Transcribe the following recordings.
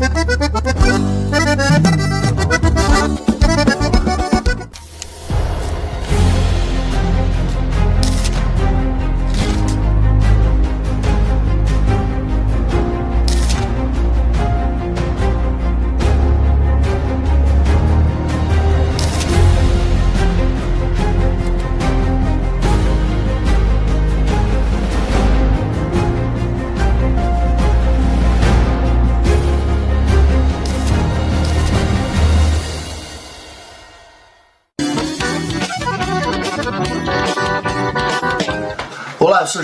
Ha ha ha ha!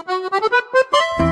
Thank you.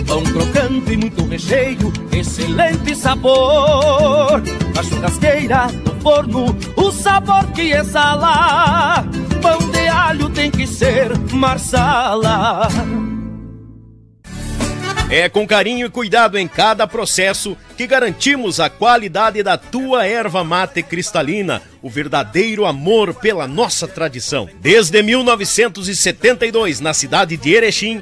Pão crocante, muito recheio, excelente sabor. Na churrasqueira, no forno, o sabor que exala. Pão de alho tem que ser marsala. É com carinho e cuidado em cada processo que garantimos a qualidade da tua erva mate cristalina, o verdadeiro amor pela nossa tradição. Desde 1972, na cidade de Erechim,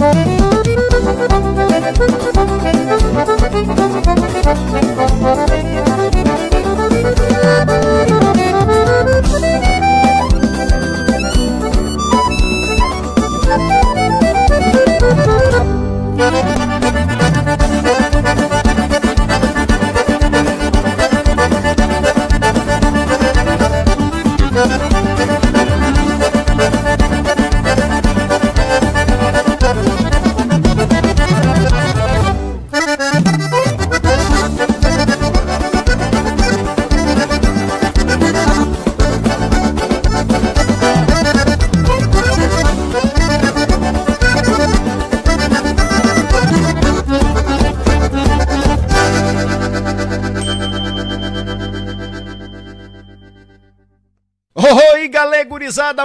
Oi,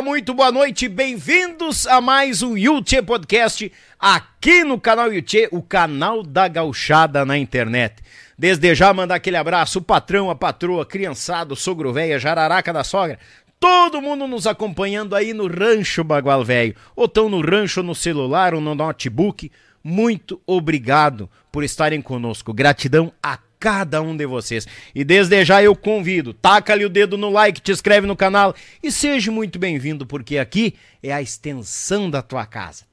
muito boa noite, bem-vindos a mais um Yuchê Podcast aqui no canal Yuchê, o canal da gauchada na internet. Desde já mandar aquele abraço, o patrão, a patroa, criançado, sogro velha, jararaca da sogra, todo mundo nos acompanhando aí no Rancho Bagual Velho, ou tão no rancho no celular ou no notebook, muito obrigado por estarem conosco, gratidão a cada um de vocês. E desde já eu convido, taca ali o dedo no like, te inscreve no canal e seja muito bem-vindo, porque aqui é a extensão da tua casa.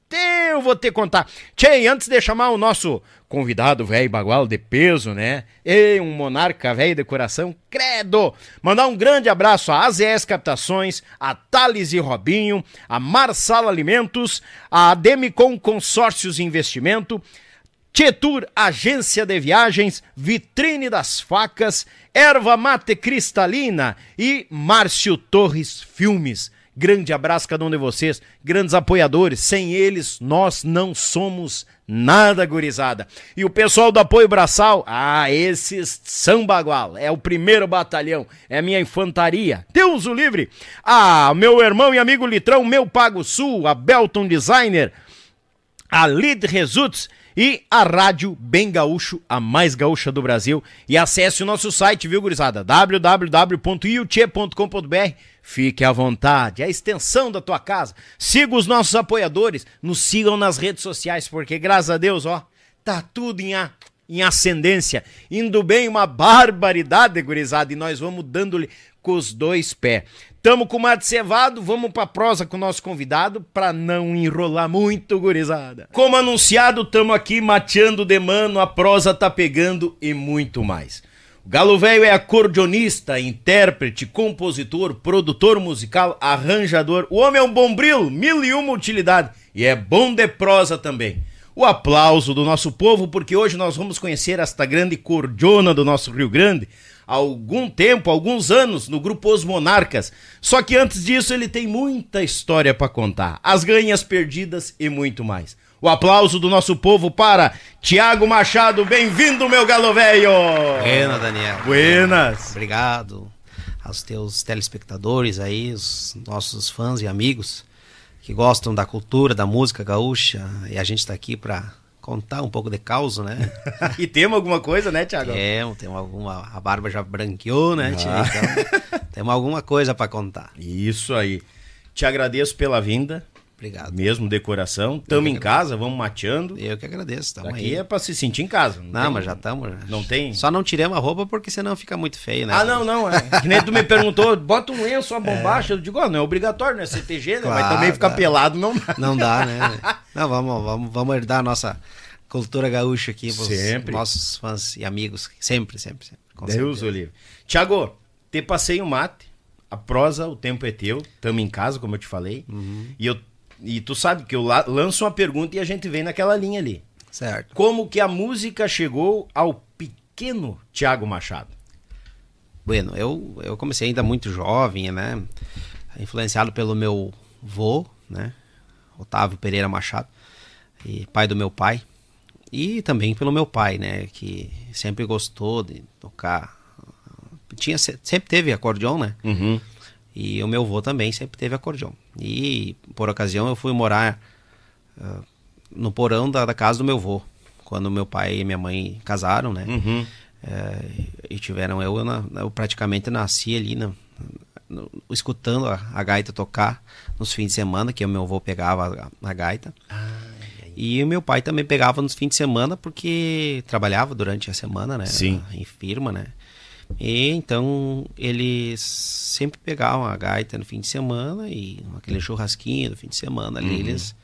Eu vou te contar. Tchê, antes de chamar o nosso convidado velho bagual de peso, né? E um monarca velho de coração, credo! Mandar um grande abraço a AZS Captações, a Thales e Robinho, a Marsala Alimentos, a Demicon Consórcios Investimento, Tietur Agência de Viagens, Vitrine das Facas, Erva Mate Cristalina e Márcio Torres Filmes. Grande abraço cada um de vocês, grandes apoiadores. Sem eles, nós não somos nada, gurizada. E o pessoal do Apoio Braçal, ah, esses são bagual. É o primeiro batalhão, é minha infantaria. Deus o livre. Ah, meu irmão e amigo Litrão, meu Pago Sul, a Belton Designer, a Lead Results e a Rádio Bem Gaúcho, a mais gaúcha do Brasil. E acesse o nosso site, viu, gurizada? www.iuche.com.br. Fique à vontade, é a extensão da tua casa. Siga os nossos apoiadores, nos sigam nas redes sociais, porque graças a Deus, ó, tá tudo em, a, em ascendência, indo bem uma barbaridade, gurizada, e nós vamos dando-lhe com os dois pés. Tamo com o mate cevado, vamos pra prosa com o nosso convidado pra não enrolar muito, gurizada. Como anunciado, tamo aqui mateando de mano, a prosa tá pegando e muito mais. O Galo Velho é acordeonista, intérprete, compositor, produtor musical, arranjador. O homem é um bombril, mil e uma utilidade e é bom de prosa também. O aplauso do nosso povo, porque hoje nós vamos conhecer esta grande cordiona do nosso Rio Grande, algum tempo, alguns anos, no grupo Os Monarcas. Só que antes disso ele tem muita história para contar, as ganhas perdidas e muito mais. O aplauso do nosso povo para Tiago Machado, bem-vindo, meu galo velho! Buenas, Daniel. Buenas. Obrigado aos teus telespectadores aí, os nossos fãs e amigos que gostam da cultura, da música gaúcha, e a gente está aqui para contar um pouco de caos, né? e temos alguma coisa, né, Tiago? Temos, temos alguma. A barba já branqueou, né, ah. Então, temos alguma coisa para contar. Isso aí. Te agradeço pela vinda. Obrigado. Mesmo decoração. Tamo em casa, vamos mateando. Eu que agradeço. Tamo Aqui aí. é pra se sentir em casa. Não, não tem... mas já estamos. Não tem? Só não tiremos a roupa porque senão fica muito feio, né? Ah, não, não. É. Que nem tu me perguntou, bota um lenço, uma bombacha. É. Eu digo, oh, não é obrigatório, né? CTG, né? Claro, mas também ficar pelado não dá. Não dá, né? Não, vamos, vamos, vamos herdar a nossa cultura gaúcha aqui pros sempre. nossos fãs e amigos. Sempre, sempre, sempre. Deus o livre. Tiago, te passei o um mate. A prosa, o tempo é teu. Tamo em casa, como eu te falei. Uhum. E eu e tu sabe que eu lanço uma pergunta e a gente vem naquela linha ali. Certo. Como que a música chegou ao pequeno Tiago Machado? Bueno, eu, eu comecei ainda muito jovem, né? Influenciado pelo meu vô, né? Otávio Pereira Machado, e pai do meu pai. E também pelo meu pai, né? Que sempre gostou de tocar. Tinha, sempre teve acordeão, né? Uhum. E o meu avô também sempre teve acordeon. E por ocasião eu fui morar uh, no porão da, da, casa do meu avô, quando meu pai e minha mãe casaram, né? Uhum. É, e tiveram eu, eu, eu, praticamente nasci ali no, no, escutando a, a, gaita tocar nos fins de semana, que o meu avô pegava a, a gaita. E o meu pai também pegava nos fins de semana porque trabalhava durante a semana, né? Sim. Em firma, né? E então eles sempre pegavam a gaita no fim de semana e aquele churrasquinho do fim de semana ali, uhum. eles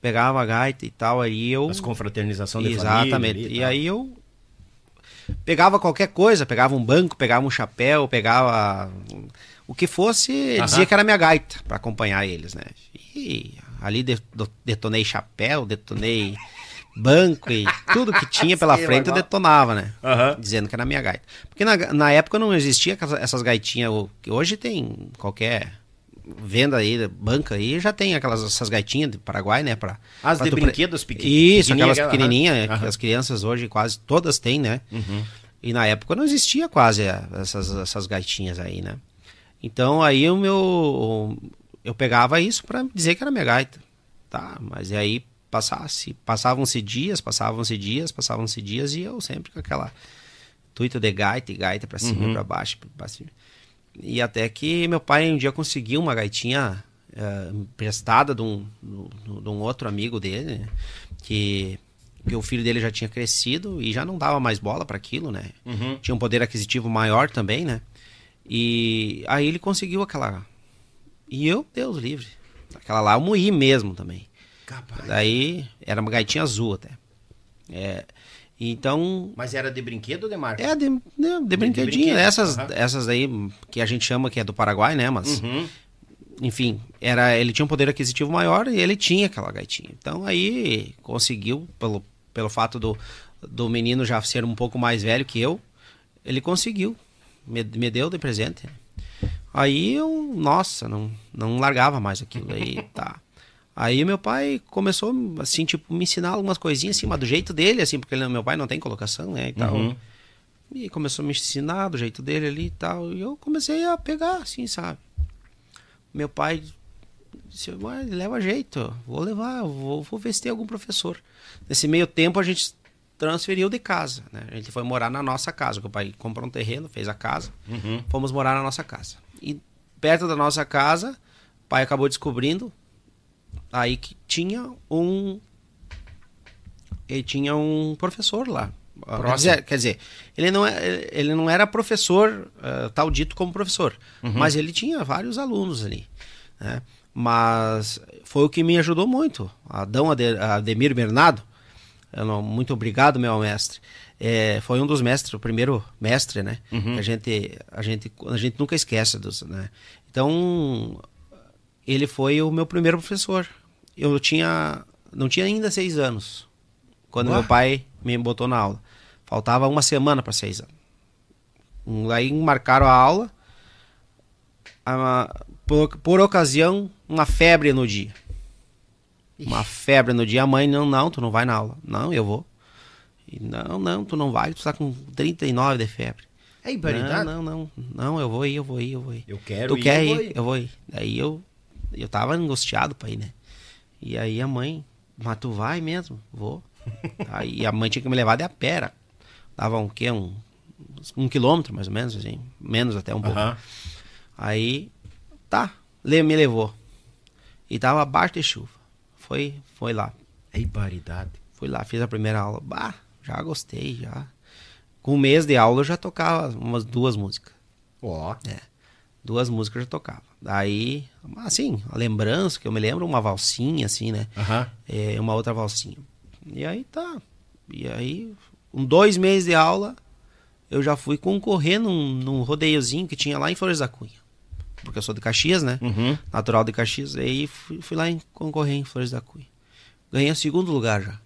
pegavam a gaita e tal, aí eu... As confraternização de Exatamente. E, e aí eu pegava qualquer coisa, pegava um banco, pegava um chapéu, pegava o que fosse, uhum. dizia que era minha gaita para acompanhar eles, né? E ali detonei chapéu, detonei banco e tudo que tinha pela frente eu detonava, né? Uhum. Dizendo que era minha gaita. Porque na, na época não existia essas gaitinhas, hoje tem qualquer venda aí, banca aí, já tem aquelas essas gaitinhas de Paraguai, né? Pra, As pra de brinquedos pequenininhas. Isso, aquelas pequenininhas, uhum. que as crianças hoje quase todas têm, né? Uhum. E na época não existia quase essas, essas gaitinhas aí, né? Então aí o meu. Eu pegava isso para dizer que era minha gaita. Tá, mas aí passasse, passavam-se dias, passavam-se dias, passavam-se dias e eu sempre com aquela tuito de gaita e gaita para cima uhum. e para baixo, cima. E até que meu pai um dia conseguiu uma gaitinha uh, emprestada de um, de um outro amigo dele, né? que, que o filho dele já tinha crescido e já não dava mais bola para aquilo, né? Uhum. Tinha um poder aquisitivo maior também, né? E aí ele conseguiu aquela. E eu, Deus livre. Aquela lá eu moí mesmo também. Capaz. Daí era uma gaitinha azul até. É, então. Mas era de brinquedo ou de marca? É, de, de, de, de brinquedinho. Essas, uhum. essas aí que a gente chama que é do Paraguai, né? Mas. Uhum. Enfim, era, ele tinha um poder aquisitivo maior e ele tinha aquela gaitinha. Então aí conseguiu, pelo, pelo fato do, do menino já ser um pouco mais velho que eu, ele conseguiu. Me, me deu de presente. Aí eu, nossa, não, não largava mais aquilo. Aí tá. Aí meu pai começou, assim, tipo, me ensinar algumas coisinhas, assim, mas do jeito dele, assim, porque ele, meu pai não tem colocação, né, e tal. Uhum. E começou a me ensinar do jeito dele ali e tal. E eu comecei a pegar, assim, sabe? Meu pai disse, leva jeito, vou levar, vou, vou ver se tem algum professor. Nesse meio tempo a gente transferiu de casa, né? A gente foi morar na nossa casa, que o pai comprou um terreno, fez a casa, uhum. fomos morar na nossa casa. E perto da nossa casa, o pai acabou descobrindo aí que tinha um ele tinha um professor lá. Quer dizer, quer dizer, ele não, é, ele não era professor, uh, tal dito como professor, uhum. mas ele tinha vários alunos ali. Né? Mas foi o que me ajudou muito. Adão Ademir Bernardo, não, muito obrigado, meu mestre. É, foi um dos mestres, o primeiro mestre, né? Uhum. a gente, a gente, a gente nunca esquece dos, né? Então, ele foi o meu primeiro professor. Eu tinha, não tinha ainda seis anos quando Ué? meu pai me botou na aula. Faltava uma semana para seis anos. Aí marcaram a aula. A, por, por ocasião, uma febre no dia. Uma febre no dia. A mãe, não, não, tu não vai na aula. Não, eu vou. E, não, não, tu não vai, tu tá com 39 de febre. É imparidade? Não, não, não, não, eu vou ir, eu vou ir, eu vou ir. Eu quero tu ir, quer eu ir, vou ir. eu vou ir. Daí eu, eu tava angustiado pra ir, né? E aí a mãe, mas tu vai mesmo? Vou. aí a mãe tinha que me levar de a pé. Dava um quê? Um, um quilômetro, mais ou menos, assim. Menos até um pouco. Aí, tá, me levou. E tava abaixo de chuva. Foi, foi lá. É imparidade. Fui lá, fiz a primeira aula. Bah, já gostei, já. Com um mês de aula eu já tocava umas duas músicas. Ó. É. Duas músicas eu já tocava. Daí, assim, a lembrança que eu me lembro, uma valsinha, assim, né? Aham. É, uma outra valsinha. E aí tá. E aí, com dois meses de aula, eu já fui concorrer num, num rodeiozinho que tinha lá em Flores da Cunha. Porque eu sou de Caxias, né? Uhum. Natural de Caxias. Aí fui, fui lá em concorrer em Flores da Cunha. Ganhei o segundo lugar já.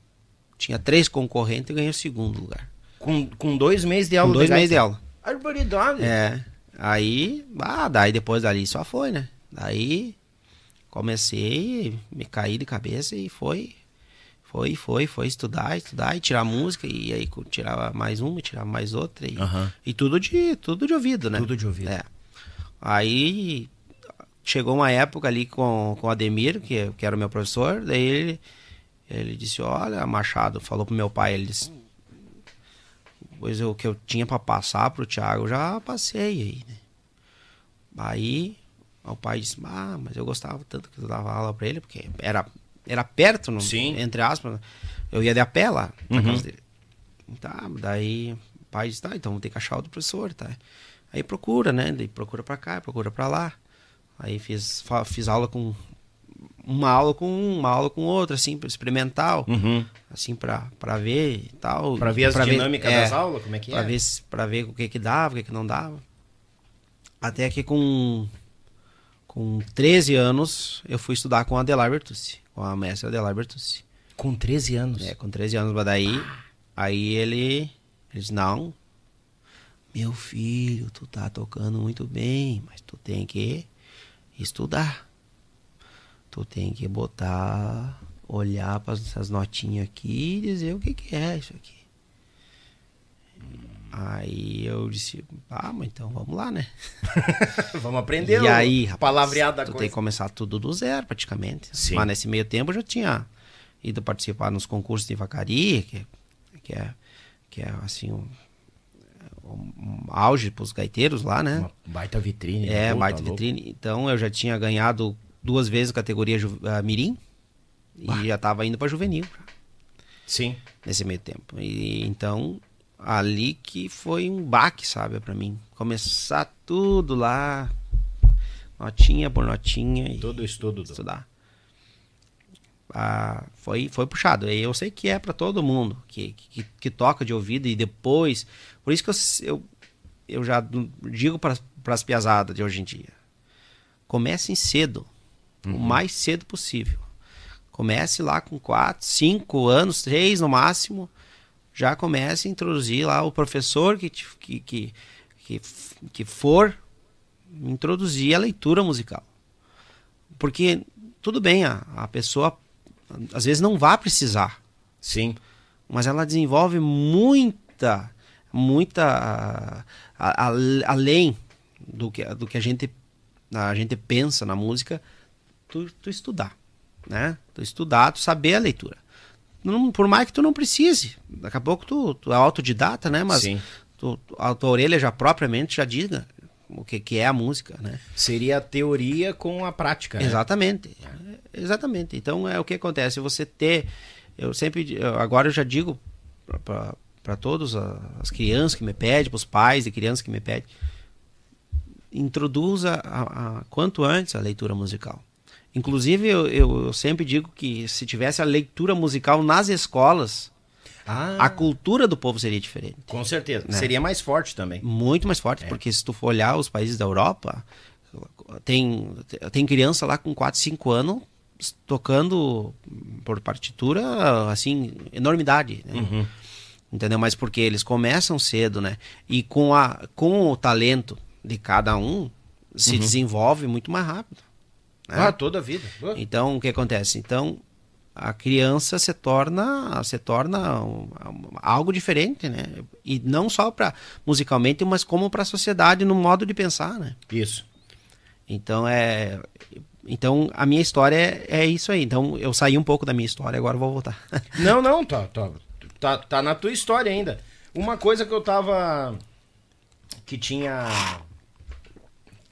Tinha três concorrentes e ganhei o segundo lugar. Com, com dois meses de aula Com dois meses de aula. Barbaridade. É. Aí, ah, daí depois dali só foi, né? Daí comecei, me caí de cabeça e foi. Foi, foi, foi estudar, estudar e tirar música. E aí tirava mais uma, tirava mais outra. E, Aham. e tudo de tudo de ouvido, né? Tudo de ouvido. É. Aí chegou uma época ali com, com o Ademir, que, que era o meu professor, daí ele, ele disse, olha, Machado, falou pro meu pai, ele disse, pois o que eu tinha para passar pro Thiago, eu já passei aí, né? Aí o pai disse, ah, mas eu gostava tanto que eu dava aula para ele, porque era, era perto, no, Sim. entre aspas, eu ia de a pé lá na Uhum. casa dele. Tá, daí o pai disse, tá, então ter que achar outro professor, tá? Aí procura, né? Daí procura pra cá, procura pra lá. Aí fiz, fiz aula com uma aula com um, uma aula com outra, assim, experimental, Uhum. assim, pra ver e tal. Pra ver as dinâmicas é, das aulas, como é que pra é? ver, pra ver o que que dava, o que que não dava. Até que com, com 13 anos eu fui estudar com a Adelar Bertucci, com a mestra Adelar Bertucci. Com 13 anos. É, com 13 anos, mas daí, aí ele, ele disse, não, meu filho, tu tá tocando muito bem, mas tu tem que estudar. Tu tem que botar, olhar para essas notinhas aqui e dizer o que que é isso aqui. Aí eu disse, ah, mas então vamos lá, né? Vamos aprender e aí, rapaz, palavreado da tu coisa. tem que começar tudo do zero, praticamente. Sim. Mas nesse meio tempo eu já tinha ido participar nos concursos de vacaria, que, que é, que é assim, um, um auge para os gaiteiros lá, né? Uma baita vitrine. É, pô, baita louco. vitrine. Então eu já tinha ganhado duas vezes categoria Mirim e já estava indo para juvenil Sim. nesse meio tempo. E então ali que foi um baque, sabe, para mim. Começar tudo lá, notinha por notinha e Todo estudo. Do... estudar. Ah, foi, foi puxado. E eu sei que é para todo mundo que, que, que toca de ouvido e depois. Por isso que eu, eu, eu já digo para as piazadas de hoje em dia: comecem cedo, o mais cedo possível. Comece lá com 4, 5 anos, 3 no máximo. Já comece a introduzir lá o professor que, te- que, que, que, que for introduzir a leitura musical. Porque tudo bem, a, a pessoa às vezes não vai precisar, Sim. mas ela desenvolve muita, muita a- a- além do que, do que a gente a gente pensa na música, tu, tu estudar, né? Tu estudar, tu saber a leitura. Não- por mais que tu não precise, daqui a pouco tu, tu é autodidata, né? Mas tu, a tua orelha já propriamente já diga o que, que é a música, né? Seria a teoria com a prática. né? Exatamente. Exatamente. Então é o que acontece. Você ter. Eu sempre. Agora eu já digo para todas as crianças que me pedem, para os pais de crianças que me pedem, introduza a, a- quanto antes a leitura musical. Inclusive, eu, eu, eu sempre digo que se tivesse a leitura musical nas escolas, Ah, a cultura do povo seria diferente. com certeza. Né? Seria mais forte também. Muito mais forte, porque se tu for olhar os países da Europa, tem, tem criança lá com 4, 5 anos tocando por partitura, assim, enormidade, né? Entendeu? Mas porque eles começam cedo, né? E com, a, com o talento de cada um, se desenvolve muito mais rápido. Né? Ah, toda a vida. Ah, Então, o que acontece? Então, a criança se torna, se torna um- um- algo diferente, né? E não só para musicalmente, mas como para a sociedade no modo de pensar, né? Isso. Então é, então a minha história é, é isso aí. Então eu saí um pouco da minha história, agora vou voltar. Não, não, tá, tá, tá, tá na tua história ainda. Uma coisa que eu tava. que tinha.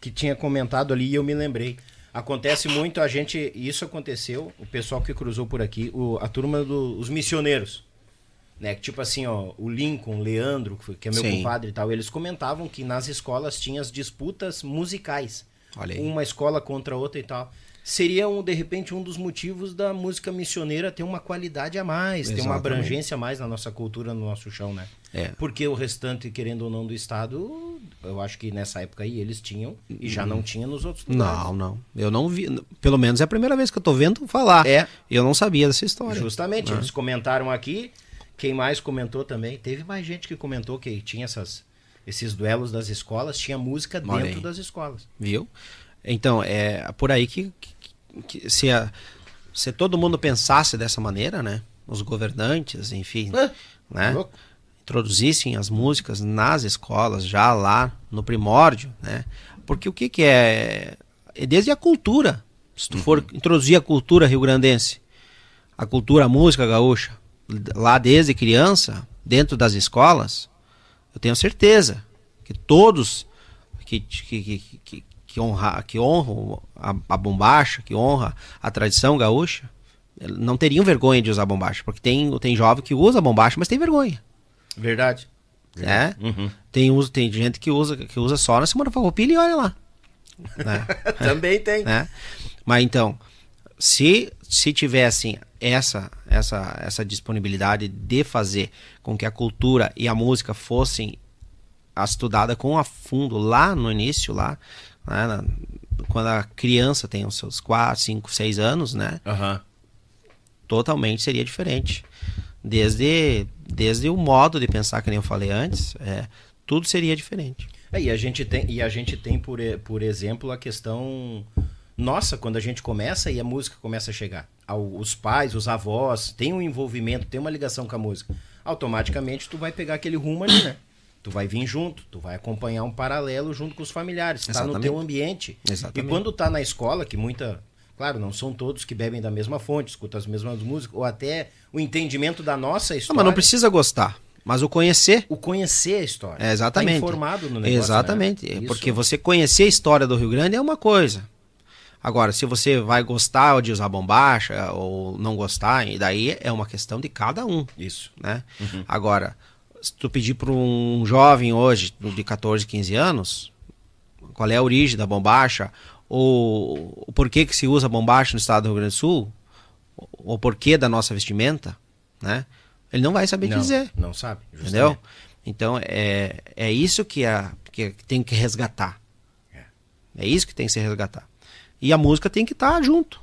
que tinha comentado ali e eu me lembrei. Acontece muito, a gente. Isso aconteceu, o pessoal que cruzou por aqui, o- a turma dos missioneiros. Né? Tipo assim, ó, o Lincoln, o Leandro, que é meu Sim. compadre e tal, eles comentavam que nas escolas tinha as disputas musicais. Uma escola contra a outra e tal. Seria, um, de repente, um dos motivos da música missioneira ter uma qualidade a mais, ter uma Exatamente. abrangência a mais na nossa cultura, no nosso chão, né? É. Porque o restante, querendo ou não, do Estado, eu acho que nessa época aí eles tinham e já não tinha nos outros lugares. Não, não. Eu não vi, pelo menos é a primeira vez que eu tô vendo falar. É. Eu não sabia dessa história. Justamente, né? eles comentaram aqui. Quem mais comentou também? Teve mais gente que comentou que tinha essas, esses duelos das escolas, tinha música dentro aí. das escolas. Viu? Então, é por aí que, que- que se, a- se todo mundo pensasse dessa maneira, né? Os governantes, enfim, Ah, né? louco. Introduzissem as músicas nas escolas, já lá no primórdio, né? Porque o que que é... é desde a cultura. Se tu for introduzir a cultura rio-grandense, a cultura, a música gaúcha, lá desde criança, dentro das escolas, eu tenho certeza que todos que, que, que, que, honra, que honram a, a bombacha, que honra a tradição gaúcha, não teriam vergonha de usar bombacha, porque tem, tem jovem que usa bombacha, mas tem vergonha. Verdade. É? Uhum. Tem, uso, tem gente que usa, que usa só na semana farroupilha e olha lá. Né? Também tem. Né? Mas então, se, se tivessem essa, essa, essa disponibilidade de fazer com que a cultura e a música fossem estudada com a fundo lá no início, lá, né, quando a criança tem os seus 4, 5, 6 anos, né? Uhum. Totalmente seria diferente. Desde, desde o modo de pensar, que nem eu falei antes, é, tudo seria diferente. É, e a gente tem, e a gente tem por, por exemplo, a questão nossa, quando a gente começa e a música começa a chegar. Os pais, os avós, tem um envolvimento, tem uma ligação com a música. Automaticamente tu vai pegar aquele rumo ali, né? Tu vai vir junto, tu vai acompanhar um paralelo junto com os familiares, tá no teu ambiente. Exatamente. E quando tá na escola, que muita, claro, não são todos que bebem da mesma fonte, escutam as mesmas músicas, ou até o entendimento da nossa história. Não, mas não precisa gostar. Mas o conhecer. O conhecer a história. É, exatamente. Tá informado no negócio. Exatamente. Né? Porque você conhecer a história do Rio Grande é uma coisa. Agora, se você vai gostar de usar bombacha ou não gostar, e daí é uma questão de cada um. Isso. Né? Uhum. Agora, se tu pedir para um jovem hoje, de 14, 15 anos, qual é a origem da bombacha, ou o porquê que se usa bombacha no estado do Rio Grande do Sul, o porquê da nossa vestimenta, né? Ele não vai saber não, dizer. Não sabe. Justamente. Entendeu? Então, é, é isso que, é, que tem que resgatar. É. é isso que tem que se resgatar. E a música tem que estar tá junto.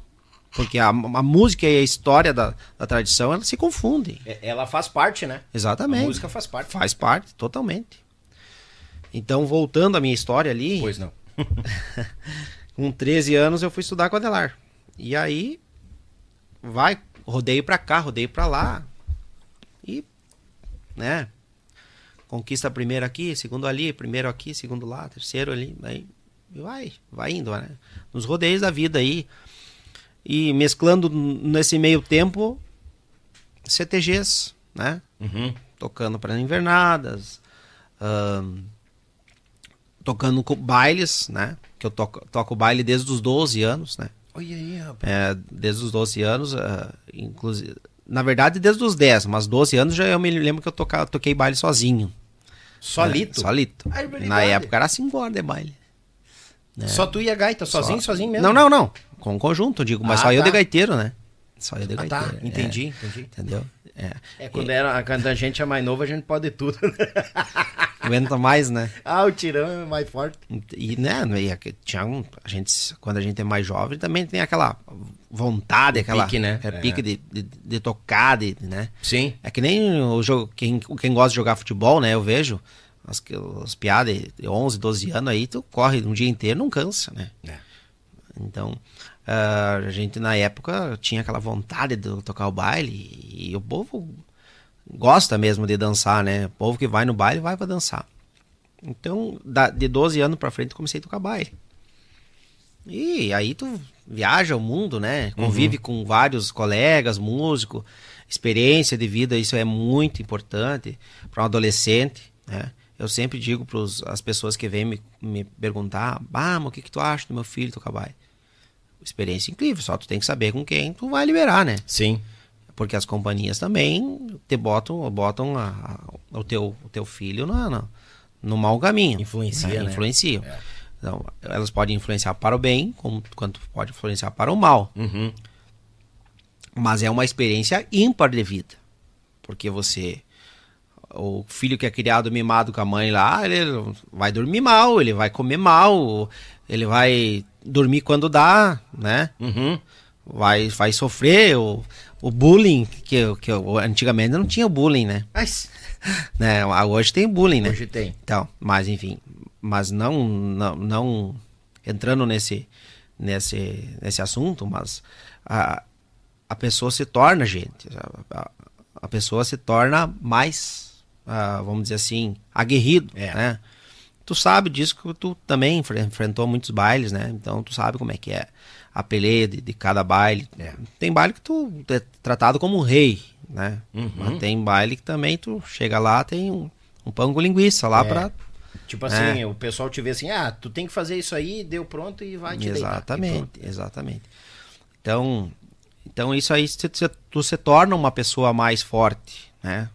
Porque a, a, música e a história da, da tradição, elas se confundem. É, ela faz parte, né? Exatamente. A música faz parte. Faz parte, totalmente. Então, voltando à minha história ali. Pois não. com 13 anos eu fui estudar com a Adelar. E aí, vai, rodeio pra cá, rodeio pra lá. E, né? Conquista primeiro aqui, segundo ali, primeiro aqui, segundo lá, terceiro ali. Aí vai, vai indo, né? Nos rodeios da vida aí. E mesclando nesse meio tempo CTGs, né? Uhum. Tocando para invernadas, um, tocando bailes, né? Que eu toco, toco baile desde os 12 anos, né? Olha aí, rapaz. É, desde os 12 anos, uh, inclusive. Na verdade, desde os 10, mas 12 anos já eu me lembro que eu toca, toquei baile sozinho. Solito? É, solito. Na época era assim, de baile. Né? Só tu e a gaita, sozinho, Só... sozinho mesmo? Não, não, não. Com um conjunto, digo, mas ah, só tá. eu de gaiteiro, né? Só eu de ah, tá. gaiteiro. Tá, entendi, é. entendi. Entendeu? É, é quando, era, quando a gente é mais novo, a gente pode tudo. Aguenta mais, né? Ah, o tirão é mais forte. E, né, e, tinha um, a gente, quando a gente é mais jovem, também tem aquela vontade, aquela pique, né? É, pique de, de, de, tocar, de, né? Sim. É que nem o jogo, quem, quem gosta de jogar futebol, né? Eu vejo, as, as piadas de 11, 12 anos aí, tu corre um dia inteiro, não cansa, né? É. Então, uh, a gente na época tinha aquela vontade de tocar o baile e o povo gosta mesmo de dançar, né? O povo que vai no baile vai para dançar. Então, da, de 12 anos para frente, comecei a tocar baile. E aí tu viaja o mundo, né? Convive uhum. com vários colegas, músicos, experiência de vida, isso é muito importante para um adolescente, né? Eu sempre digo para as pessoas que vêm me, me perguntar, ah, mas o que, que tu acha do meu filho tocar baile? Experiência incrível, só tu tem que saber com quem tu vai liberar, né? Sim. Porque as companhias também te botam, botam a, a, o, teu, o teu filho no, no, no mau caminho. Influencia, né? Influenciam. É. Então, elas podem influenciar para o bem, como, quanto pode influenciar para o mal. Uhum. Mas é uma experiência ímpar de vida. Porque você o filho que é criado mimado com a mãe lá, ele vai dormir mal, ele vai comer mal, ele vai dormir quando dá, né? Uhum. Vai, vai sofrer o, o bullying, que, que antigamente não tinha bullying, né? Mas... né? Hoje tem bullying, né? Hoje tem. Então, mas enfim, mas não, não, não entrando nesse, nesse, nesse assunto, mas a, a pessoa se torna, gente, a, a pessoa se torna mais uh, vamos dizer assim, aguerrido, é. né? tu sabe disso que tu também enfrentou muitos bailes, né? Então tu sabe como é que é a peleia de, de cada baile. É. Tem baile que tu é tratado como um rei, né? Uhum. Mas tem baile que também tu chega lá, tem um, um pão com linguiça lá é. pra. Tipo assim, é. o pessoal te vê assim, ah, tu tem que fazer isso aí, deu pronto e vai te Exatamente, exatamente. Então, então isso aí tu se torna uma pessoa mais forte, né?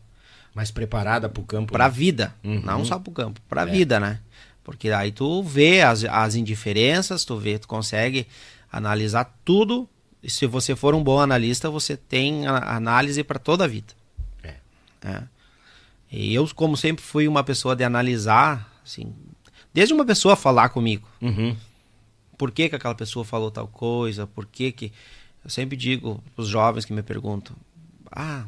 Mais preparada para o campo. Para a né? vida, uhum. não só para o campo, para a é. vida, né? Porque aí tu vê as, as indiferenças, tu vê, tu consegue analisar tudo. E se você for um bom analista, você tem análise para toda a vida. É. é. E eu, como sempre fui uma pessoa de analisar, assim, desde uma pessoa falar comigo. Uhum. Por que, que aquela pessoa falou tal coisa? Por que que... Eu sempre digo os jovens que me perguntam, ah,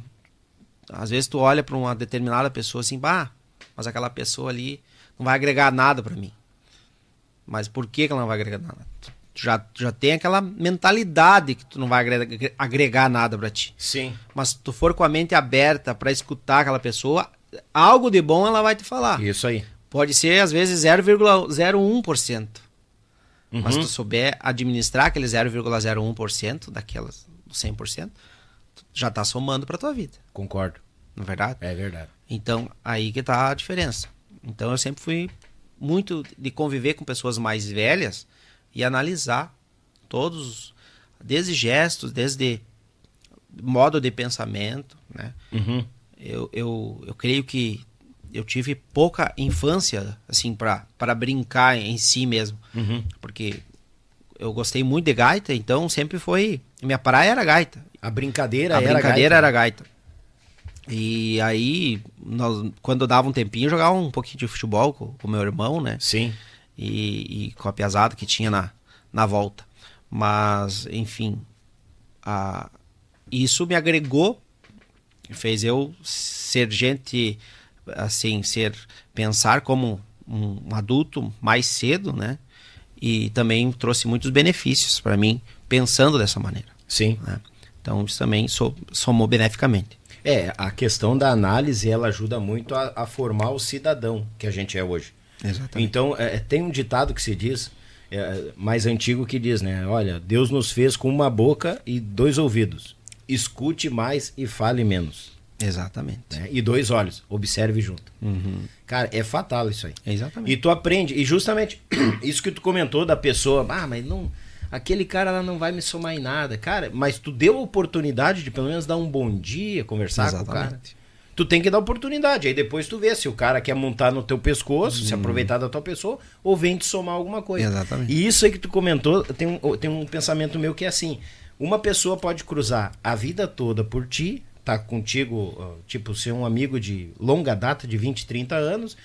às vezes tu olha para uma determinada pessoa assim, bah, mas aquela pessoa ali não vai agregar nada para mim. Mas por que, que ela não vai agregar nada? Tu já, já tem aquela mentalidade que tu não vai agregar, agregar nada para ti. Sim. Mas se tu for com a mente aberta para escutar aquela pessoa, algo de bom ela vai te falar. Isso aí. Pode ser às vezes 0,01%. Uhum. Mas se tu souber administrar aquele 0,01% daquelas 100%, já está somando para tua vida. Concordo. Não é verdade? É verdade. Então, aí que tá a diferença. Então, eu sempre fui muito de conviver com pessoas mais velhas e analisar todos, desde gestos, desde modo de pensamento, né? Uhum. Eu, eu, eu creio que eu tive pouca infância, assim, para brincar em si mesmo. Uhum. Porque eu gostei muito de gaita, então sempre foi. Minha praia era gaita. A brincadeira a era brincadeira gaita. era gaita. E aí, nós, quando dava um tempinho, eu jogava um pouquinho de futebol com o meu irmão, né? Sim. E, e, com a piazada que tinha na, na volta. Mas, enfim, a, isso me agregou, fez eu ser gente, assim, ser, pensar como um, um adulto mais cedo, né? E também trouxe muitos benefícios para mim, pensando dessa maneira. Sim. Né? Então isso também somou beneficamente. É, a questão da análise ela ajuda muito a, a formar o cidadão que a gente é hoje. Exatamente. Então é, é, tem um ditado que se diz, é, mais antigo que diz, né? Olha, Deus nos fez com uma boca e dois ouvidos. Escute mais e fale menos. Exatamente. Né? E dois olhos, observe junto. Uhum. Cara, é fatal isso aí. Exatamente. E tu aprende, e justamente isso que tu comentou da pessoa, ah, mas não aquele cara lá não vai me somar em nada. Cara, mas tu deu a oportunidade de pelo menos dar um bom dia, conversar Exatamente. com o cara. Tu tem que dar oportunidade. Aí depois tu vê se o cara quer montar no teu pescoço, hum. se aproveitar da tua pessoa, ou vem te somar alguma coisa. Exatamente. E isso aí que tu comentou, tem um, tem um pensamento meu que é assim: uma pessoa pode cruzar a vida toda por ti, tá contigo, tipo, ser um amigo de longa data, de 20, 30 anos,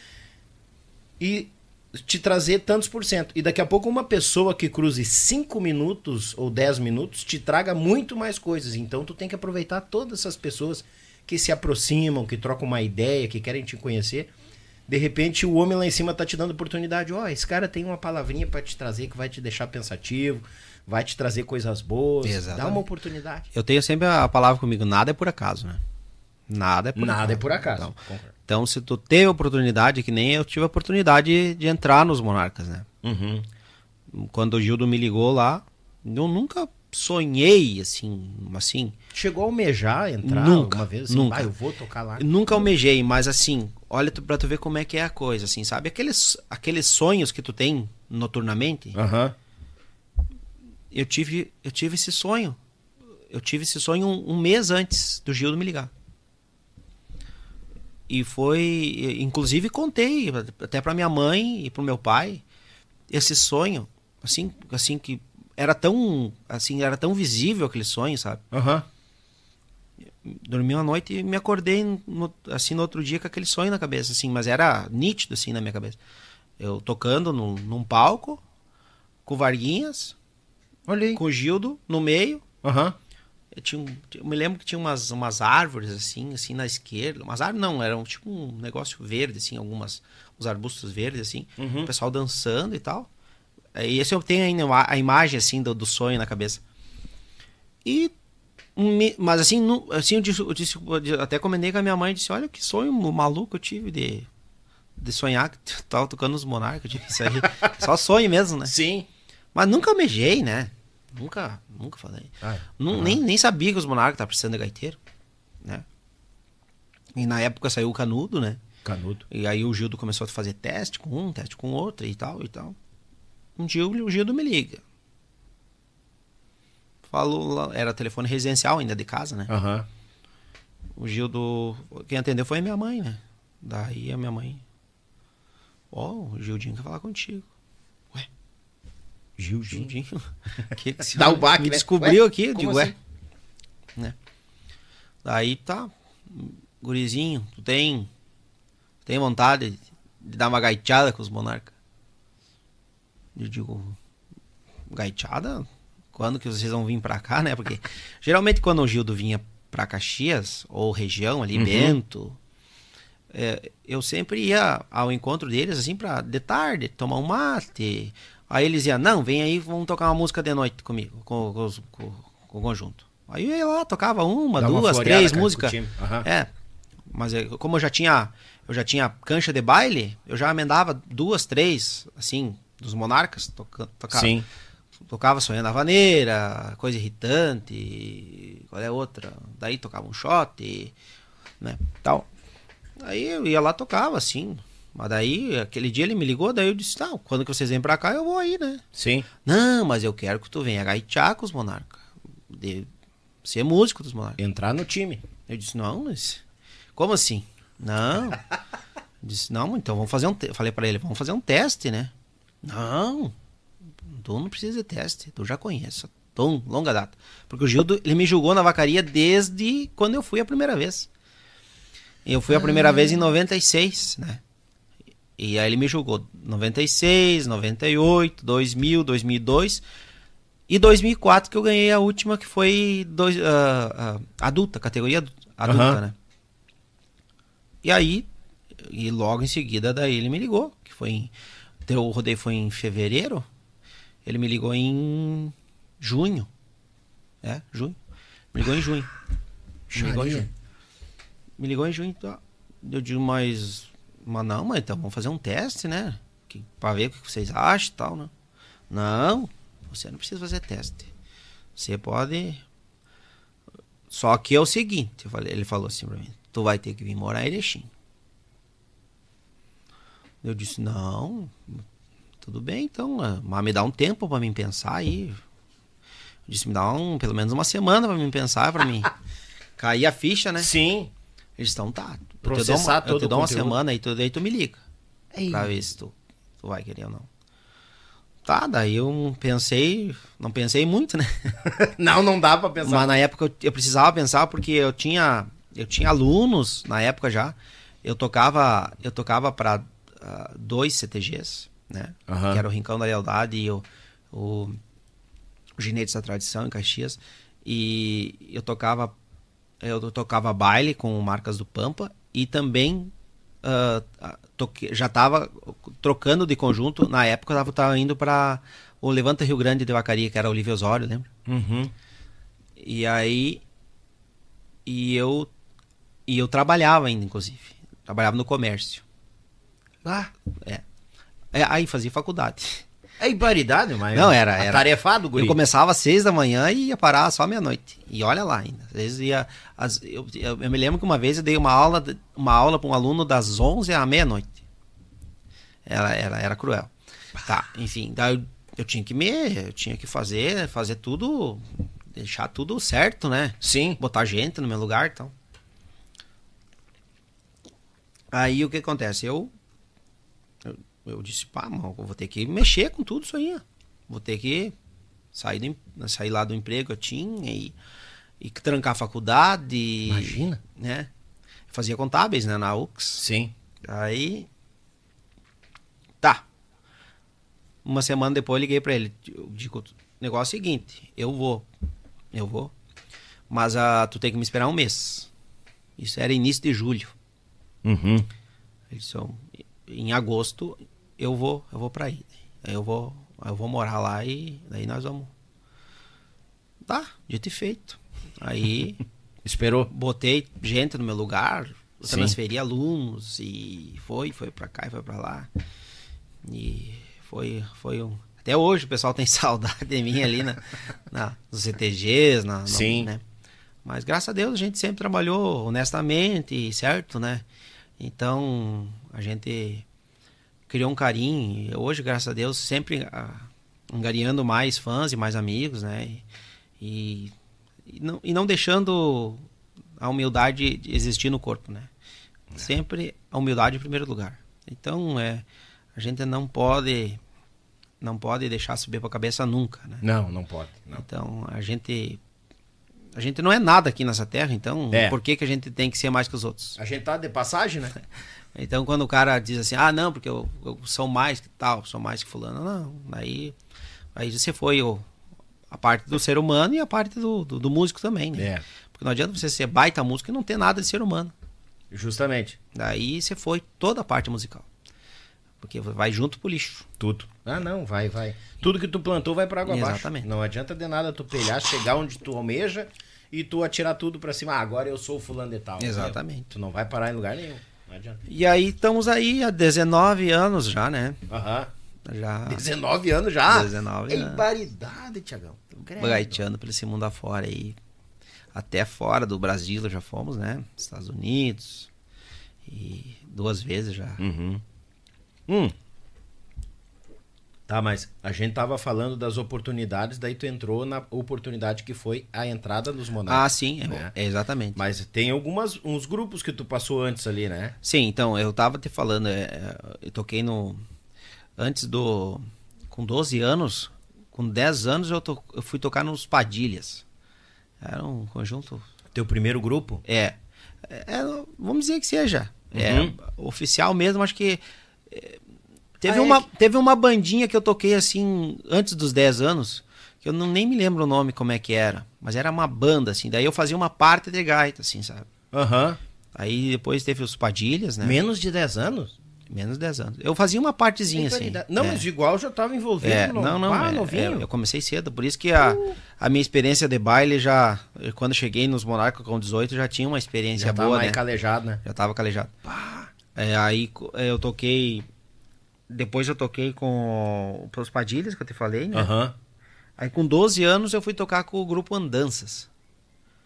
e te trazer tantos por cento. E daqui a pouco uma pessoa que cruze 5 minutos ou 10 minutos te traga muito mais coisas. Então tu tem que aproveitar todas essas pessoas que se aproximam, que trocam uma ideia, que querem te conhecer. De repente o homem lá em cima tá te dando oportunidade. Ó, oh, esse cara tem uma palavrinha para te trazer que vai te deixar pensativo, vai te trazer coisas boas. Exatamente. Dá uma oportunidade. Eu tenho sempre a palavra comigo, nada é por acaso, né? Nada é por Nada acaso. é por acaso. Então, então, se tu teve a oportunidade, que nem eu tive a oportunidade de entrar nos Monarcas, né? Uhum. Quando o Gildo me ligou lá, eu nunca sonhei, assim, assim... Chegou a almejar entrar nunca, uma vez? Assim, nunca. Ah, eu vou tocar lá. Nunca almejei, mas assim, olha tu, pra tu ver como é que é a coisa, assim, sabe? Aqueles, aqueles sonhos que tu tem noturnamente, uhum. eu, tive, eu tive esse sonho. Eu tive esse sonho um, um mês antes do Gildo me ligar. E foi, inclusive contei até para minha mãe e para o meu pai esse sonho, assim, assim que era tão, assim, era tão visível aquele sonho, sabe? Uhum. Dormi uma noite e me acordei no, assim no outro dia com aquele sonho na cabeça, assim, mas era nítido assim na minha cabeça. Eu tocando num, num palco com Varguinhas, Olhei. com o Gildo no meio. Uhum. Eu, tinha, eu me lembro que tinha umas, umas árvores assim, assim na esquerda. Umas árvores não, eram tipo um negócio verde, assim, algumas uns arbustos verdes, assim. Uhum. O pessoal dançando e tal. E esse eu tenho ainda a, imagem assim do, do, sonho na cabeça. E mas assim, assim eu, disse, eu, disse, eu até comentei com a minha mãe, disse, olha que sonho maluco eu tive de de sonhar que tava tocando os monarcas. Eu Isso aí, só sonho mesmo, né? Sim. Mas nunca almejei, né? Nunca, nunca falei. Ah, Nun- nem, nem sabia que os monarcas estavam precisando de gaiteiro, né? E na época saiu o canudo, né? Canudo. E aí o Gildo começou a fazer teste com um, teste com outro e tal e tal. Um dia o Gildo me liga. Falou, era telefone residencial ainda de casa, né? Aham. O Gildo, quem atendeu foi a minha mãe, né? Daí a minha mãe, ó, o Gildinho quer falar contigo. Gildinho. Gildinho, que Dá o baque, né? descobriu Ué, aqui, eu digo, assim? ué. Né? Daí tá, gurizinho, tu tem, tem vontade de dar uma gaiteada com os monarcas? Eu digo, gaiteada? Quando que vocês vão vir pra cá, né? Porque geralmente quando o Gildo vinha pra Caxias, ou região ali, Uhum. Bento, é, eu sempre ia ao encontro deles, assim, pra de tarde, tomar um mate. Aí eles iam, não, vem aí, vamos tocar uma música de noite comigo, com, com, com- com o conjunto. Aí eu ia lá, tocava uma, Dá uma duas, floreada três músicas. Aham. É. Mas eu- como eu já tinha, eu já tinha cancha de baile, eu já emendava duas, três, assim, dos monarcas, toca, tocava, Sim. tocava Sonhando a Vaneira, Coisa Irritante, qual é outra? Daí tocava um shot, né, tal. Aí eu ia lá tocava, assim. Mas daí, aquele dia ele me ligou, daí eu disse, tá, quando que vocês vêm pra cá, eu vou aí, né? Sim. Não, mas eu quero que tu venha gaitear com os monarcas. De ser músico dos monarcas. Entrar no time. Eu disse, não, mas. Como assim? Não. Eu disse, não, então vamos fazer um. Te... Falei pra ele, vamos fazer um teste, né? Não. Tu não precisa de teste, tu já conhece. Tom, longa data. Porque o Gildo, ele me julgou na vacaria desde quando eu fui a primeira vez. Eu fui a primeira vez em 96, né? E aí ele me julgou 96, 98, 2000, 2002 e 2004 que eu ganhei a última que foi dois, ah, ah, adulta, categoria adu- adulta, Aham. né? E aí, e logo em seguida daí ele me ligou, que foi em, teu rodeio foi em fevereiro, ele me ligou em junho, é, junho, me ligou em junho, me ligou em junho, me ligou em junho, tá. eu digo, mas, mas não, mas então vamos fazer um teste, né, que, pra ver o que vocês acham e tal, né, não, você não precisa fazer teste, você pode, só que é o seguinte, falei- ele falou assim pra mim, tu vai ter que vir morar em Erechim. Eu disse, não, tudo bem então, mas me dá um tempo pra mim pensar aí. Eu disse, me dá um, pelo menos uma semana pra mim pensar, pra mim cair a ficha, né? Sim. Eles estão, tá, eu te dou Processar uma, eu todo te o dou uma semana aí, tu, daí tu me liga. Pra ver se tu, tu vai querer ou não. Tá, daí eu pensei, não pensei muito, né? Não, não dá pra pensar. Mas na época eu, eu precisava pensar porque eu tinha eu tinha alunos na época já. Eu tocava eu tocava para dois CTGs, né? Aham. Que era o Rincão da Lealdade e o, o Ginetes da Tradição em Caxias. E eu tocava eu tocava baile com marcas do Pampa e também ah, toque- já estava trocando de conjunto. Na época eu tava, tava indo para o Levanta Rio Grande de Vacaria, que era o Olívio Osório, lembra? Uhum. E aí. E eu. E eu trabalhava ainda, inclusive. Trabalhava no comércio. Ah, É. É, aí fazia faculdade. É imparidade, mas. Não, era- era- Tarefado, guri. Eu começava às seis da manhã e ia parar só meia-noite. E olha lá ainda. Às vezes ia. as- eu, eu, eu me lembro que uma vez eu dei uma aula, uma aula para um aluno das 11 à meia-noite. Era, era, era cruel. Tá, enfim, daí eu, eu tinha que me. Eu tinha que fazer, fazer tudo. Deixar tudo certo, né? Sim. botar gente no meu lugar e tal. Aí o que acontece? Eu, eu, disse, pá, mano, eu vou ter que mexer com tudo isso aí. Vou ter que sair, do, sair lá do emprego que eu tinha e, e trancar a faculdade. Imagina. Né? Eu fazia contábeis, né, na UX. Sim. Aí. Tá. Uma semana depois eu liguei pra ele. Eu digo, o negócio é o seguinte, eu vou. Eu vou. Mas ah, tu tem que me esperar um mês. Isso era início de julho. Uhum. "Ó, em agosto eu vou, eu vou pra aí. Aí eu vou, eu vou morar lá e daí nós vamos. Tá, dito e feito. Aí Esperou. botei gente no meu lugar, Sim. transferir alunos e foi, foi para cá e foi para lá. E foi, foi um. Até hoje o pessoal tem saudade de mim ali na, na nos CTGs, na, Sim. né? Mas graças a Deus a gente sempre trabalhou honestamente, certo, né? Então a gente criou um carinho. Hoje, graças a Deus, sempre ah, angariando mais fãs e mais amigos, né? E, e, não, e não deixando a humildade de existir no corpo, né? É. Sempre a humildade em primeiro lugar. Então, é, a gente não pode não pode deixar subir para a cabeça nunca, né? Não, não pode. Não. Então, a gente a gente não é nada aqui nessa terra, então É. por que, que a gente tem que ser mais que os outros? A gente tá de passagem, né? Então, quando o cara diz assim, ah, não, porque eu, eu sou mais que tal, sou mais que fulano, não, aí, aí você foi o, a parte do ser humano e a parte do, do, do músico também, né? É. Porque não adianta você ser baita músico e não ter nada de ser humano. Justamente. Daí você foi toda a parte musical. Porque vai junto pro lixo. Tudo. Ah, não, vai, vai. Tudo que tu plantou vai para água abaixo. Exatamente. Não adianta de nada tu pelhar, chegar onde tu almeja e tu atirar tudo para cima. Ah, agora eu sou o fulano de tal. Exatamente. Tu não vai parar em lugar nenhum. Não adianta. E aí estamos aí há 19 anos já, né? Aham. Já 19 anos já? 19 É anos. baridade, Tiagão. gaiteando pelo esse mundo afora aí. Até fora do Brasil já fomos, né? Estados Unidos. E duas vezes já. Uhum. Hum. Tá, mas a gente tava falando das oportunidades, daí tu entrou na oportunidade que foi a entrada dos Ah, monarcas. sim, é, né? é exatamente. Mas tem algumas uns grupos que tu passou antes ali, né? Sim, então, eu tava te falando, é, é, eu toquei no. Antes do. Com 12 anos, com 10 anos eu, to, eu fui tocar nos Padilhas. Era um conjunto. Teu primeiro grupo? É. é, é, vamos dizer que seja. Uhum. É, oficial mesmo, acho que. É, teve, Ah, é uma, que- teve uma bandinha que eu toquei assim, antes dos 10 anos, que eu não, nem me lembro o nome como é que era. Mas era uma banda, assim. Daí eu fazia uma parte de gaita, assim, sabe? Aham. Aí depois teve os Padilhas, né? Menos de 10 anos? Menos 10 anos. Eu fazia uma partezinha assim. Baridade. Não, é. mas igual eu já tava envolvido. É, no... não, não, Ah, é, novinho. é, eu comecei cedo, por isso que a, a minha experiência de baile já, quando cheguei nos Monarcas com 18, já tinha uma experiência já tava boa, mais né? calejado, né? Já tava calejado. É, aí é, eu toquei, depois eu toquei com os Padilhas, que eu te falei, né? Aham. Aí com 12 anos eu fui tocar com o grupo Andanças.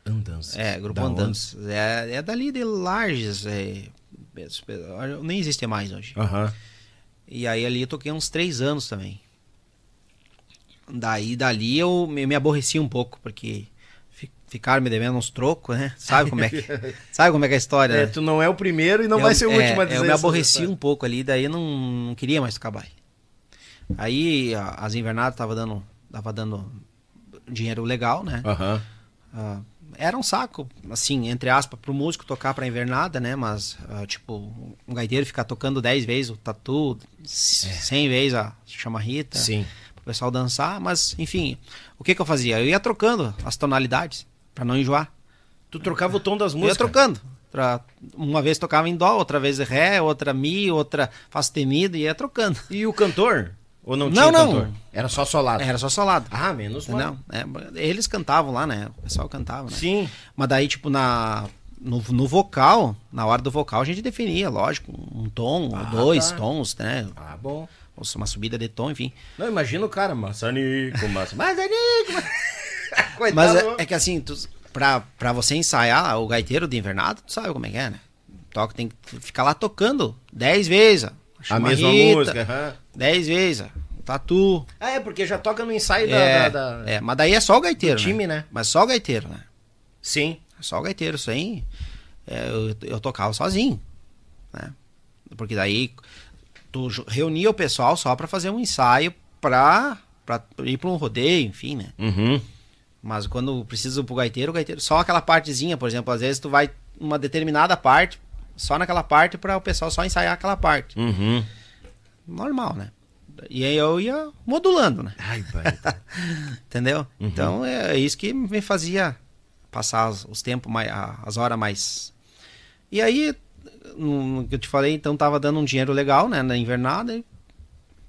Andanças. É, grupo Da onde? Andanças. É, é dali de Lages, é, nem existe mais hoje. Aham. E aí ali eu toquei uns três anos também. Daí, dali eu me, me aborreci um pouco, porque ficaram me devendo uns trocos, né? Sabe como é que, sabe como é que é a história, É, né? tu não é o primeiro e não Eu- vai ser o é, último a dizer Eu me aborreci um pouco ali, daí não, não queria mais tocar baile. Aí a- as invernadas tava dando, tava dando dinheiro legal, né? Aham. Ah, era um saco, assim, entre aspas, pro músico tocar pra invernada, né? Mas, ah, tipo, um gaiteiro ficar tocando 10 vezes o tatu, 100 vezes a chamarrita, É. Sim. pro pessoal dançar. Mas, enfim, o que que eu fazia? Eu ia trocando as tonalidades, pra não enjoar. Tu trocava o tom das Eu ia músicas. trocando. Uma vez tocava em dó, outra vez ré, outra mi, outra fá sustenido, ia trocando. E o cantor? Ou não, Não, tinha não. cantor? Era só solado. Era só solado. Ah, menos mal. Não, é, eles cantavam lá, né? O pessoal cantava, né? Sim. Mas daí, tipo, na, no, no vocal, na hora do vocal, a gente definia, lógico, um tom, Ah, dois tá. tons, né? Ah, bom. Ou uma subida de tom, enfim. Não, imagina o cara, maçanico, maçanico. Maçanico! Coitado. Mas é, é que assim, tu, pra, pra você ensaiar o gaiteiro de invernada, tu sabe como é que é, né? Toca, tem que ficar lá tocando dez vezes. a mesma chamarrita, música. aham. Dez vezes. Tatu. Ah, é, porque já toca no ensaio da- É, da, da- é, mas daí é só o gaiteiro. do time, né? Mas só o gaiteiro, né? Sim. Só o gaiteiro, isso aí. é, eu, eu tocava sozinho. Né? Porque daí tu reunia o pessoal só pra fazer um ensaio pra, pra ir pra um rodeio, enfim, né? Uhum. Mas quando precisa pro gaiteiro, o gaiteiro. Só aquela partezinha, por exemplo, às vezes tu vai uma determinada parte, só naquela parte pra o pessoal só ensaiar aquela parte. Uhum. Normal, né? E aí eu ia modulando, né? Ai, pai. Entendeu? Então é isso que me fazia passar os, os tempos, mais, as horas mais. E aí, no que eu te falei, então tava dando um dinheiro legal, né? Na invernada. e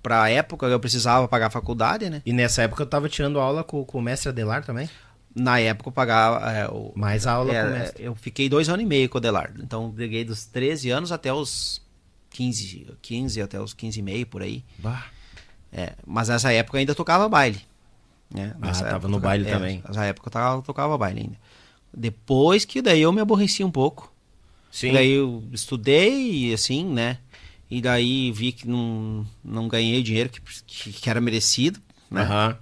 Pra época eu precisava pagar a faculdade, né? E nessa época eu tava tirando aula com, com o mestre Adelar também? na época eu pagava. É, o, Mais aula é, com o mestre. Eu fiquei dois anos e meio com o Adelardo. Então, peguei dos 13 anos até os 15, 15 até os 15 e meio, por aí. Bah. É, mas nessa época eu ainda tocava baile. Né? Ah, Nessa tava época, no baile é, também. Nessa época eu tocava, tocava baile ainda. Depois que daí eu me aborreci um pouco. Sim. Daí eu estudei, assim, né? E daí vi que não, não ganhei o dinheiro que, que, que era merecido, né? Aham.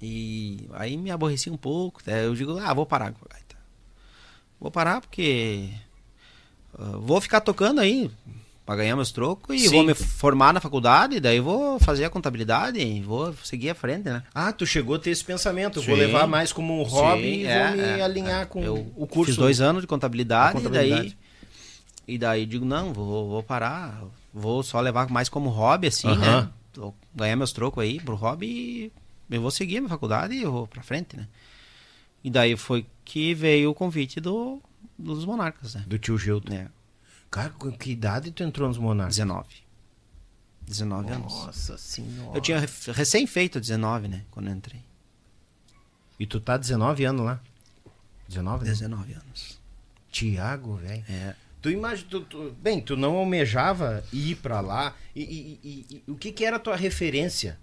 E aí me aborreci um pouco. Daí eu digo, ah, vou parar com a gaita. Vou parar porque ah, vou ficar tocando aí pra ganhar meus trocos e Sim. vou me formar na faculdade, daí vou fazer a contabilidade e vou seguir à frente, né? Ah, tu chegou a ter esse pensamento. Eu vou Sim. levar mais como um hobby Sim, e é, vou me é, alinhar é. com Eu o curso. Fiz dois anos de contabilidade, contabilidade. e daí e daí digo não, vou, vou parar, vou só levar mais como hobby assim, né? Vou ganhar meus trocos aí pro hobby e eu vou seguir a minha faculdade e vou pra frente, né? E daí foi que veio o convite do dos Monarcas, né? Do tio Gildo. É, Cara, com que idade tu entrou nos Monarcas? 19. 19 anos. Nossa senhora. Eu tinha re- recém feito 19, né, quando eu entrei. E tu tá 19 anos lá? 19, né? 19 anos. Tiago, velho. É. Tu imagina, tu, tu- bem, tu não almejava ir pra lá. E, e- e- e o que que era a tua referência?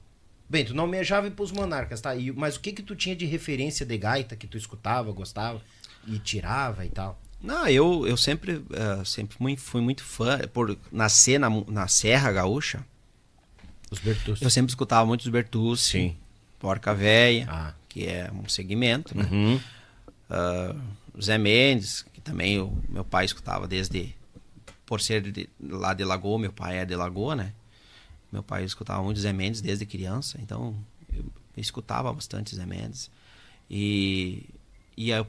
Bem, tu não almejava ir pros monarcas, tá? E, mas o que que tu tinha de referência de gaita que tu escutava, gostava e tirava e tal? Não, eu, eu sempre, eh, sempre fui muito fã, por nascer na, na Serra Gaúcha, Os Bertus. eu sempre escutava muito os Bertucci, Sim. Porca Véia, Ah. que é um segmento, né? Uhum. Ah, Zé Mendes, que também meu pai escutava desde, por ser de- lá de Lagoa, meu pai é de Lagoa, né? Meu pai escutava muito Zé Mendes desde criança, então eu, escutava bastante Zé Mendes. E, e eu,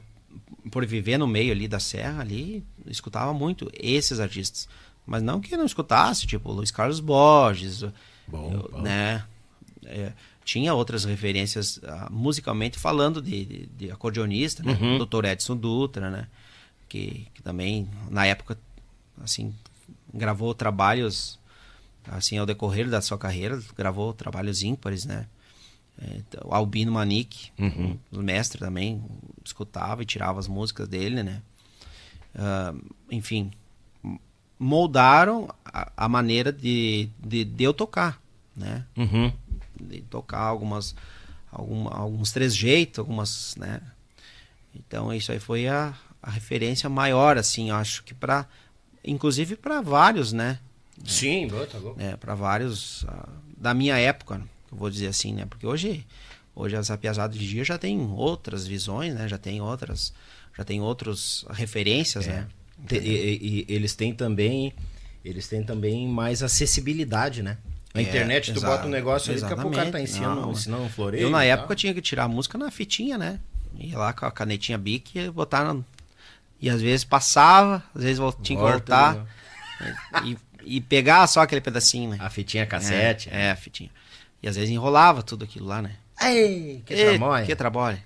por viver no meio ali da serra, ali, escutava muito esses artistas. Mas não que eu não escutasse, tipo Luiz Carlos Borges, Bom, eu- bom. né? É, tinha outras referências ah, musicalmente falando de, de, de acordeonista, né? Uhum. Dr. Edson Dutra, né? Que, que também, na época, assim, gravou trabalhos, assim, ao decorrer da sua carreira, gravou trabalhos ímpares, né? É, então, o Albino Manique, Uhum. o mestre também, escutava e tirava as músicas dele, né? Ah, enfim, moldaram a, a maneira de, de, de eu tocar, né? Uhum. de tocar algumas algum, alguns trejeitos, algumas, né? Então isso aí foi a, a referência maior, assim, eu acho que para inclusive para vários, né? Sim, boa, tá louco. É, para vários ah, da minha época, eu vou dizer assim, né? Porque hoje hoje essa piazada de dia já tem outras visões, né? Já tem outras já tem outros referências, né? Te- E, e- e eles têm também eles têm também mais acessibilidade, né? Na É, internet tu bota um negócio ali, daqui a pouco o cara tá ensinando, Não, ensinando um floreio. Eu na época tinha que tirar a música na fitinha, né? Ia lá com a canetinha bic e botar na... E às vezes passava, às vezes tinha que Volta, voltar e, e pegar só aquele pedacinho, né? A fitinha cassete. É, é, a fitinha. E às vezes enrolava tudo aquilo lá, né? Ei, que tramóia. Que trabalho.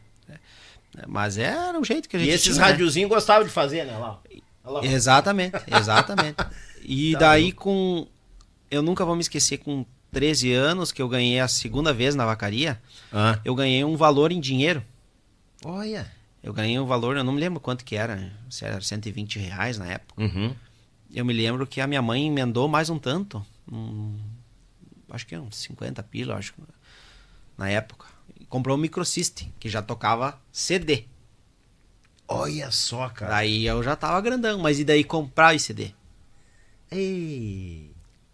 Mas era o jeito que a gente E esses tinha, né? radiozinhos gostavam de fazer, né? Lá. Lá. Exatamente, exatamente. E Tá daí com. Eu nunca vou me esquecer, com 13 anos, que eu ganhei a segunda vez na vacaria, Ah. eu ganhei um valor em dinheiro. Olha. Eu ganhei um valor, eu não me lembro quanto que era, se era 120 reais na época. Uhum. Eu me lembro que a minha mãe emendou mais um tanto, um, acho que uns 50 pila, acho, na época. Comprou um microsystem, que já tocava CD. Olha só, cara. Daí eu já tava grandão, mas e daí comprar esse CD? Ei.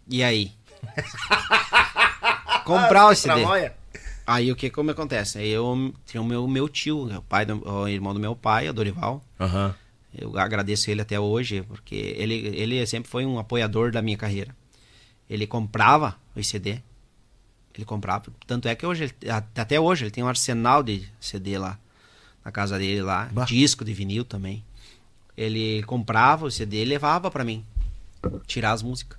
E aí? comprar o CD. Aí o que como acontece? Aí eu tinha o meu, meu tio, o pai do, o irmão do meu pai, o Dorival. Aham. Eu agradeço ele até hoje, porque ele, ele sempre foi um apoiador da minha carreira. Ele comprava o CD. Ele comprava. Tanto é que hoje, ele- até hoje, ele tem um arsenal de CD lá na casa dele lá. Bah. Disco de vinil também. Ele comprava o CD e levava pra mim. Tirar as músicas.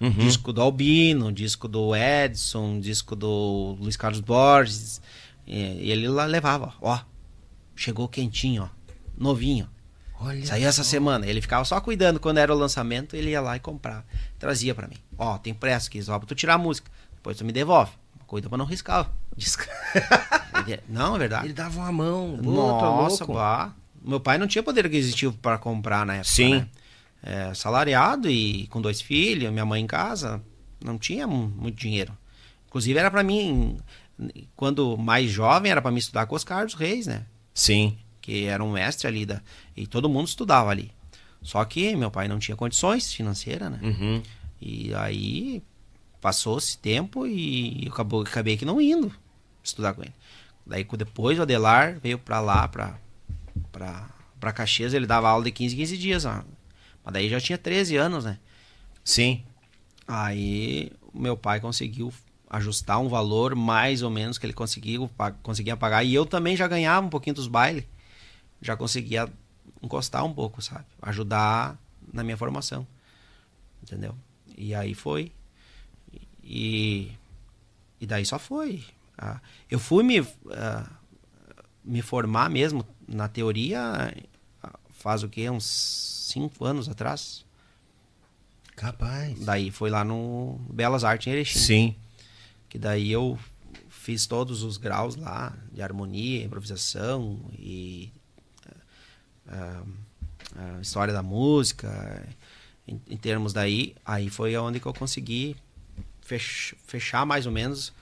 Uhum. Disco do Albino, disco do Edson, disco do Luiz Carlos Borges. E ele lá levava, ó. Chegou quentinho, ó. Novinho. Olha. Saiu essa semana. Ele ficava só cuidando quando era o lançamento, ele ia lá e comprava. Trazia pra mim. Ó, tem pressa aqui, só pra tu tirar a música. Depois tu me devolve. cuida pra não riscar. não, é verdade. Ele dava uma mão. Nossa, bah. Meu pai não tinha poder aquisitivo para comprar na época. Sim. Né? É, salariado e com dois filhos, minha mãe em casa, não tinha muito dinheiro. Inclusive era para mim, quando mais jovem, era para mim estudar com os Carlos Reis, né? Sim. Que era um mestre ali da, e todo mundo estudava ali. Só que meu pai não tinha condições financeiras, né? Uhum. E aí passou-se tempo e eu acabou, acabei que não indo estudar com ele. Daí depois o Adelar veio para lá, para para Caxias, ele dava aula de 15 15 dias. Ó. Mas daí já tinha 13 anos, né? Sim. Aí meu pai conseguiu ajustar um valor mais ou menos que ele conseguiu, conseguia pagar. E eu também já ganhava um pouquinho dos bailes. Já conseguia encostar um pouco, sabe? Ajudar na minha formação. Entendeu? E aí foi. E, e daí só foi. Ah, eu fui me, uh, me formar mesmo na teoria faz o que? Uns cinco anos atrás. Capaz. Daí foi lá no Belas Artes em Erechim. Sim. Que daí eu fiz todos os graus lá de harmonia, improvisação e uh, uh, história da música. Em, em, termos daí, aí foi onde que eu consegui fech, fechar mais ou menos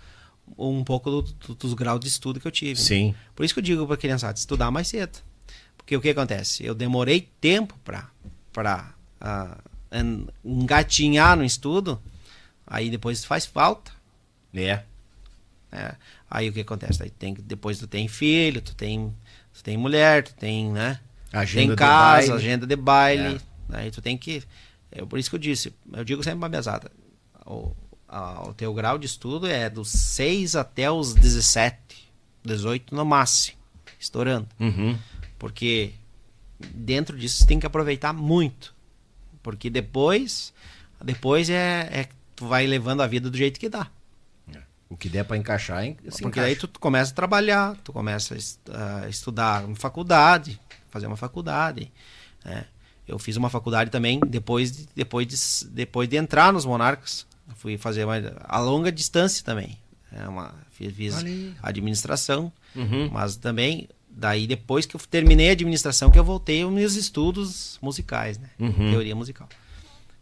um pouco do, do, dos graus de estudo que eu tive. Sim. Né? Por isso que eu digo para criançada, estudar mais cedo. Porque o que acontece? Eu demorei tempo para uh, engatinhar no estudo, aí depois faz falta. É. é. Aí o que acontece? Aí tem, depois tu tem filho, tu tem, tu tem mulher, tu tem, né? Agenda tem casa, de agenda de baile. É. Aí tu tem que. É por isso que eu disse, eu digo sempre uma mesada. O, a, o teu grau de estudo é dos 6 até os 17, 18 no máximo, estourando. Uhum. Porque dentro disso você tem que aproveitar muito. Porque depois, depois é, é tu vai levando a vida do jeito que dá. O que der para encaixar, hein? Porque daí tu começa a trabalhar, tu começa a estudar uma faculdade, fazer uma faculdade. Né? Eu fiz uma faculdade também depois de, depois de, depois de entrar nos Monarcas. Fui fazer uma, a longa distância também. É uma, fiz, fiz administração, uhum. mas também daí depois que eu terminei a administração que eu voltei aos meus estudos musicais, né? Uhum. Teoria musical.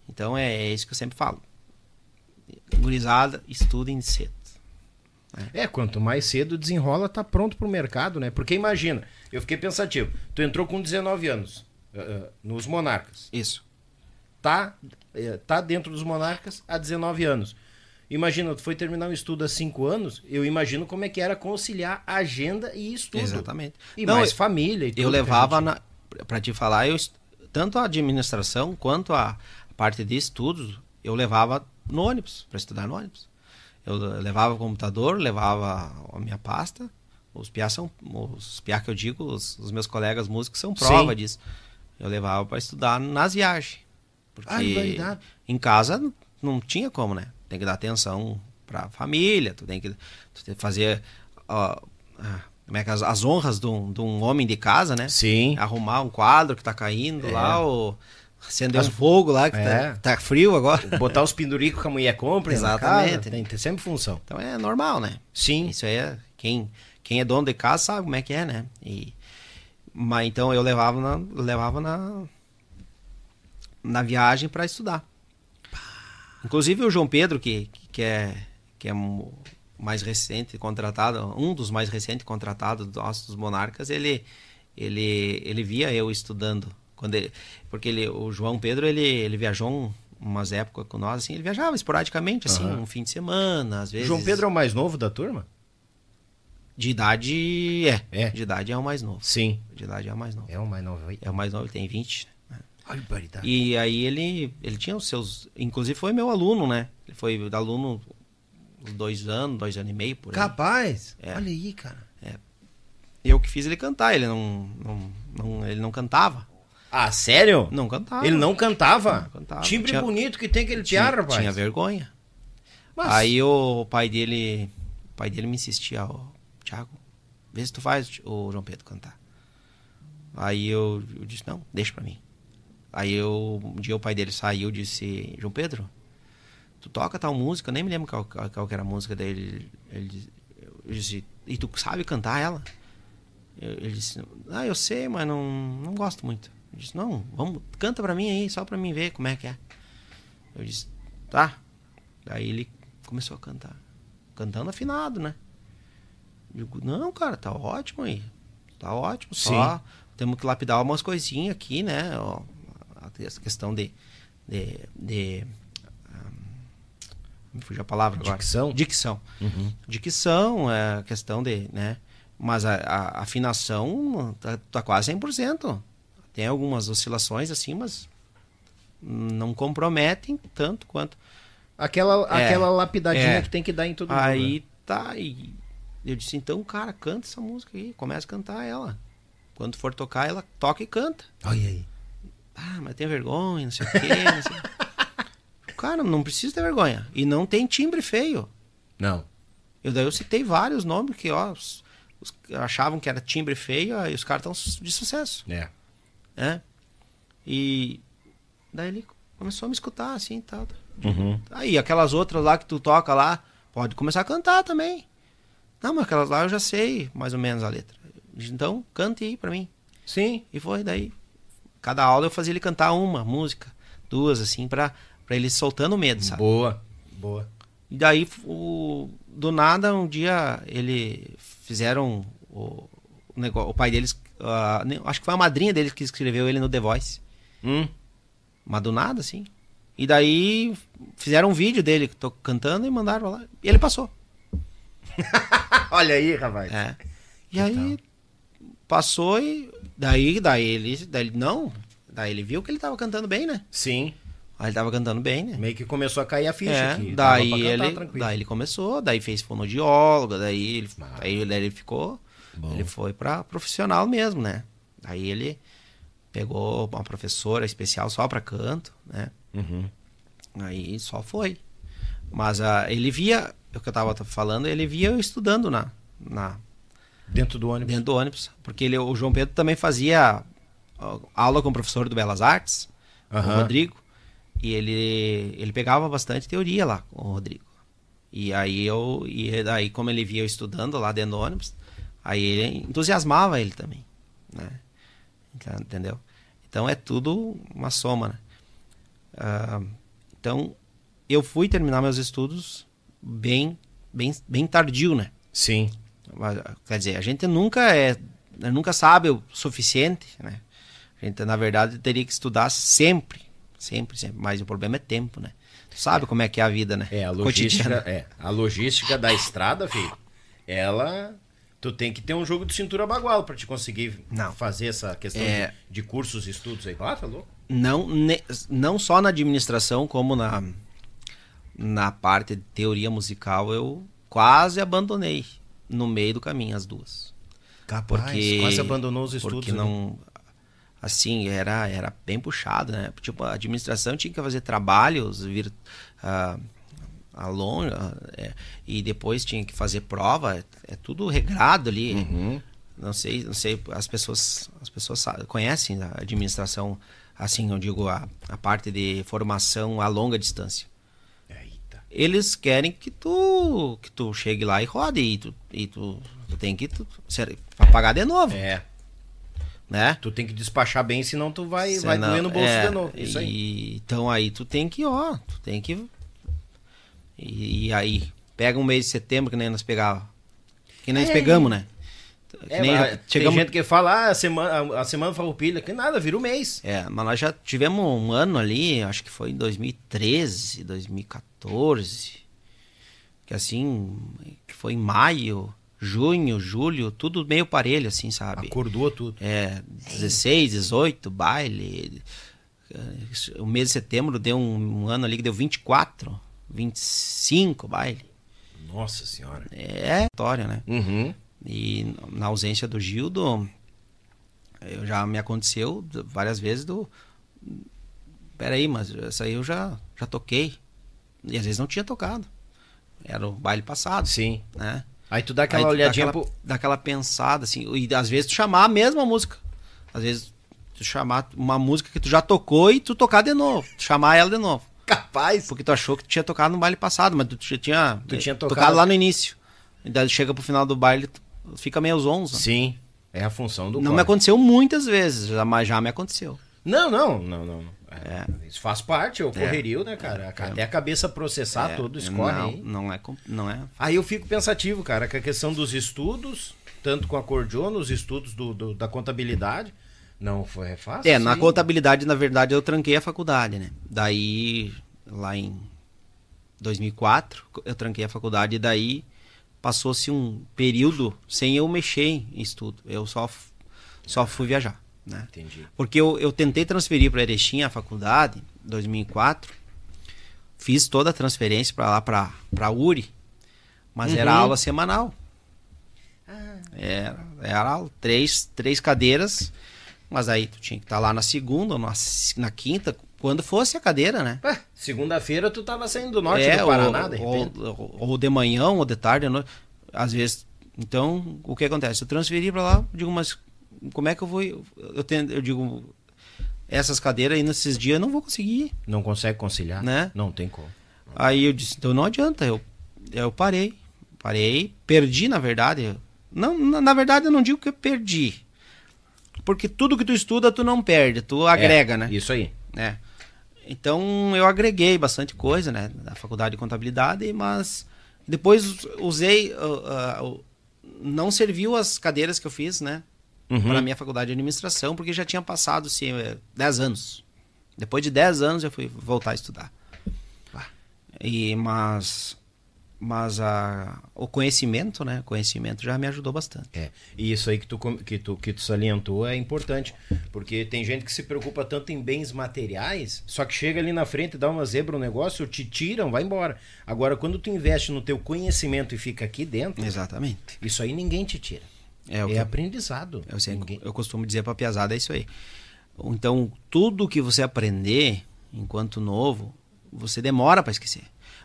Então é, é, isso que eu sempre falo. Gurizada, estudem cedo. É, quanto mais cedo desenrola, tá pronto pro mercado, né? Porque imagina, eu fiquei pensativo. Tu entrou com 19 anos uh, nos Monarcas. Isso. Tá, uh, tá dentro dos Monarcas há 19 anos. Imagina, tu foi terminar um estudo há 5 anos, eu imagino como é que era conciliar agenda e estudo. Exatamente. E Não, mais eu, família e tudo. Eu levava, gente... na, pra te falar, eu, tanto a administração quanto a parte de estudos, eu levava no ônibus, para estudar no ônibus. Eu levava o computador, levava a minha pasta. Os piá são os piá que eu digo, os, os meus colegas músicos são prova Sim. disso. Eu levava para estudar nas viagens. Porque ah, em casa não tinha como, né? Tem que dar atenção para a família, tu tem que, tu tem que fazer ó, como é que as, as honras de um, de um homem de casa, né? Sim. Arrumar um quadro que está caindo é. lá, ou acender As... um fogo lá, que é. tá, tá, frio agora. Botar os penduricos que a mulher compra. Exatamente. Tem, tem sempre função. Então é normal, né? Sim. Isso aí é. Quem, quem é dono de casa sabe como é que é, né? E, mas então eu levava na, levava na, na viagem para estudar. Inclusive o João Pedro, que, que é, que é mais recente contratado, um dos mais recentes contratados dos monarcas, ele, ele, ele via eu estudando quando ele, porque ele, o João Pedro, ele, ele viajou um, umas épocas com nós, assim, ele viajava esporadicamente, assim, uhum. um fim de semana, às vezes. João Pedro é o mais novo da turma? De idade, é. É. De idade é o mais novo. Sim. De idade é o mais novo. É o mais novo. É o mais novo, ele tem 20. Que E aí ele, ele tinha os seus... Inclusive foi meu aluno, né? Ele foi aluno dois anos, dois anos e meio, por aí. Capaz? É. Olha aí, cara. É. Eu que fiz ele cantar, ele não, não, não ele não cantava. Ah, sério? Não cantava. Ele não cantava? Não cantava. Timbre tinha, bonito que tem aquele piar, rapaz. Tinha vergonha. Mas... Aí o pai dele, o pai dele me insistia, ó, Thiago, vê se tu faz o João Pedro cantar. Aí eu, eu disse, não, deixa pra mim. Aí eu, um dia o pai dele saiu e disse, João Pedro, tu toca tal música, eu nem me lembro qual, qual, qual que era a música dele. Ele, ele disse, e tu sabe cantar ela? Eu, ele disse, ah, eu sei, mas não, não gosto muito. Eu disse, não, vamos, canta pra mim aí, só pra mim ver como é que é. Eu disse, tá. Daí ele começou a cantar. Cantando afinado, né? Eu digo, não, cara, tá ótimo aí. Tá ótimo, só Sim. temos que lapidar umas coisinhas aqui, né? Ó, essa questão de. de, de ah, me fugiu a palavra agora. Dicção? Dicção. Dicção, é questão de. né? Mas a, a afinação tá, tá quase 100%. Tem algumas oscilações assim, mas não comprometem tanto quanto. Aquela, É, aquela lapidadinha é. que tem que dar em todo mundo. Aí né? tá. E eu disse, então, cara, canta essa música aí. Começa a cantar ela. Quando for tocar, ela toca e canta. Olha aí. Ah, mas tem vergonha, não sei o quê. não sei. Cara, não precisa ter vergonha. E não tem timbre feio. Não. Eu daí eu citei vários nomes que, ó, os, os achavam que era timbre feio, aí os caras estão de sucesso, É. né? E daí ele começou a me escutar assim e tal. Uhum. Aí aquelas outras lá que tu toca lá, pode começar a cantar também. Não, mas aquelas lá eu já sei mais ou menos a letra. Então, cante aí pra mim. Sim. E foi daí. Cada aula eu fazia ele cantar uma música, duas, assim, pra, pra ele soltando o medo, sabe? Boa. Boa. E daí, o, do nada, um dia ele fizeram o, o negócio, o pai deles, nem- acho que foi a madrinha dele que escreveu ele no The Voice. Hum. Mas do nada, assim. E daí fizeram um vídeo dele tô cantando e mandaram lá. E ele passou. Olha aí, rapaz. É. E aí passou e daí, daí ele, daí ele, não, daí ele viu que ele tava cantando bem, né? Sim. Aí ele tava cantando bem, né? Meio que começou a cair a ficha É, aqui. Daí cantar ele, tranquilo. daí ele começou, daí fez fonoaudiólogo, daí ele, Ah. aí daí ele ficou, Bom. ele foi pra profissional mesmo, né? Aí ele pegou uma professora especial só pra canto, né? Uhum. Aí só foi. Mas ah, ele via, é o que eu tava falando, ele via eu estudando na, na Dentro do ônibus. dentro do ônibus, porque ele, o João Pedro também fazia aula com o professor do Belas Artes, o Aham. Rodrigo, e ele ele pegava bastante teoria lá com o Rodrigo. E aí eu e daí como ele via eu estudando lá dentro do ônibus, aí ele entusiasmava ele também, né? Então, Entendeu? Então é tudo uma soma, né? Ah, então eu fui terminar meus estudos bem bem bem tardio, né? Sim. Quer dizer, a gente nunca é, nunca sabe o suficiente, né? A gente, na verdade, teria que estudar sempre, sempre, sempre. Mas o problema é tempo, né? Tu sabe como é que é a vida, né? É, a logística, Cotidiana. é, a logística da estrada, filho, ela... Tu tem que ter um jogo de cintura bagual pra te conseguir Não. fazer essa questão É. de, de cursos e estudos aí. Ah, tá louco? Não, ne- não só na administração, como na, na parte de teoria musical, eu quase abandonei no meio do caminho as duas. Capaz, Porque quase abandonou os estudos. Porque né? não assim, era era bem puxado, né? Tipo, a administração tinha que fazer trabalhos vir ah, a longe, ah, é, e depois tinha que fazer prova, é, é tudo regrado ali. Uhum. Não sei, não sei, as pessoas as pessoas sa- conhecem a administração assim, eu digo a, a parte de formação a longa distância. Eles querem que tu que tu chegue lá e rode e tu, e tu, tu tem que tu, pagar de novo, É, né? tu tem que despachar bem, senão tu vai, vai Senão- doer no bolso é, de novo. Isso aí. e- Então aí tu tem que, ó, tu tem que e, e aí pega um mês de setembro que nem nós pegava, que nem nós pegamos, né? Que É, nem mas já Tem chegamos gente que fala, ah, a semana, a semana farroupilha, que nada, vira o mês. É, mas nós já tivemos um ano ali, acho que foi em 2013, 2014, que assim, que foi em maio, junho, julho, tudo meio parelho, assim, sabe? Acordou tudo. É, 16, 18, baile. O mês de setembro deu um, um ano ali que deu 24, 25 baile. Nossa senhora. É história, né? Uhum. E na ausência do Gildo, eu já me aconteceu várias vezes do. Peraí, mas essa aí eu já, já toquei. E às vezes não tinha tocado. Era o baile passado, Sim. né? Aí tu dá aquela tu olhadinha dá aquela, pro. dá aquela pensada, assim. E às vezes tu chamar a mesma música. Às vezes tu chamar uma música que tu já tocou e tu tocar de novo. Tu chamar ela de novo. Capaz. Porque tu achou que tu tinha tocado no baile passado, mas tu já tinha, Tu tinha eh, tocado- lá no início. E daí chega pro final do baile, fica meio zonzo. Sim. É a função do Não me aconteceu muitas vezes, mas já me aconteceu. Não, não, não, não. É, Isso faz parte, é o correrio, né, cara? Até a cabeça processar É, tudo escorre não, aí. não é, não é. Aí eu fico pensativo, cara, com a questão dos estudos, tanto com a acordeona, os estudos do, do- da contabilidade. Não foi é fácil. É, na contabilidade, na verdade, eu tranquei a faculdade, né? Daí, lá em 2004, eu tranquei a faculdade e daí passou-se um período sem eu mexer em estudo. Eu só, só fui viajar, né? Entendi. Porque eu, eu tentei transferir para Erechim a faculdade, em 2004. Fiz toda a transferência para lá, para URI. Mas era Uhum. aula semanal. Era, era aula, três, três cadeiras. Mas aí tu tinha que estar lá na segunda, ou na, na quinta, quando fosse a cadeira, né? Segunda-feira tu tava saindo do norte É, do Paraná, ou, de repente. ou, ou de manhã, ou de tarde, à noite. às vezes. Então, o que acontece? Eu transferi para lá, digo, mas como é que eu vou. Eu, tento- eu digo, essas cadeiras aí nesses dias eu não vou conseguir. Não consegue conciliar? Né? Não tem como. Aí eu disse, então não adianta, eu, eu parei. Parei, perdi na verdade. Não, na, na verdade eu não digo que eu perdi. Porque tudo que tu estuda, tu não perde, tu agrega, É, né? Isso aí. É. Então eu agreguei bastante coisa, né, na faculdade de contabilidade, mas depois usei, uh, uh, não serviu as cadeiras que eu fiz, né, Uhum. para minha faculdade de administração, porque já tinha passado assim, eh, 10 anos. Depois de 10 anos eu fui voltar a estudar. E mas mas a, o conhecimento, né, o conhecimento já me ajudou bastante. É, e isso aí que tu, que, tu, que tu salientou é importante, porque tem gente que se preocupa tanto em bens materiais, só que chega ali na frente, dá uma zebra no negócio, te tiram, vai embora. Agora, quando tu investe no teu conhecimento e fica aqui dentro, Exatamente. isso aí ninguém te tira. É É, o que- aprendizado. Eu, sempre, Ninguém- eu costumo dizer pra piazada é isso aí. Então, tudo que você aprender enquanto novo, você demora pra esquecer.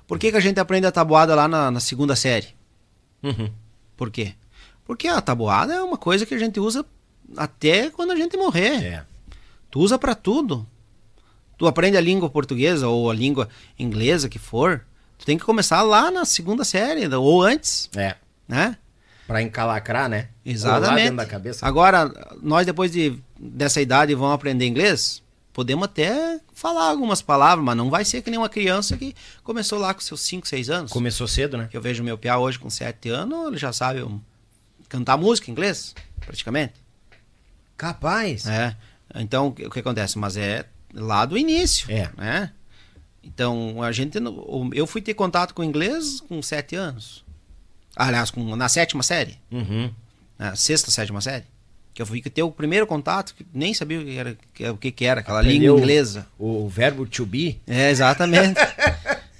Por que, que a gente aprende a tabuada lá na, na segunda série? Uhum. Por quê? Porque a tabuada é uma coisa que a gente usa até quando a gente morrer. É. Tu usa pra tudo. Tu aprende a língua portuguesa ou a língua inglesa que for, tu tem que começar lá na segunda série ou antes, É. né? Pra encalacrar, né? Exatamente. da cabeça. Agora, nós depois de, dessa idade vamos aprender inglês, podemos até falar algumas palavras, mas não vai ser que nem uma criança que começou lá com seus 5, 6 anos. Começou cedo, né? Eu vejo meu piá hoje com 7 anos, ele já sabe cantar música em inglês, praticamente. Capaz. É. Então, o que, acontece? Mas é lá do início, É. né? Então, a gente, eu fui ter contato com inglês com 7 anos. Aliás, com, na sétima série. Uhum. na sexta, sétima série, que eu fui ter o primeiro contato, que nem sabia o que era, o que, que era aquela Aprendeu língua inglesa. O, o verbo to be É, exatamente.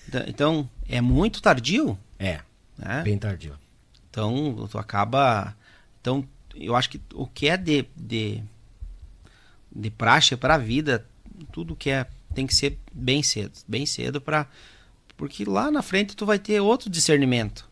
Então- então, é muito tardio, é né? bem tardio. Então, tu acaba... Então, eu acho que o que é de, de, de praxe para a vida, tudo que é, tem que ser bem cedo. Bem cedo para... Porque lá na frente tu vai ter outro discernimento.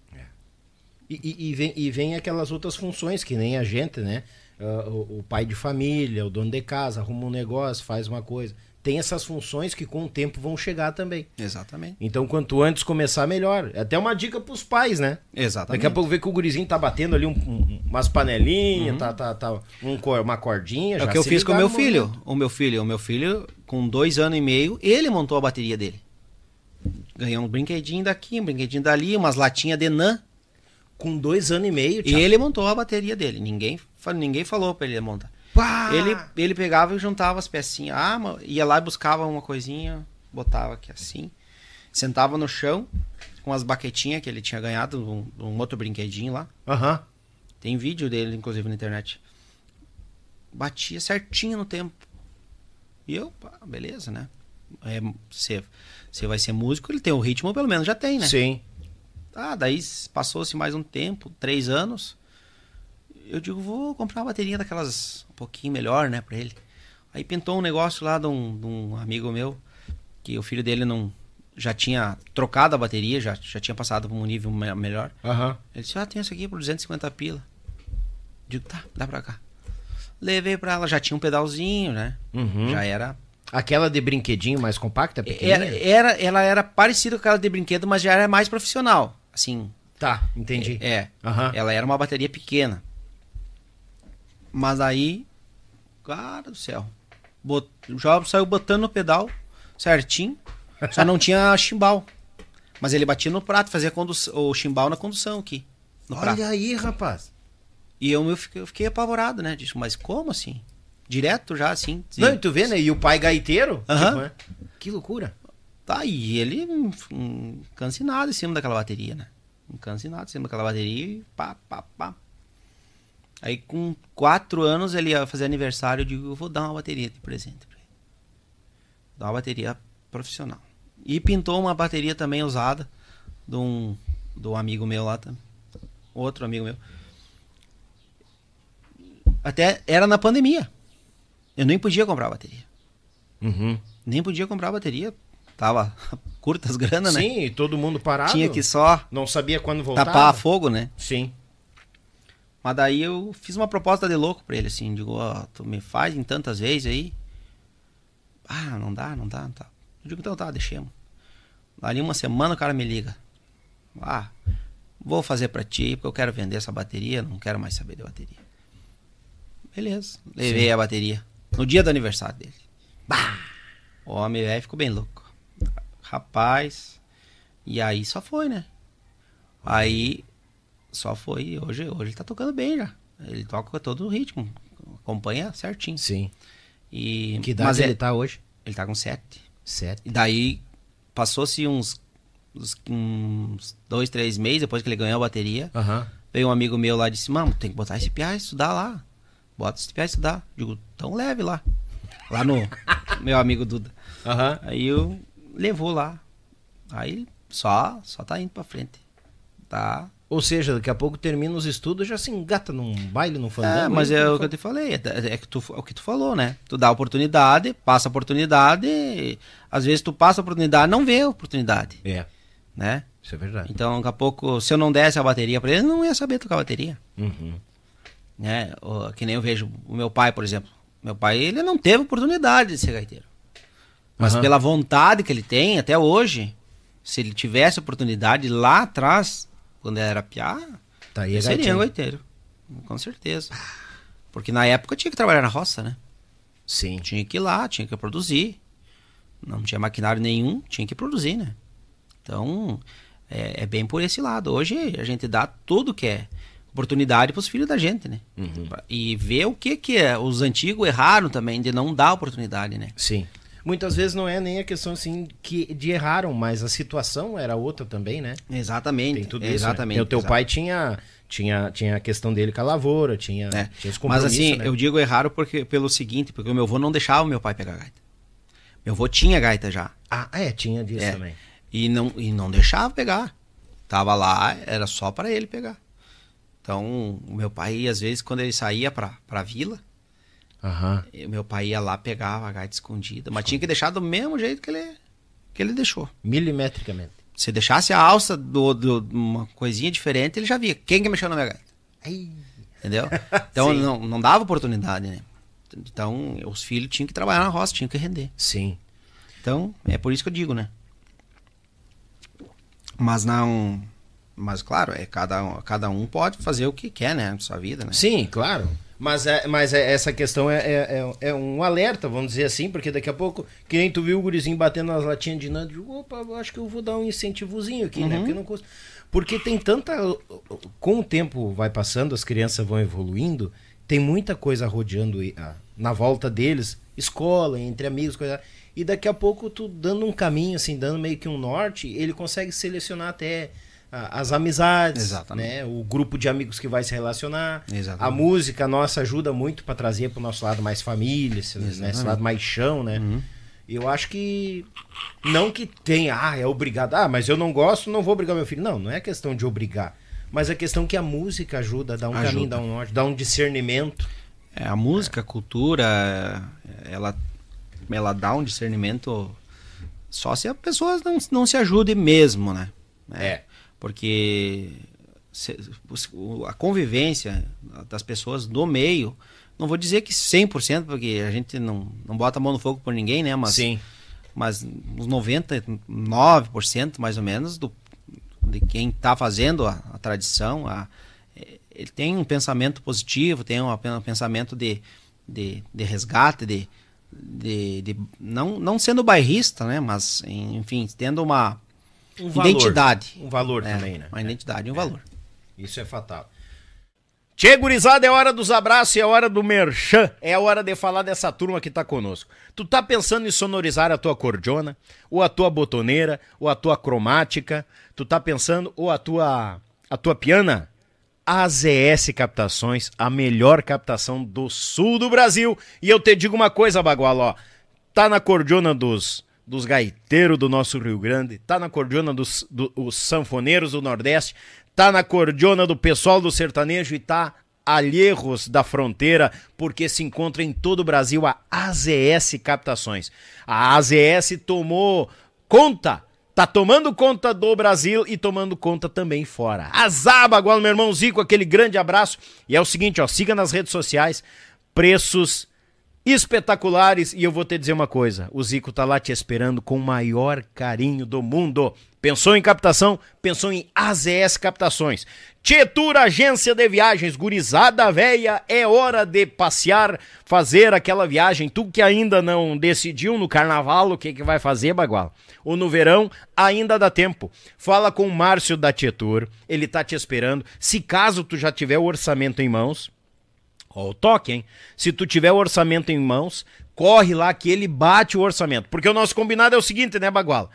E, e- e vem, e vem aquelas outras funções que nem a gente, né? Ah, o, o pai de família, o dono de casa, arruma um negócio, faz uma coisa. Tem essas funções que com o tempo vão chegar também. Exatamente. Então, quanto antes começar, melhor. É até uma dica pros pais, né? Exatamente. Daqui a pouco vê que o gurizinho tá batendo ali um- um- umas panelinhas, tá, tá, tá um uma cordinha. É já o que eu fiz com o meu filho. O meu filho, o meu filho, com dois anos e meio, ele montou a bateria dele. Ganhou um brinquedinho daqui, um brinquedinho dali, umas latinhas de nã. Com dois anos e meio, E tchau. ele montou a bateria dele. Ninguém, ninguém falou pra ele montar. Pá! Ele, ele pegava e juntava as pecinhas. Ah, ia lá e buscava uma coisinha, botava aqui assim. Sentava no chão com as baquetinhas que ele tinha ganhado, um, um outro brinquedinho lá. Aham. Tem vídeo dele, inclusive, na internet. Batia certinho no tempo. E eu, pá, beleza, né? É, Você você vai ser músico, ele tem o ritmo, pelo menos já tem, né? Sim. Ah, daí passou-se mais um tempo, três anos. Eu digo, vou comprar uma bateria daquelas um pouquinho melhor, né, pra ele. Aí pintou um negócio lá de um, de um amigo meu, que o filho dele não já tinha trocado a bateria, já, já tinha passado para um nível me- melhor. Aham. Ele disse, ah, tem isso aqui por 250 pila. Digo, tá, dá pra cá. Levei pra ela, já tinha um pedalzinho, né? Uhum. Já era. Aquela de brinquedinho mais compacta? Era, era, ela era parecida com aquela de brinquedo, mas já era mais profissional. Assim, Tá, entendi. é. Aham. Ela era uma bateria pequena. Mas aí, cara do céu. Bot... O Job saiu botando no pedal certinho, só não tinha chimbal. Mas ele batia no prato, fazia condu... o chimbal na condução aqui. No prato. Olha aí, rapaz. E eu, eu, fiquei, eu fiquei apavorado, né? Disse, mas como assim? Direto já, assim. Não, e tu vê, né? E o pai gaiteiro? Aham. Tipo, né? Que loucura. Tá, e ele cansinado em cima daquela bateria, né? Cansinado em cima daquela bateria e pá, pá, pá. Aí com quatro anos ele ia fazer aniversário, eu digo, eu vou dar uma bateria de presente pra ele. Dar uma bateria profissional. E pintou uma bateria também usada de um, de um amigo meu lá também. Outro amigo meu. Até era na pandemia. Eu nem podia comprar bateria. Uhum. Nem podia comprar bateria. Tava curtas grana, né? Sim, e todo mundo parado. Tinha que só Não sabia quando voltar. tapar fogo, né? Sim. Mas daí eu fiz uma proposta de louco pra ele, assim. Digo, ó, tu me faz em tantas vezes aí. Ah, não dá, não dá, não tá. Eu digo, então tá, deixemos. Dali uma semana o cara me liga. Ah, vou fazer pra ti, porque eu quero vender essa bateria, não quero mais saber de bateria. Beleza, levei a bateria. No dia do aniversário dele. Bah! O homem velho ficou bem louco. Rapaz. E aí só foi, né? Aí só foi. Hoje, hoje ele tá tocando bem já. Ele toca todo o ritmo. Acompanha certinho. Sim. E, Que idade mas ele é- tá hoje? ele tá com sete. Sete. E daí passou-se uns, uns, uns dois, três meses depois que ele ganhou a bateria. Aham. Veio um amigo meu lá e disse: Mano, tem que botar esse piá e estudar lá. Bota esse piá e estudar. Digo, tão leve lá. Lá no meu amigo Duda. Aham. Aí eu levou lá. Aí só, só tá indo pra frente. Tá. Ou seja, daqui a pouco termina os estudos já se engata num baile, num fandango. É, mas é o que eu te falei, é, é que tu, é o que tu falou, né? Tu dá a oportunidade, passa a oportunidade, às vezes tu passa a oportunidade, não vê a oportunidade, É, né? isso é verdade. Então, daqui a pouco, se eu não desse a bateria pra ele, não ia saber tocar bateria, Uhum. né? Que nem eu vejo o meu pai, por exemplo. Meu pai, ele não teve oportunidade de ser gaiteiro. Mas Aham. pela vontade que ele tem, até hoje, se ele tivesse oportunidade lá atrás, quando ele era piá, Tá aí, seria um gaiteiro. Com certeza. Porque na época tinha que trabalhar na roça, né? Sim. Tinha que ir lá, tinha que produzir. Não tinha maquinário nenhum, tinha que produzir, né? Então, é, é bem por esse lado. Hoje a gente dá tudo que é oportunidade para os filhos da gente, né? Pra- E ver o que que é. Os antigos erraram também de não dar oportunidade, né? Sim. Muitas vezes não é nem a questão assim que de erraram, mas a situação era outra também, né? Exatamente. Tem tudo isso. né? Exatamente. O teu exato. pai tinha, tinha, tinha a questão dele com a lavoura, tinha, É. tinha esse Mas assim, né? eu digo erraram porque, pelo seguinte, porque o meu avô não deixava o meu pai pegar gaita. Meu avô tinha gaita já. Ah, é, tinha disso É. também. E não, e não deixava pegar. Tava lá, era só para ele pegar. Então, o meu pai, às vezes, quando ele saía pra, pra vila, E o meu pai ia lá, pegava a gaita escondida. Mas tinha que deixar do mesmo jeito que ele, que ele deixou. Milimetricamente. Se deixasse a alça do, do- uma coisinha diferente, ele já via. Quem que mexeu na minha gaita? Entendeu? Então, não, não dava oportunidade, né? Então, os filhos tinham que trabalhar na roça, tinham que render. Sim. Então, é por isso que eu digo, né? Mas não. Mas claro, é cada, um- cada um pode fazer o que quer, né? Na sua vida, né? Sim, claro. Mas, é, mas é- essa questão é, é, é- é um alerta, vamos dizer assim, porque daqui a pouco, que nem tu viu o gurizinho batendo nas latinhas de nada, opa, eu acho que eu vou dar um incentivozinho aqui, né? Porque, não custa. porque tem tanta. Com o tempo vai passando, as crianças vão evoluindo, tem muita coisa rodeando na volta deles, escola, entre amigos, coisa. E daqui a pouco tu dando um caminho, assim, dando meio que um norte, ele consegue selecionar até as amizades, Exatamente. né? O grupo de amigos que vai se relacionar. Exatamente. A música nossa ajuda muito para trazer para o nosso lado mais família, esse, né, esse lado mais chão, né? Uhum. Eu acho que não que tenha, ah, é obrigado, ah, mas eu não gosto, não vou obrigar meu filho. Não, não é questão de obrigar, mas é questão que a música ajuda a dar um Ajuda. caminho, dar um norte, dar um discernimento. É, a música, a cultura, ela, ela dá um discernimento só se as pessoas não, não se ajudem mesmo, né? É. Porque se- a convivência das pessoas no meio não vou dizer que 100%, porque a gente não, não bota a mão no fogo por ninguém, né? Mas, Sim. Mas uns 99% mais ou menos do, de quem está fazendo a, a tradição, a, é, ele tem um pensamento positivo, tem um, um pensamento de, de, de resgate, de, de, de, não, não sendo bairrista, né? Mas, enfim, tendo uma um valor, identidade. Um valor é, também, né? Uma identidade, um é. valor. Isso é fatal. Tchê, gurizada, é hora dos abraços, é hora do merchan, é hora de falar dessa turma que tá conosco. Tu tá pensando em sonorizar a tua cordiona, ou a tua botoneira, ou a tua cromática, tu tá pensando, ou a tua, a tua piana? AZS Captações, a melhor captação do sul do Brasil. E eu te digo uma coisa, Bagual, ó, tá na cordiona dos, dos gaiteiros do nosso Rio Grande, tá na cordiona dos, dos sanfoneiros do Nordeste, tá na cordiona do pessoal do sertanejo e tá alheiros da fronteira, porque se encontra em todo o Brasil a AZS Captações. A AZS tomou conta, tá tomando conta do Brasil e tomando conta também fora. Azaba, igual meu irmão Zico, aquele grande abraço. E é o seguinte, ó, siga nas redes sociais, preços espetaculares e eu vou te dizer uma coisa, o Zico tá lá te esperando com o maior carinho do mundo. Pensou em captação? Pensou em AZS Captações. Tietur Agência de Viagens, gurizada véia, é hora de passear, fazer aquela viagem. Tu que ainda não decidiu no carnaval o que, que vai fazer, Bagual, ou no verão, ainda dá tempo. Fala com o Márcio da Tietur, ele tá te esperando. Se caso tu já tiver o orçamento em mãos, Ó, o toque, hein? Se tu tiver o orçamento em mãos, corre lá que ele bate o orçamento. Porque o nosso combinado é o seguinte, né, Baguala?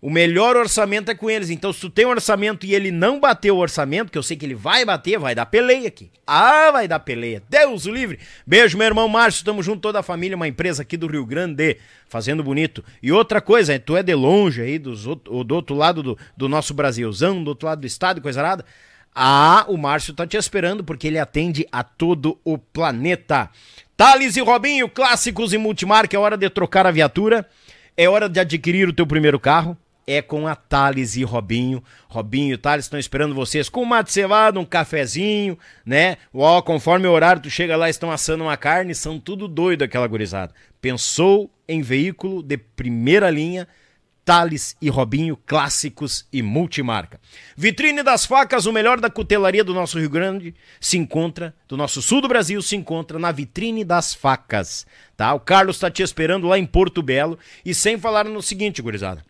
O melhor orçamento é com eles. Então, se tu tem um orçamento e ele não bateu o orçamento, que eu sei que ele vai bater, vai dar peleia aqui. Ah, vai dar peleia. Deus o livre. Beijo, meu irmão Márcio. Tamo junto, toda a família, uma empresa aqui do Rio Grande, fazendo bonito. E outra coisa, tu é de longe aí, dos, do outro lado do, do nosso Brasilzão, do outro lado do estado, coisa nada. Ah, o Márcio tá te esperando porque ele atende a todo o planeta. Thales e Robinho, clássicos e multimarca, é hora de trocar a viatura, é hora de adquirir o teu primeiro carro. É com a Thales e Robinho. Robinho e Thales estão esperando vocês com mate cevado, um cafezinho, né? Ó, conforme o horário, tu chega lá, estão assando uma carne, são tudo doido aquela gurizada. Pensou em veículo de primeira linha, Thales e Robinho, clássicos e multimarca. Vitrine das facas, o melhor da cutelaria do nosso Rio Grande, se encontra, do nosso sul do Brasil, se encontra na Vitrine das Facas, tá? O Carlos está te esperando lá em Porto Belo e sem falar no seguinte, gurizada.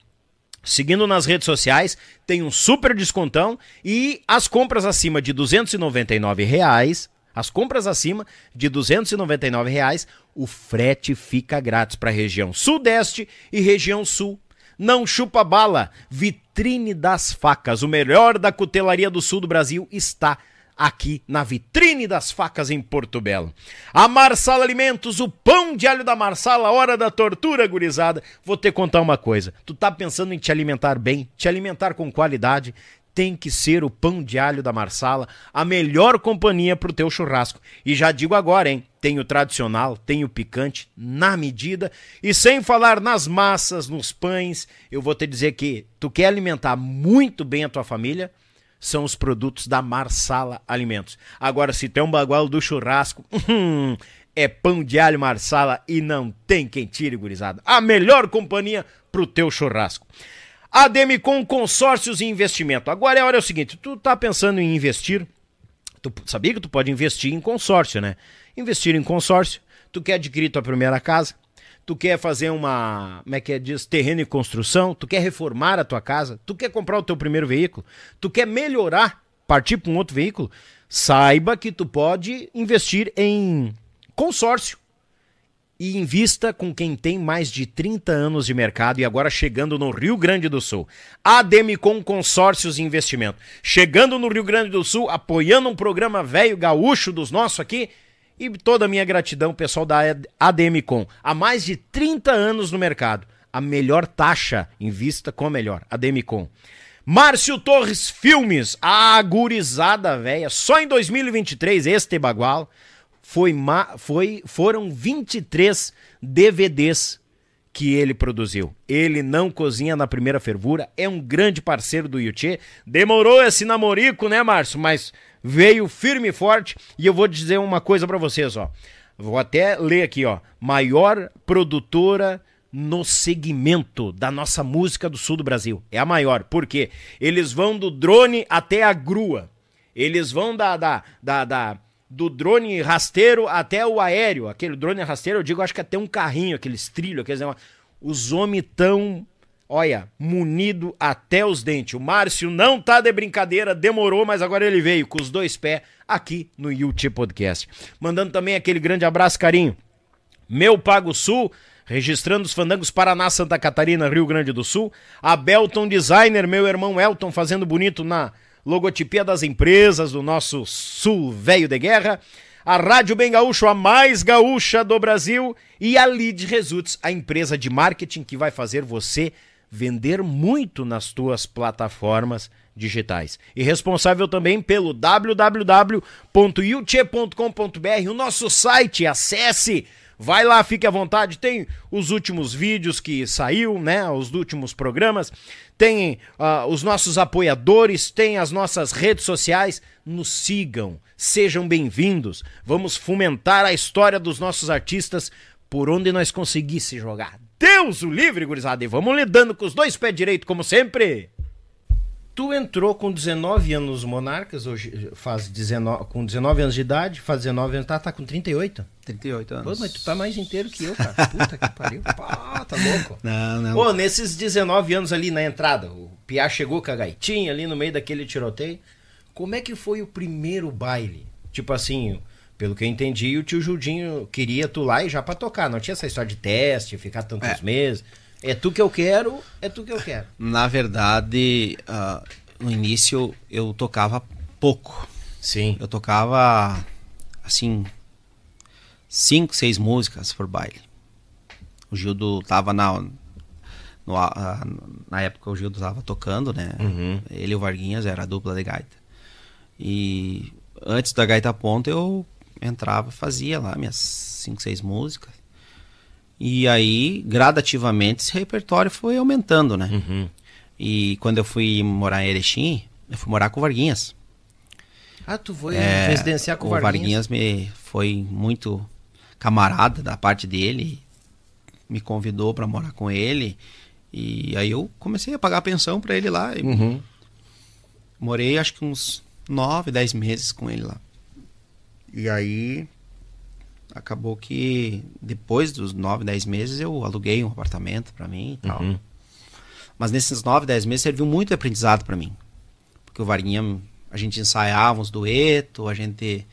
Seguindo nas redes sociais, tem um super descontão e as compras acima de 299 reais, as compras acima de 299 reais, o frete fica grátis para a região Sudeste e região Sul não chupa bala. Vitrine das facas. O melhor da cutelaria do sul do Brasil está aqui na vitrine das facas em Porto Belo. A Marsala Alimentos, o pão de alho da Marsala, hora da tortura, gurizada. Vou te contar uma coisa. Tu tá pensando em te alimentar bem, te alimentar com qualidade, tem que ser o pão de alho da Marsala, a melhor companhia pro teu churrasco. E já digo agora, hein? Tem o tradicional, tem o picante na medida e sem falar nas massas, nos pães. Eu vou te dizer que tu quer alimentar muito bem a tua família, são os produtos da Marsala Alimentos. Agora, se tem um bagual do churrasco, hum, é pão de alho Marsala e não tem quem tire, gurizada. A melhor companhia pro teu churrasco. Ademicon Consórcios e Investimento. Agora é a hora é o seguinte, tu tá pensando em investir, tu sabia que tu pode investir em consórcio, né? Investir em consórcio, tu quer adquirir tua primeira casa, tu quer fazer uma, como é que é, diz, terreno em construção, tu quer reformar a tua casa, tu quer comprar o teu primeiro veículo, tu quer melhorar, partir para um outro veículo, saiba que tu pode investir em consórcio e invista com quem tem mais de 30 anos de mercado e agora chegando no Rio Grande do Sul. Ademicon Consórcios e Investimento. Chegando no Rio Grande do Sul, apoiando um programa velho gaúcho dos nossos aqui. E toda a minha gratidão, pessoal da Ademicon. Há mais de 30 anos no mercado. A melhor taxa invista com a melhor. Ademicon. Márcio Torres Filmes, a gurizada velha. Só em 2023, este bagual foi, foi foram 23 DVDs que ele produziu. Ele não cozinha na primeira fervura, é um grande parceiro do Yuchê. Demorou esse namorico, né, Márcio? Mas veio firme e forte. E eu vou dizer uma coisa para vocês, ó. Vou até ler aqui, ó. Maior produtora no segmento da nossa música do sul do Brasil. É a maior. Por quê? Eles vão do drone até a grua. Eles vão da, da, da, da do drone rasteiro até o aéreo. Aquele drone rasteiro, eu digo, acho que até um carrinho, aqueles trilhos, aqueles Os homens tão, olha, munido até os dentes. O Márcio não tá de brincadeira, demorou, mas agora ele veio com os dois pés aqui no YouTube Podcast. Mandando também aquele grande abraço, carinho. Meu Pago Sul, registrando os fandangos Paraná, Santa Catarina, Rio Grande do Sul. A Belton Designer, meu irmão Elton, fazendo bonito na logotipia das empresas do nosso sul velho de guerra. A Rádio Bem Gaúcho, a mais gaúcha do Brasil. E a Lead Results, a empresa de marketing que vai fazer você vender muito nas tuas plataformas digitais. E responsável também pelo www.yuche.com.br, o nosso site. Acesse Vai lá, fique à vontade. Tem os últimos vídeos que saiu, né? Os últimos programas. Tem uh, os nossos apoiadores, tem as nossas redes sociais. Nos sigam, sejam bem-vindos. Vamos fomentar a história dos nossos artistas por onde nós conseguisse jogar. Deus o livre, gurizada. E vamos lidando com os dois pés direitos, como sempre. Tu entrou com 19 anos Monarcas, hoje faz 19, com 19 anos de idade, faz 19 anos, tá, tá com 38. 38 anos. Pô, mas tu tá mais inteiro que eu, cara. Puta que pariu. Pá, tá louco. Não, não. Pô, nesses 19 anos ali na entrada, o Piá chegou com a gaitinha ali no meio daquele tiroteio. Como é que foi o primeiro baile? Tipo assim, pelo que eu entendi, o tio Judinho queria tu lá e já pra tocar. Não tinha essa história de teste, ficar tantos é. meses. É tu que eu quero, é tu que eu quero. Na verdade, uh, no início eu tocava pouco. Sim. Eu tocava, assim, cinco, seis músicas por baile. O Gildo tava na. No, uh, na época o Gildo tava tocando, né? Uhum. Ele e o Varguinhas era a dupla de gaita. E antes da gaita ponta eu entrava fazia lá minhas cinco, seis músicas. E aí, gradativamente, esse repertório foi aumentando, né? Uhum. E quando eu fui morar em Erechim, eu fui morar com o Varguinhas. Ah, tu foi é, residenciar com o Varguinhas? O Varguinhas me foi muito camarada da parte dele, me convidou para morar com ele. E aí eu comecei a pagar a pensão para ele lá. Uhum. Morei acho que uns nove, dez meses com ele lá. E aí acabou que depois dos 9, 10 meses eu aluguei um apartamento para mim e tal. Uhum. Mas nesses 9, 10 meses serviu muito de aprendizado para mim. Porque o Varguinha, a gente ensaiava uns duetos, a gente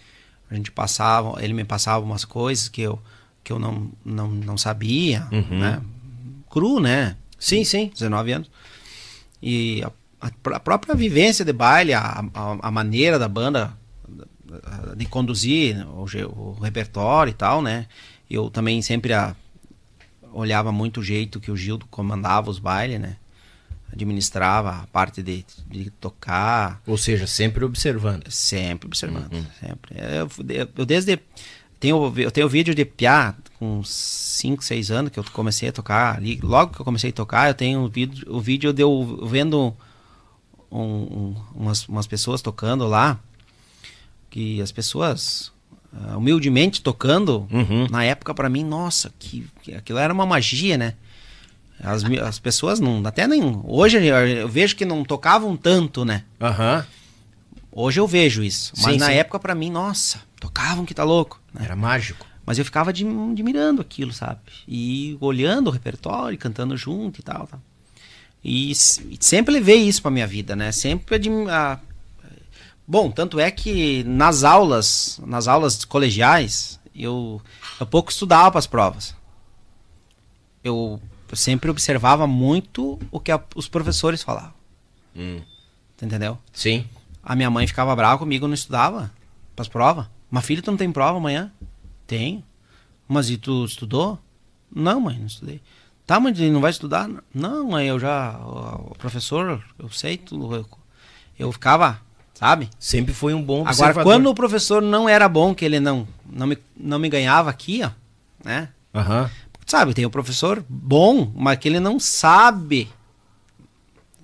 a gente passava, ele me passava umas coisas que eu que eu não não, não sabia, uhum. né? Cru, né? Sim, sim. 19 anos. E a, a própria vivência de baile, a, a, a maneira da banda de conduzir o, o, repertório e tal, né? Eu também sempre a, olhava muito o jeito que o Gildo comandava os bailes, né? Administrava a parte de, de tocar. Ou seja, sempre observando. Sempre observando, uhum. sempre. Eu, eu, desde tenho, eu tenho vídeo de Piá com 5, 6 anos que eu comecei a tocar ali. Logo que eu comecei a tocar, eu tenho um vídeo, o vídeo de eu vendo um, um, umas, umas pessoas tocando lá que as pessoas uh, humildemente tocando, uhum. na época para mim, nossa, que, que, aquilo era uma magia, né? As, as pessoas não, até nem, hoje eu vejo que não tocavam tanto, né? Uhum. Hoje eu vejo isso, mas sim, na sim. época para mim, nossa, tocavam que tá louco. Né? Era mágico. Mas eu ficava admirando aquilo, sabe? E olhando o repertório, cantando junto e tal, tal. E, e sempre levei isso pra minha vida, né? Sempre a, Bom, tanto é que nas aulas, nas aulas colegiais, eu, eu pouco estudava para as provas. Eu, eu, sempre observava muito o que a, os professores falavam. Hum. Entendeu? Sim. A minha mãe ficava brava comigo, eu não estudava para as provas. Mas filho, tu não tem prova amanhã? Tenho. Mas e tu estudou? Não, mãe, não estudei. Tá, mãe, não vai estudar? Não, mãe, eu já. O professor, eu sei tudo. Eu, eu ficava sabe? Sempre foi um bom observador. Agora, quando o professor não era bom, que ele não, não, me, não me ganhava aqui, ó, né? Uhum. Sabe, tem o um professor bom, mas que ele não sabe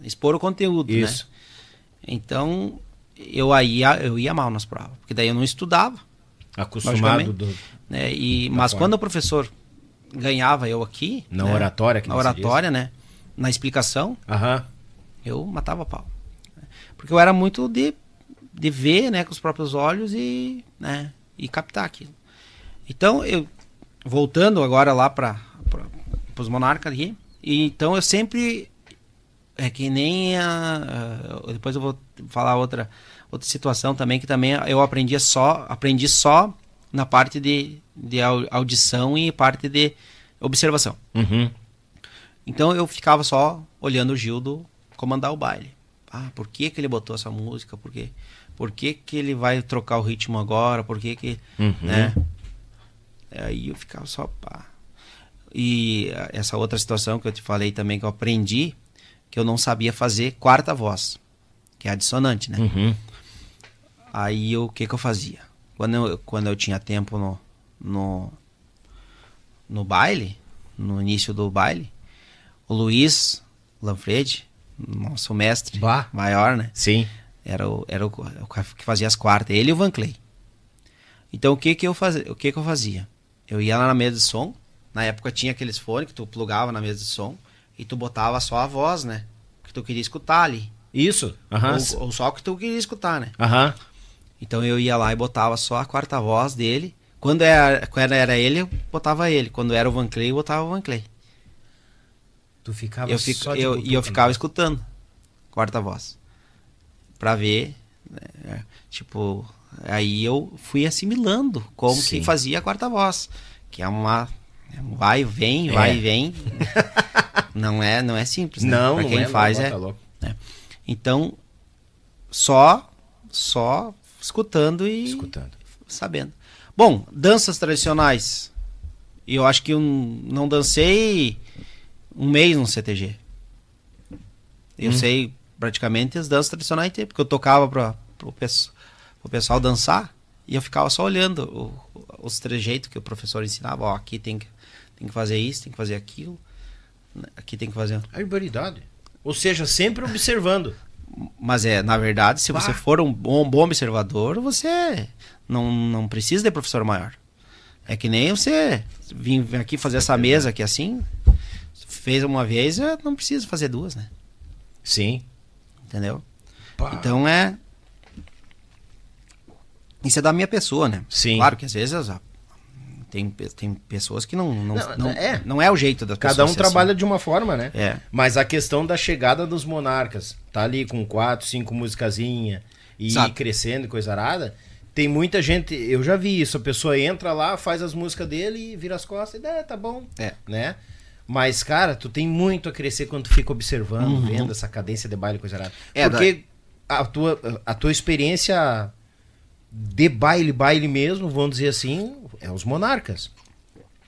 expor o conteúdo, né? Isso. né? Então, eu, aí, eu ia mal nas provas, porque daí eu não estudava. Acostumado do, né? E, mas forma. quando o professor ganhava eu aqui. Na né? oratória, que Na oratória, né? Na explicação, Aham. eu matava pau. Porque eu era muito de, de ver, né, com os próprios olhos e, né, e captar aquilo. Então, eu voltando agora lá para os monarcas aqui, e então eu sempre é que nem a, a- depois eu vou falar outra outra situação também que também eu aprendi só aprendi só na parte de, de au- audição e parte de observação. Uhum. Então eu ficava só olhando o Gildo comandar o baile. Ah, por que, que ele botou essa música? Por quê? Por que, que ele vai trocar o ritmo agora? Por que que... Uhum. Né? Aí eu ficava só... Pá. E ah, essa outra situação que eu te falei também que eu aprendi, que eu não sabia fazer quarta voz, que é a dissonante, né? Uhum. Aí o que que eu fazia? Quando eu, quando eu tinha tempo no, no, no baile, no início do baile, o Luiz Lanfredi, nosso mestre Bah. maior, né? Sim. Era o, era o, que fazia as quartas, ele e o Van Clay. Então o que que eu fazia? O que que eu fazia? Eu ia lá na mesa de som, na época tinha aqueles fones que tu plugava na mesa de som e tu botava só a voz, né? Que tu queria escutar ali. Isso. Aham. Ou, ou só o que tu queria escutar, né? Aham. Então eu ia lá e botava só a quarta voz dele. Quando era, quando era ele, eu botava ele. Quando era o Van Clay, eu botava o Van Clay. Tu ficava Eu fico, só eu, e eu ficava escutando. Quarta voz. Pra ver. né, tipo, aí eu fui assimilando como Sim. que fazia a quarta voz. Que é uma. é vai, vem, É. vai, vem. não é, não é simples, né? Não, pra não quem é, faz não, é. tá louco. Então, só, só escutando e Escutando. sabendo. Bom, danças tradicionais. Eu acho que eu não dancei um mês no CTG. Eu sei praticamente as danças tradicionais, porque eu tocava para o pessoal dançar e eu ficava só olhando o- os trejeitos que o professor ensinava. Ó, aqui tem que, tem que fazer isso, tem que fazer aquilo. né, Aqui tem que fazer. Barbaridade. Ou seja, sempre observando. Mas é, na verdade, se Bah. você for um bom, bom observador, você não, não precisa de professor maior. É que nem você vir aqui fazer essa mesa aqui assim, fez uma vez, eh, não precisa fazer duas, né? Sim. Entendeu? Pá. Então é. Isso é da minha pessoa, né? Sim. Claro que às vezes tem, tem pessoas que não. Não, Não, não, é. não é o jeito da Cada um trabalha de uma forma, né? É. Mas a questão da chegada dos monarcas, tá ali com quatro, cinco musicazinha e crescendo e coisa arada. Tem muita gente, eu já vi isso, a pessoa entra lá, faz as músicas dele e vira as costas e é, tá bom, É. né? Mas, cara, tu tem muito a crescer quando tu fica observando, vendo essa cadência de baile e coisa. Uhum. É, Porque a, tua, a tua experiência de baile, baile mesmo, vamos dizer assim, é os monarcas.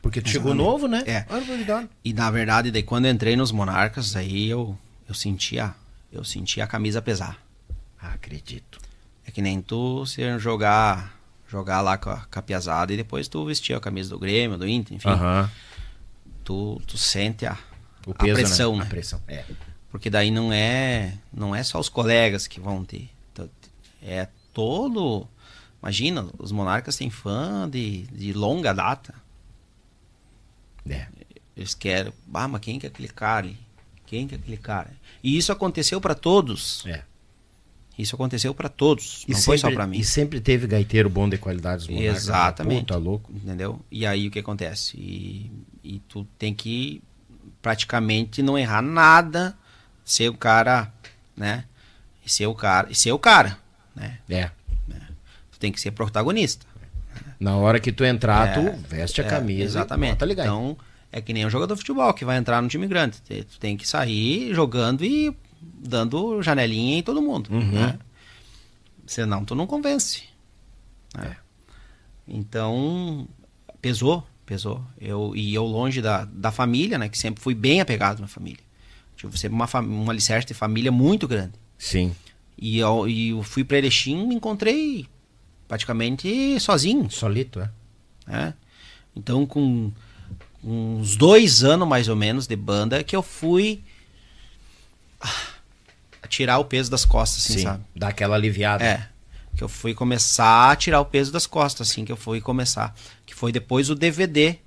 Porque tu chegou novo, né? É. Barbaridade. E na verdade, daí quando eu entrei nos Monarcas, aí eu, eu sentia. Eu sentia a camisa pesar. Ah, acredito. É que nem tu se jogar jogar lá com a, com a piazada e depois tu vestir a camisa do Grêmio, do Inter, enfim. Aham. Tu, tu sente a, O a peso, pressão, né? né? A pressão, é. Porque daí não é não é só os colegas que vão ter. É todo. Imagina, os monarcas têm fã de, de longa data. É. Eles querem. Ah, mas quem que é aquele cara ali? Quem que é aquele cara? E isso aconteceu para todos. É. Isso aconteceu para todos. E não sempre, foi só para mim. E sempre teve gaiteiro bom de qualidade. os monarcas, né? Exatamente. Pô, tá louco. Entendeu? E aí o que acontece? E, e tu tem que praticamente não errar nada, ser o cara, né? E ser o cara, e ser o cara, né? É. Tu tem que ser protagonista. Na hora que tu entrar, É, tu veste a É, camisa. Exatamente. Tá ligado? Então, é que nem um jogador de futebol que vai entrar no time grande. Tu tem que sair jogando e dando janelinha em todo mundo. Uhum. Né? Senão tu não convence. né? Então, pesou, pesou. Eu, e eu longe da, da família, né? Que sempre fui bem apegado minha família. Tive sempre uma, fam- um alicerce de família muito grande. Sim. E eu, e eu fui para Erechim me encontrei praticamente sozinho. Solito, é. né? Então, com uns dois anos mais ou menos de banda, que eu fui ah, tirar o peso das costas, assim, Sim. sabe? Aquela aliviada. É. que eu fui começar a tirar o peso das costas, assim que eu fui começar. Foi depois o DVD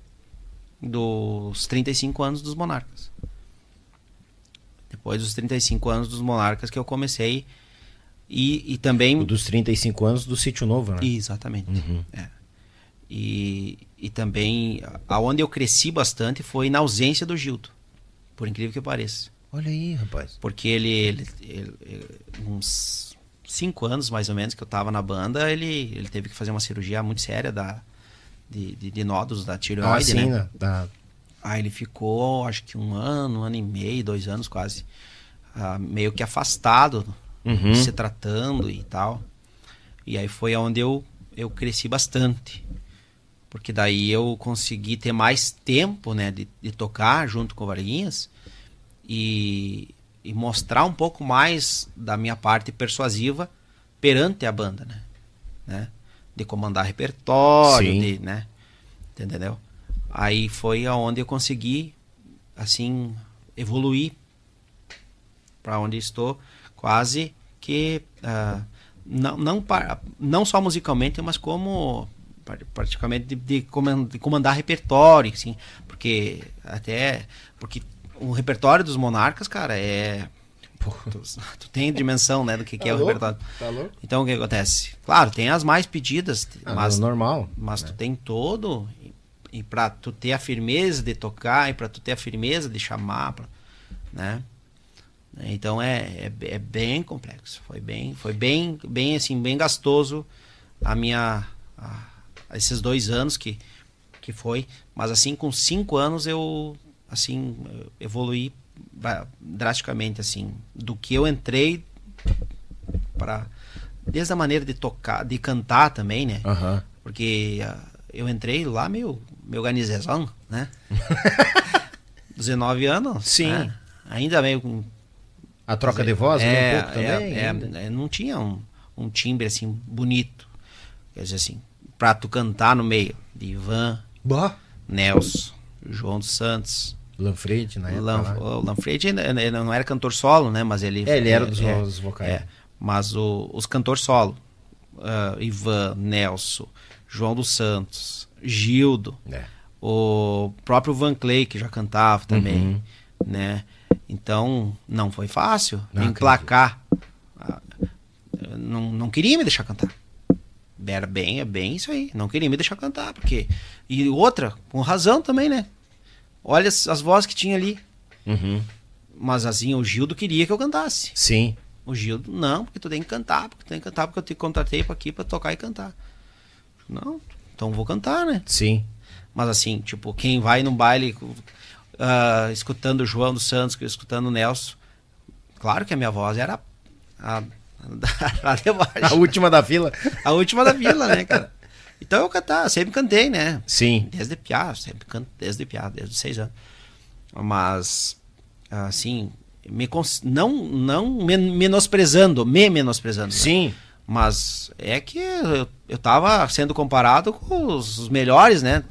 dos 35 anos dos Monarcas. Depois dos 35 anos dos Monarcas que eu comecei. E, e também. O dos 35 anos do Sítio Novo, né? Exatamente. É. E, e também, aonde eu cresci bastante foi na ausência do Gildo. Por incrível que pareça. Olha aí, rapaz. Porque ele, ele, ele- ele- uns cinco anos mais ou menos que eu tava na banda, ele, ele teve que fazer uma cirurgia muito séria da, de, de, de nódulos da Ah, tireoide, sim, né? né? Da- Aí ele ficou, acho que um ano, um ano e meio, dois anos quase, ah, meio que afastado, Uhum. se tratando e tal. E aí foi onde eu, eu cresci bastante. Porque daí eu consegui ter mais tempo, né, de, de tocar junto com o Varguinhas e, e mostrar um pouco mais da minha parte persuasiva perante a banda, né? né? De comandar repertório, Sim. de, né? Entendeu? Aí foi aonde eu consegui, assim, evoluir para onde estou, quase que ah, não, não, não só musicalmente, mas como pra- praticamente de, de comandar repertório, assim, porque até porque o repertório dos Monarcas, cara, é tu, tu tem dimensão, né, do que, que é o louco? repertório. Tá louco? Então o que acontece? Claro, tem as mais pedidas, Ah, mas normal. mas tu tem todo e, e para tu ter a firmeza de tocar e para tu ter a firmeza de chamar, pra- né? Então é, é, é bem complexo. Foi bem, foi bem, bem assim, bem gastoso a minha a- esses dois anos que que foi, mas assim com cinco anos eu assim evoluí ba- drasticamente assim do que eu entrei para desde a maneira de tocar, de cantar também, né? Porque ah, eu entrei lá meu meu ganizezão, né? 19 anos. Sim. né? Ainda meio com A troca de voz ali é, um pouco é, ainda. é, não tinha um, um timbre assim bonito. Quer dizer assim, pra tu cantar no meio de Ivan, Bah. Nelson, João dos Santos, Lanfredi, na época. Lan, o não era cantor solo, né? Mas ele. É, ele era é, dos é, dos vocais. é. mas o- os cantores solo, ah, Ivan, Nelson, João dos Santos, Gildo, É. o próprio Van Clay que já cantava também, Uhum. né? Então não foi fácil Não, emplacar. Ah, Não, não queria me deixar cantar. Era bem, é bem isso aí. Não queria me deixar cantar, porque e outra com razão também, né? Olha as, as vozes que tinha ali. Uhum. Mas assim, o Gildo queria que eu cantasse. Sim. O Gildo, não, porque tu tem que cantar, porque tu tem que cantar, porque eu te contratei pra aqui pra tocar e cantar. Não, então vou cantar, né? Sim. Mas assim, tipo, quem vai no baile ah, escutando o João dos Santos, escutando o Nelson, claro que a minha voz era a, a, a. A última da fila. A última da vila, né, cara? Então eu cantar, sempre cantei, né? Sim. Desde piá, sempre canto desde piá, desde seis anos. Mas, assim, me não, não men- menosprezando, me menosprezando. né? Sim. Mas é que eu, eu tava sendo comparado com os melhores, né?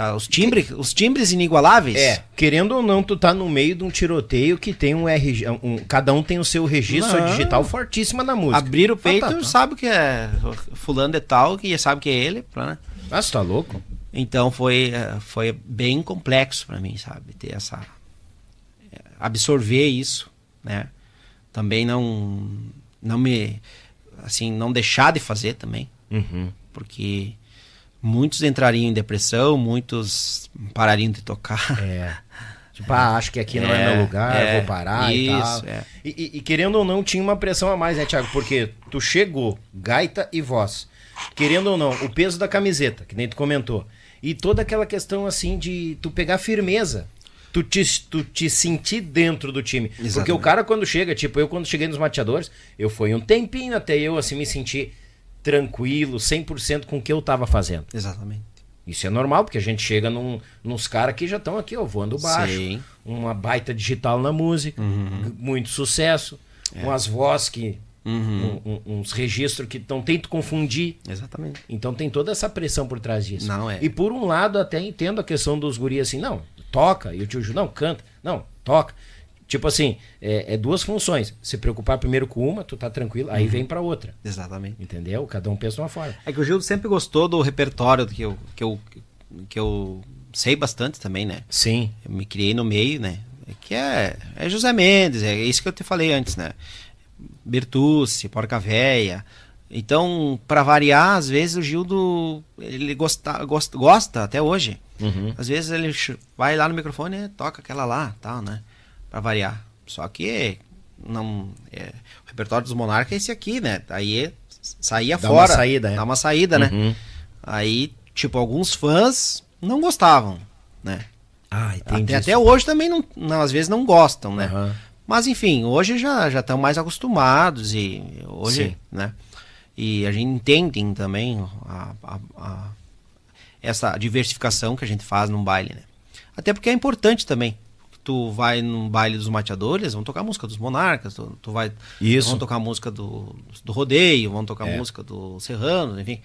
Ah, Os timbres, os timbres inigualáveis. É, querendo ou não, tu tá no meio de um tiroteio que tem um RG, um, cada um tem o seu registro Não. digital fortíssima na música. Abrir o peito, Ah, tá, tá. sabe que é fulano de tal, que sabe que é ele, né? Ah, você tá louco? Então foi, eh, foi bem complexo para mim, sabe? Ter essa. eh, absorver isso, né? Também não. Não me. Assim, não deixar de fazer também. Uhum. Porque muitos entrariam em depressão, muitos parariam de tocar. É. Tipo, ah, acho que aqui não é, É, meu lugar, é, vou parar e tal. isso, é. E, e- e querendo ou não, tinha uma pressão a mais, né, Thiago? Porque tu chegou, gaita e voz. Querendo ou não, o peso da camiseta, que nem tu comentou. E toda aquela questão, assim, de tu pegar firmeza. Tu te, tu te sentir dentro do time. Porque o Exatamente. cara quando chega, tipo, eu quando cheguei nos mateadores, eu fui um tempinho até eu, assim, me sentir tranquilo, 100% com o que eu tava fazendo. Exatamente. Isso é normal, porque a gente chega num, nos caras que já estão aqui, ó, voando baixo. Sim. Uma baita digital na música, g- muito sucesso, umas vozes que. um- um- uns registros que não tem tu confundir. Exatamente. Então tem toda essa pressão por trás disso. Não, é. E por um lado, até entendo a questão dos guris assim, não, toca. E o tio Ju, não, canta. Não, toca. Tipo assim, é, é, duas funções. Se preocupar primeiro com uma, tu tá tranquilo, aí uhum. vem para outra. Exatamente. Entendeu? Cada um pensa de uma forma. É que o Gil sempre gostou do repertório que eu, que eu, que eu sei bastante também, né? Sim. Eu me criei no meio, né? Que é, é José Mendes, é isso que eu te falei antes, né? Bertucci, Porca Véia. Então, para variar, às vezes o Gildo ele gosta, gosta, gosta até hoje. Uhum. Às vezes ele vai lá no microfone e toca aquela lá, tal, né? Para variar. Só que não é, o repertório dos monarcas é esse aqui, né? Aí saía dá fora, uma saída, é. dá uma saída, né? uhum. Aí, tipo, alguns fãs não gostavam, né? Ah, entendi. Até, até hoje também não, não, às vezes não gostam, né? Uhum. Mas enfim, hoje já já estão mais acostumados e hoje, Sim. né? E a gente entende também a, a, a, essa diversificação que a gente faz num baile, né? Até porque é importante também tu vai num baile dos mateadores, vão tocar música dos monarcas, tu, tu vai Isso. vão tocar música do, do rodeio, vão tocar é. música do serrano, enfim.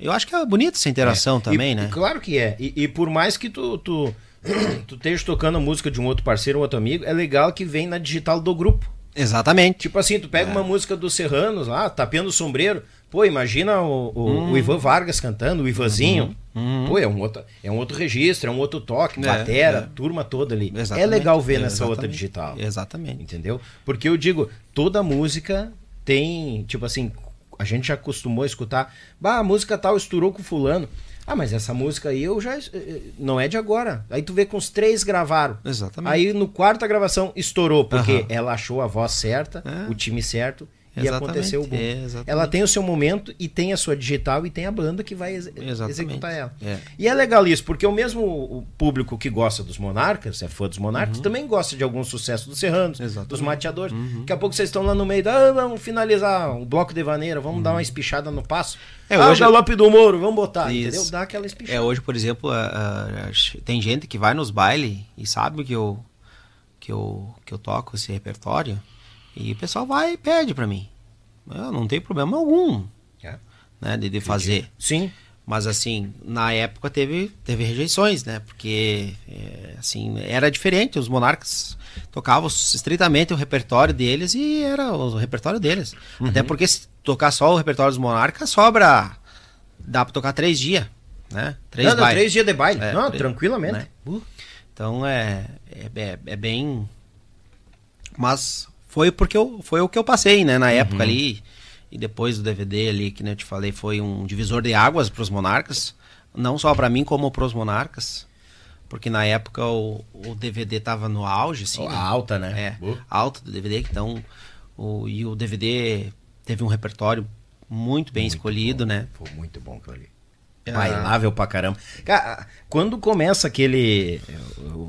Eu acho que é bonito essa interação é. também, e, né? Claro que é. E, e, por mais que tu, tu, tu esteja tocando a música de um outro parceiro, um outro amigo, é legal que vem na digital do grupo. Exatamente. Tipo assim, tu pega é. uma música dos Serranos lá, tapeando o sombreiro. Pô, imagina o, o, hum. o Ivan Vargas cantando, o Ivanzinho. Hum. Pô, é um, outro, é um outro registro, é um outro toque, é, batera, é. turma toda ali. É exatamente. É legal ver nessa Exatamente. outra digital. Exatamente. Entendeu? Porque eu digo, toda música tem, tipo assim, a gente já acostumou a escutar, bah, a música tal estourou com fulano. Ah, mas essa música aí eu já. Eh, não é de agora. Aí tu vê que os três gravaram. Exatamente. Aí no quarta gravação estourou, porque ela achou a voz certa, é. o time certo e aconteceu o boom. É, ela tem o seu momento e tem a sua digital e tem a banda que vai ex exatamente. executar ela. É. E é legal isso, porque o mesmo o público que gosta dos Monarcas, é fã dos Monarcas, uhum. também gosta de algum sucesso dos Serranos, exatamente. dos Mateadores. Uhum. Daqui a pouco vocês estão lá no meio da, ah, vamos finalizar um bloco de vaneira, vamos uhum. dar uma espichada no passo. É, ah, hoje... o galope do Moro, vamos botar, isso. entendeu? Dá aquela espichada. É, hoje, por exemplo, tem gente que vai nos bailes e sabe que eu, que eu, que eu toco esse repertório e o pessoal vai e pede para mim. Eu não tem problema algum é. né, de, de fazer. Sim. Mas assim, na época teve, teve rejeições, né? Porque é, assim, era diferente. Os monarcas tocavam estritamente o repertório deles e era o repertório deles. Uhum. Até porque se tocar só o repertório dos monarcas, sobra. Dá pra tocar três dias. Né? Três, não, não, três dias de baile. É, não, três, tranquilamente. Né? Uh. Então é, é, é, é bem. Mas foi porque eu, foi o que eu passei, né, na uhum. época ali. E depois do DVD ali, que eu te falei, foi um divisor de águas para os monarcas. Não só para mim, como para os monarcas. Porque na época o, o DVD tava no auge, assim. Oh, né? Alta, né? É, uh. alta do DVD. Então, o, e o DVD teve um repertório muito bem muito escolhido, bom. né? Foi muito bom aquilo ali. É. Bailável pra caramba. Cara, quando começa aquele.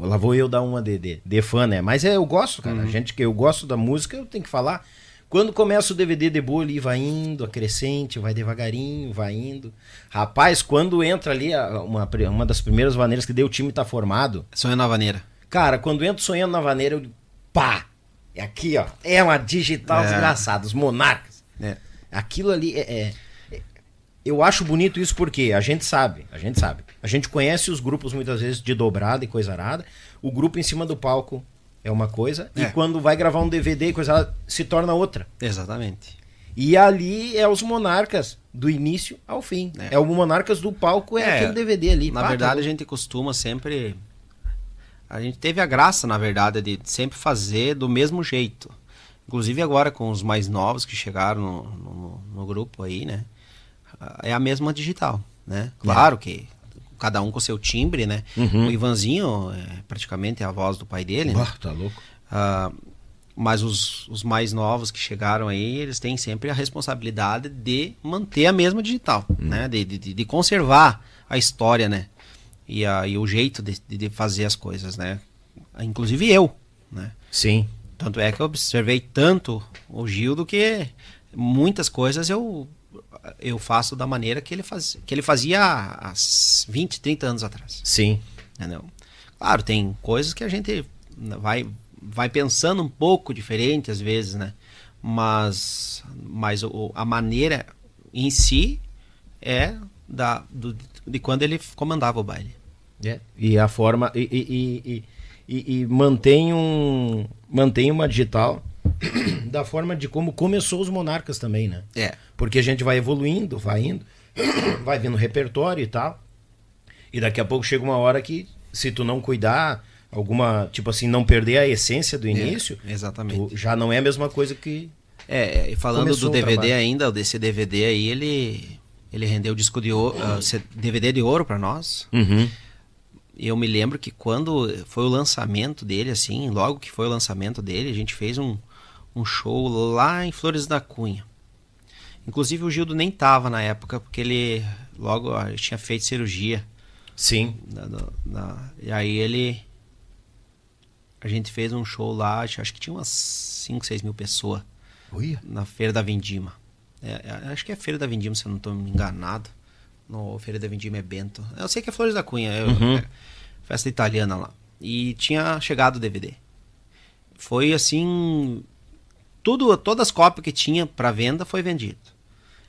Lá vou eu dar uma de, de, de fã, né? Mas é, eu gosto, cara. Uhum. A gente que eu gosto da música, eu tenho que falar. Quando começa o DVD de boa ali, vai indo, a crescente, vai devagarinho, vai indo. Rapaz, quando entra ali, uma, uma das primeiras maneiras que deu o time tá formado. Sonhando na vaneira. Cara, quando entra sonhando na vaneira, eu digo, pá! É aqui, ó. É uma digital é. desgraçada, os monarcas. É. Aquilo ali é, é eu acho bonito isso porque a gente sabe, a gente sabe. A gente conhece os grupos muitas vezes de dobrada e coisa arada. O grupo em cima do palco é uma coisa é. e quando vai gravar um DVD e coisa arada, se torna outra. Exatamente. E ali é os monarcas do início ao fim. É, é o monarcas do palco é, é aquele DVD ali. Na verdade, a gente costuma sempre a gente teve a graça, na verdade, de sempre fazer do mesmo jeito. Inclusive agora com os mais novos que chegaram no, no, no grupo aí, né? É a mesma digital, né? Claro é. que cada um com seu timbre, né? Uhum. O Ivanzinho é praticamente a voz do pai dele. Né? tá louco. Uh, mas os, os mais novos que chegaram aí, eles têm sempre a responsabilidade de manter a mesma digital, uhum. né? De, de, de, conservar a história, né? E, a, e o jeito de, de fazer as coisas, né? Inclusive eu, né? Sim. Tanto é que eu observei tanto o Gildo que muitas coisas eu eu faço da maneira que ele, faz, que ele fazia há 20, 30 anos atrás. Sim. Entendeu? Claro, tem coisas que a gente vai, vai pensando um pouco diferente às vezes, né? Mas, mas o, a maneira em si é da, do, de quando ele comandava o baile. É. E a forma. E, e, e, e, e mantém, um, mantém uma digital da forma de como começou os monarcas também, né? É. Porque a gente vai evoluindo, vai indo, vai vendo repertório e tal. E daqui a pouco chega uma hora que, se tu não cuidar, alguma, tipo assim, não perder a essência do início, É, exatamente. já não é a mesma coisa que. É, e falando do DVD ainda, desse DVD aí, ele, ele rendeu disco de ouro, C- DVD de ouro pra nós. E eu me lembro que quando foi o lançamento dele, assim, logo que foi o lançamento dele, a gente fez um, um show lá em Flores da Cunha. Inclusive o Gildo nem tava na época, porque ele logo ah, tinha feito cirurgia. Sim. e aí ele. A gente fez um show lá, acho que tinha umas 5, 6 mil pessoas Ui. na Feira da Vindima. É, é, acho que é Feira da Vindima, se eu não estou enganado. No Feira da Vindima é Bento. Eu sei que é Flores da Cunha, é, Uhum. é festa italiana lá. E tinha chegado o DVD. Foi assim, tudo, todas as cópias que tinha para venda foi vendido.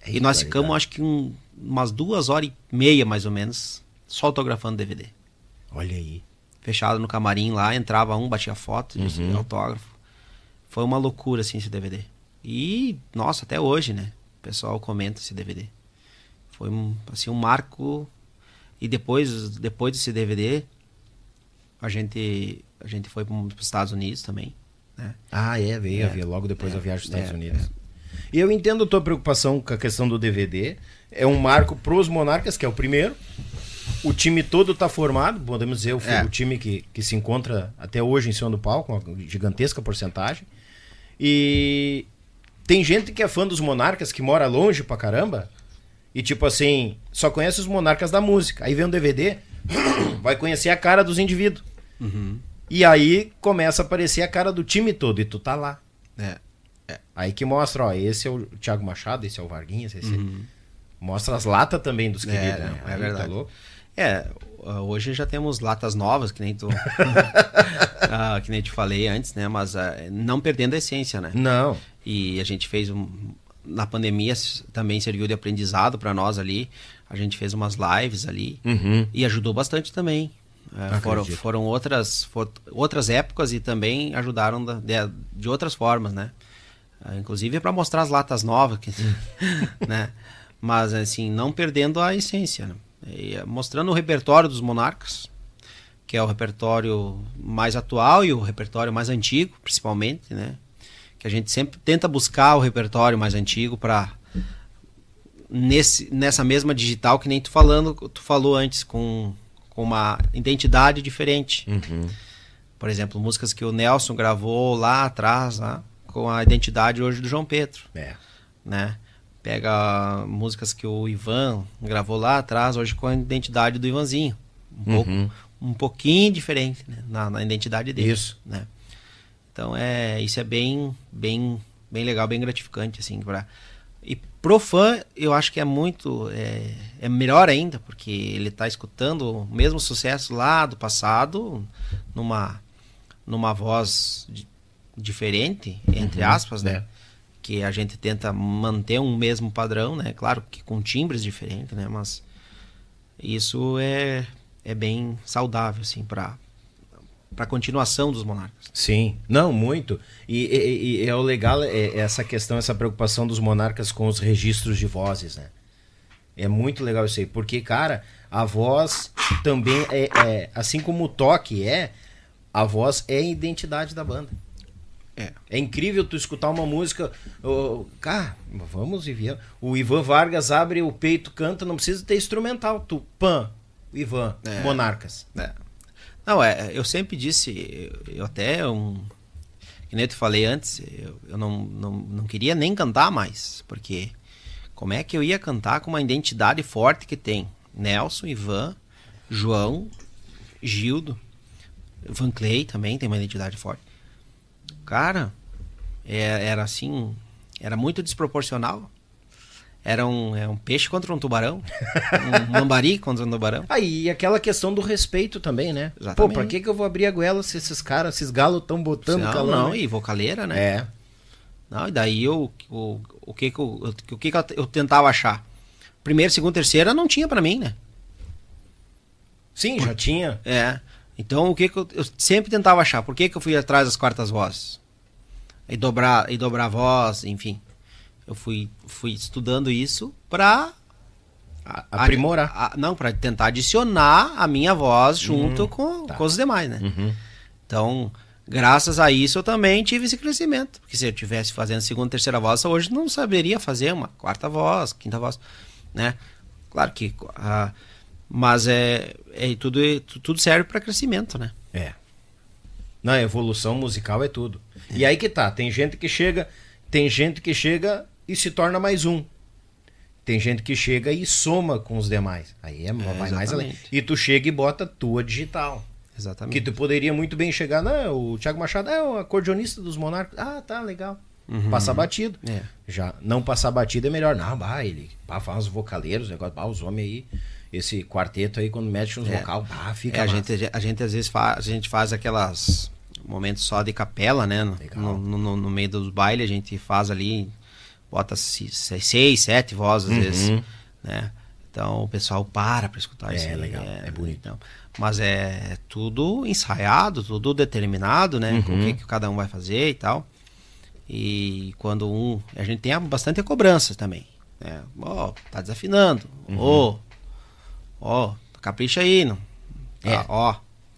e nós ficamos, acho que um- umas duas horas e meia mais ou menos, só autografando DVD. Olha aí. Fechado no camarim lá, entrava um, batia foto, Uhum. autógrafo. Foi uma loucura assim esse DVD. E, nossa, até hoje, né? O pessoal comenta esse DVD. Foi um, assim, um marco. E depois, depois desse DVD, a gente, a gente foi para os Estados Unidos também. Né? Ah, é, veio, É, veio logo depois é, da viagem dos Estados é, Unidos. E eu entendo a tua preocupação com a questão do DVD. É um marco pros Monarcas, que é o primeiro. O time todo tá formado, podemos dizer, o, É. o time que, que se encontra até hoje em cima do palco, uma gigantesca porcentagem. E tem gente que é fã dos Monarcas, que mora longe pra caramba, e tipo assim, só conhece os Monarcas da música. Aí vem um DVD, vai conhecer a cara dos indivíduos. E aí começa a aparecer a cara do time todo, e tu tá lá. É. Aí que mostra, ó, esse é o Thiago Machado, esse é o Varguinhas, esse mostra as latas também dos Uhum. É, queridos, não, né? é Aí, verdade. Tá? É, hoje já temos latas novas, que nem tu. Ah, que nem te falei antes, né? Mas ah, não perdendo a essência, né? Não. E a gente fez um. Na pandemia também serviu de aprendizado para nós ali. A gente fez umas lives ali Uhum. e ajudou bastante também. É, foram, foram outras, for- outras épocas e também ajudaram da- de, de outras formas, né? Ah, Inclusive para mostrar as latas novas, que- né? Mas assim, não perdendo a essência, né? E, eh, mostrando o repertório dos monarcas, que é o repertório mais atual e o repertório mais antigo, principalmente, né? Que a gente sempre tenta buscar o repertório mais antigo para nesse nessa mesma digital que nem tu falando, tu falou antes com, com uma identidade diferente. Uhum. Por exemplo, músicas que o Nelson gravou lá atrás, lá, com a identidade hoje do João Pedro, É. né? Pega músicas que o Ivan gravou lá atrás, hoje com a identidade do Ivanzinho. Um, pouco, Uhum. um pouquinho diferente né? na, na identidade dele. Isso. Né? Então é isso é bem bem bem legal, bem gratificante assim para pro fã eu acho que é muito é, é melhor ainda porque ele tá escutando o mesmo sucesso lá do passado numa numa voz di- diferente entre aspas, né? é. Que a gente tenta manter um mesmo padrão, né? Claro que com timbres diferentes, né? Mas isso é é bem saudável assim para para continuação dos monarcas. Sim, não, muito. E, e- e é o legal é essa questão, essa preocupação dos monarcas com os registros de vozes, né? É muito legal isso aí, porque, cara, a voz também é, é- assim como o toque é, a voz é a identidade da banda. É. É incrível tu escutar uma música, ô, cara, vamos e viemos. O Ivan Vargas abre o peito, canta, não precisa ter instrumental, tu, pan, Ivan, É. Monarcas. É. Não, é, eu sempre disse, eu, eu até um. Que nem eu te falei antes, eu, eu não, não, não queria nem cantar mais, porque como é que eu ia cantar com uma identidade forte que tem Nelson, Ivan, João, Gildo, Van Clay também tem uma identidade forte. Cara, é- era assim, era muito desproporcional. Era um, é um peixe contra um tubarão, um mambari contra um tubarão. Aí, e aquela questão do respeito também, né? Pô, Exatamente. pra que, que eu vou abrir a goela se esses caras, esses galos estão botando não, calão? não, né? e vocaleira, né? É. Não, e daí eu, o, o que que eu, o que que eu, tentava achar? Primeiro, segundo, terceira não tinha pra mim, né? Sim, já tinha. É. Então, o que, que eu, eu sempre tentava achar? Por que, que eu fui atrás das quartas vozes? E dobrar, e dobrar a voz, enfim. Eu fui, fui estudando isso para aprimorar. A, não, para tentar adicionar a minha voz junto Hum, com, tá. com os demais, né? Uhum. Então, graças a isso eu também tive esse crescimento. Porque se eu tivesse fazendo segunda, terceira voz, hoje não saberia fazer uma quarta voz, quinta voz, né? Claro que ah, mas é, é tudo tudo serve para crescimento, né? É. Na evolução musical é tudo. E aí que tá, tem gente que chega, tem gente que chega e se torna mais um. Tem gente que chega e soma com os demais. Aí é, vai mais além. exatamente. E tu chega e bota tua digital. Que Exatamente. tu poderia muito bem chegar, não, o Thiago Machado é o acordeonista dos Monarcas. Ah, tá, legal. Passar batido. É. Já não passar batido é melhor. Não, bah, ele pá, faz os vocaleiros, negócio, bah, os homens aí, esse quarteto aí, quando mexe nos É. vocal, bah, fica É, a, gente, a gente às vezes faz, a gente faz aquelas momentos só de capela, né? No, no- no meio dos bailes a gente faz ali, bota se- se- seis, sete vozes às Uhum. vezes, né? Então o pessoal para pra escutar É, isso. aí, legal, é bonito. então, mas é tudo ensaiado, tudo determinado, né? Com o Uhum. que, que cada um vai fazer e tal. E quando um. A gente tem bastante cobrança também. Né? Ó, tá desafinando. Uhum. Ó, ó, capricha aí, não. É. Ó,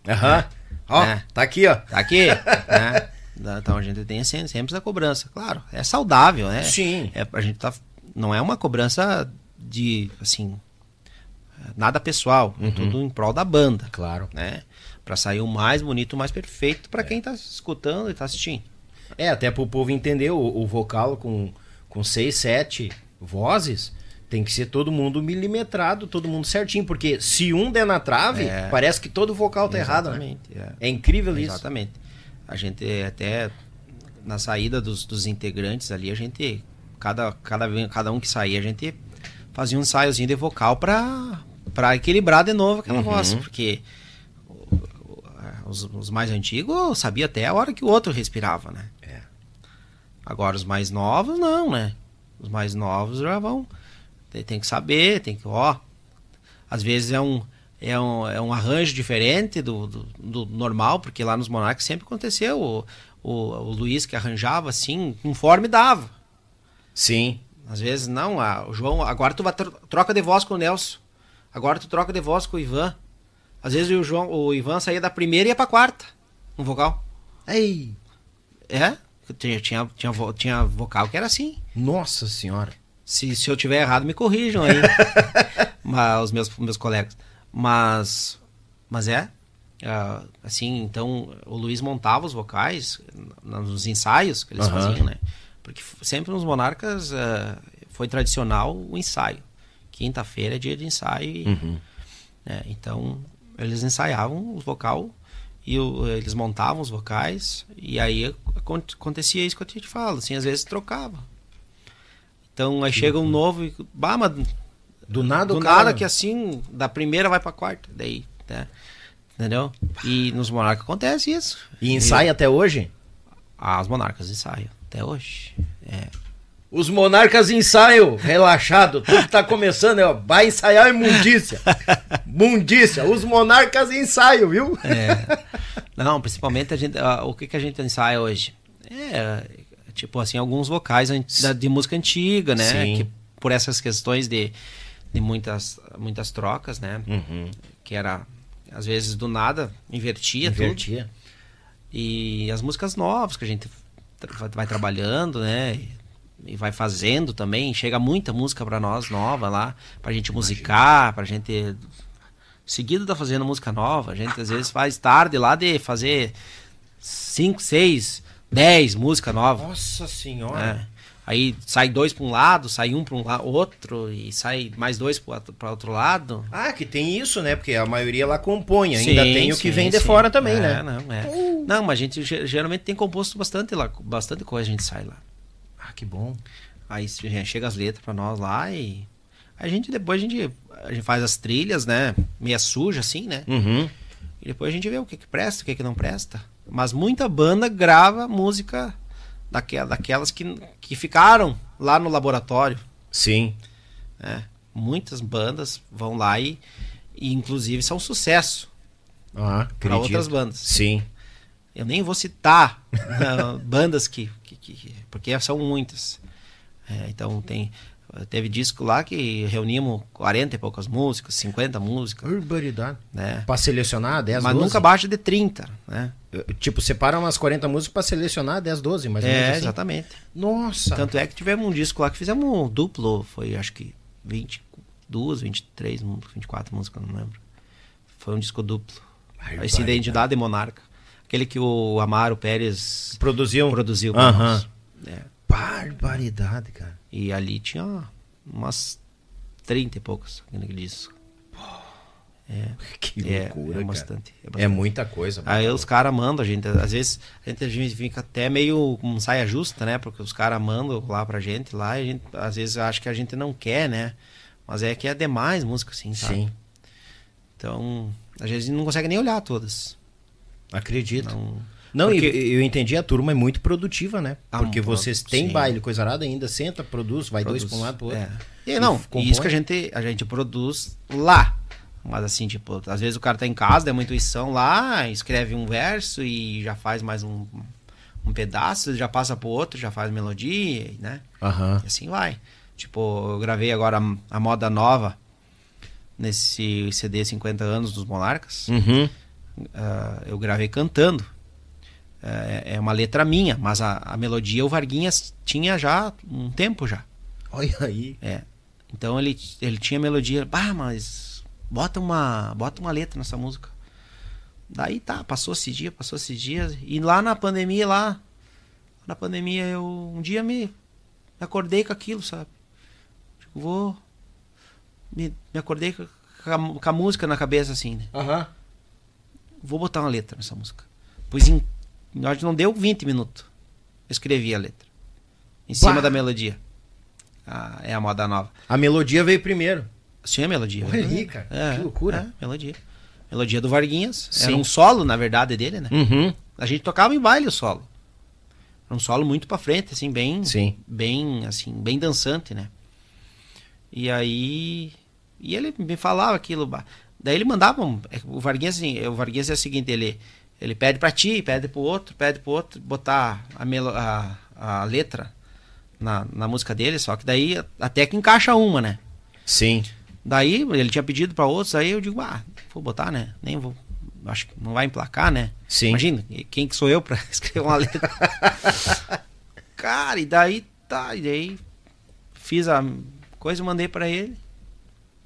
Aham. Ó, É. tá aqui, ó. tá aqui, né? Então a gente tem sempre, essa cobrança. Claro, é saudável, né? Sim. É, a gente tá. Não é uma cobrança de, assim, nada pessoal. Uhum. Tudo em prol da banda, Claro. né? Pra sair o mais bonito, o mais perfeito pra quem tá escutando e tá assistindo. É, até pro povo entender, o, o vocal com, com seis, sete vozes, tem que ser todo mundo milimetrado, todo mundo certinho, porque se um der na trave, É. parece que todo vocal tá errado, né? Exatamente, é. É incrível isso. Exatamente. A gente até na saída dos, dos integrantes ali, a gente cada cada cada um que saía, a gente fazia um ensaiozinho de vocal pra para equilibrar de novo aquela Uhum. voz, porque os, os mais antigos sabia até a hora que o outro respirava, né? É. Agora os mais novos não, né? Os mais novos já vão tem, tem que saber, tem que, ó, às vezes é um é um, é um arranjo diferente do, do, do normal, porque lá nos Monarcas sempre aconteceu. O, o, o Luiz que arranjava assim, conforme dava. Sim. Às vezes, não, ah, o João, agora tu troca de voz com o Nelson. Agora tu troca de voz com o Ivan. Às vezes o, João, o Ivan saía da primeira e ia pra quarta, no vocal. Ei, É, tinha, tinha, tinha, tinha vocal que era assim. nossa senhora. Se, se eu tiver errado, me corrijam aí. mas, os meus, meus colegas. Mas, mas é. ah, assim, então, o Luiz montava os vocais nos ensaios que eles Aham. faziam, né? Porque sempre nos Monarcas ah, foi tradicional o ensaio. Quinta-feira é dia de ensaio. e- Uhum. né? Então, eles ensaiavam os vocal e o- eles montavam os vocais e aí acon- acontecia isso que eu te falo, assim, às vezes trocava. Então, aí chega um novo e, bah, mas Do nada do o cara... nada que assim, da primeira vai pra quarta, daí, né? Entendeu? E nos Monarcas acontece isso. E ensaia até hoje? Os Monarcas ensaiam até hoje. É. Os monarcas ensaiam, relaxado. Tudo que tá começando, é, ó, vai ensaiar imundícia. Mundícia. Os monarcas ensaiam, viu? É. Não, principalmente a gente, o que, que a gente ensaia hoje? É, tipo assim, alguns vocais de música antiga, né? Sim. Que por essas questões de, de muitas, muitas trocas, né? Uhum. Que era, às vezes, do nada, invertia, tudo. Invertia. E as músicas novas que a gente vai trabalhando, né? E- vai fazendo também. Chega muita música pra nós nova lá, pra gente musicar, pra gente. Seguido tá fazendo música nova. A gente às vezes faz tarde lá de fazer 5, 6, 10 música nova. Nossa senhora. né? Aí sai dois pra um lado, sai um pra um outro, e sai mais dois pro outro- pra outro lado. Ah, que tem isso, né? Porque a maioria lá compõe. Ainda Sim, tem o que sim, vem de sim. fora também, É, né? Não, é. não, mas a gente ge- geralmente tem composto bastante lá, bastante coisa a gente sai lá. Ah, que bom. Aí chega as letras pra nós lá e a gente depois a gente, a gente faz as trilhas, né? Meia suja assim, né? Uhum. E depois a gente vê o que que presta, o que que não presta. Mas muita banda grava música daquela, daquelas que, que ficaram lá no laboratório, Sim. né? Muitas bandas vão lá e, e inclusive são sucesso. Ah, para outras bandas. Sim. Eu nem vou citar né, bandas que, que, que- Porque são muitas. É, então tem. Teve disco lá que reuníamos 40 e poucas músicas, 50 músicas, Barbaridade. né? Pra selecionar 10, Mas 12? nunca abaixo de 30, né? Tipo, separa umas 40 músicas pra selecionar 10, 12, mais ou menos É, assim. exatamente. Nossa. Tanto é que tivemos um disco lá que fizemos um duplo, foi acho que 22, 23, músicas, 24 músicas, não lembro. Foi um disco duplo. Esse Identidade Monarca. Aquele que o Amaro Pérez produziu. pra Aham. nós. É. Barbaridade, cara. E ali tinha umas 30 e poucos naquele disco. Que É, loucura, é cara. bastante, é É bastante. muita coisa. Aí os caras mandam a gente, às vezes a gente, a gente fica até meio com saia justa, né? Porque os caras mandam lá pra gente lá e a gente, às vezes acha que a gente não quer, né? Mas é que é demais música assim, sabe? Sim, Então, às vezes não consegue nem olhar todas. acredito. Não, Não, Porque- e eu entendi, a turma é muito produtiva, né? Ah, Porque um vocês têm sim. baile, coisa arada ainda, senta, produz, vai dois produz. pra um lado pro outro. É. E, não, compõe. isso que a gente, a gente produz lá. Mas assim, tipo, às vezes o cara tá em casa, dá uma intuição lá, escreve um verso e já faz mais um, um pedaço, já passa pro outro, já faz melodia, né? Aham. E assim vai. Tipo, eu gravei agora a, a moda nova nesse CD 50 anos dos Monarcas. Uhum. Ah, eu gravei cantando. É, é uma letra minha, mas a, a melodia o Varguinhas tinha já um tempo já. Olha aí. É. Então ele, ele tinha melodia. Ah, mas bota uma, bota uma letra nessa música. Daí tá, passou esse dia, passou esse dia. E lá na pandemia, lá, na pandemia, eu um dia me, me acordei com aquilo, sabe? Tipo, vou. Me, me acordei com a, com a música na cabeça, assim, né? Aham. Vou botar uma letra nessa música. Pois em. Nós não deu 20 minutos. Eu escrevi a letra. Em cima Bah! da melodia. Ah, é a moda nova. A melodia veio primeiro. Sim, a melodia. Olha aí, cara, que loucura. É, melodia. Melodia do Varguinhas. Sim. Era um solo, na verdade, dele, né? Uhum. A gente tocava em baile o solo. Era um solo muito pra frente, assim, bem. Sim. Bem, assim, bem dançante, né? E aí. E ele me falava aquilo. Daí ele mandava. um- é, O Varguinhas, assim, o Varguinhas é o seguinte, ele. Ele pede pra ti, pede pro outro, pede pro outro, botar a, melo, a, a letra na, na música dele, só que daí até que encaixa uma, né? Sim. Daí ele tinha pedido pra outros, aí eu digo, ah, vou botar, né? Nem vou. Acho que não vai emplacar, né? Sim. Imagina, quem que sou eu pra escrever uma letra? Cara, e daí tá, e daí fiz a coisa e mandei pra ele.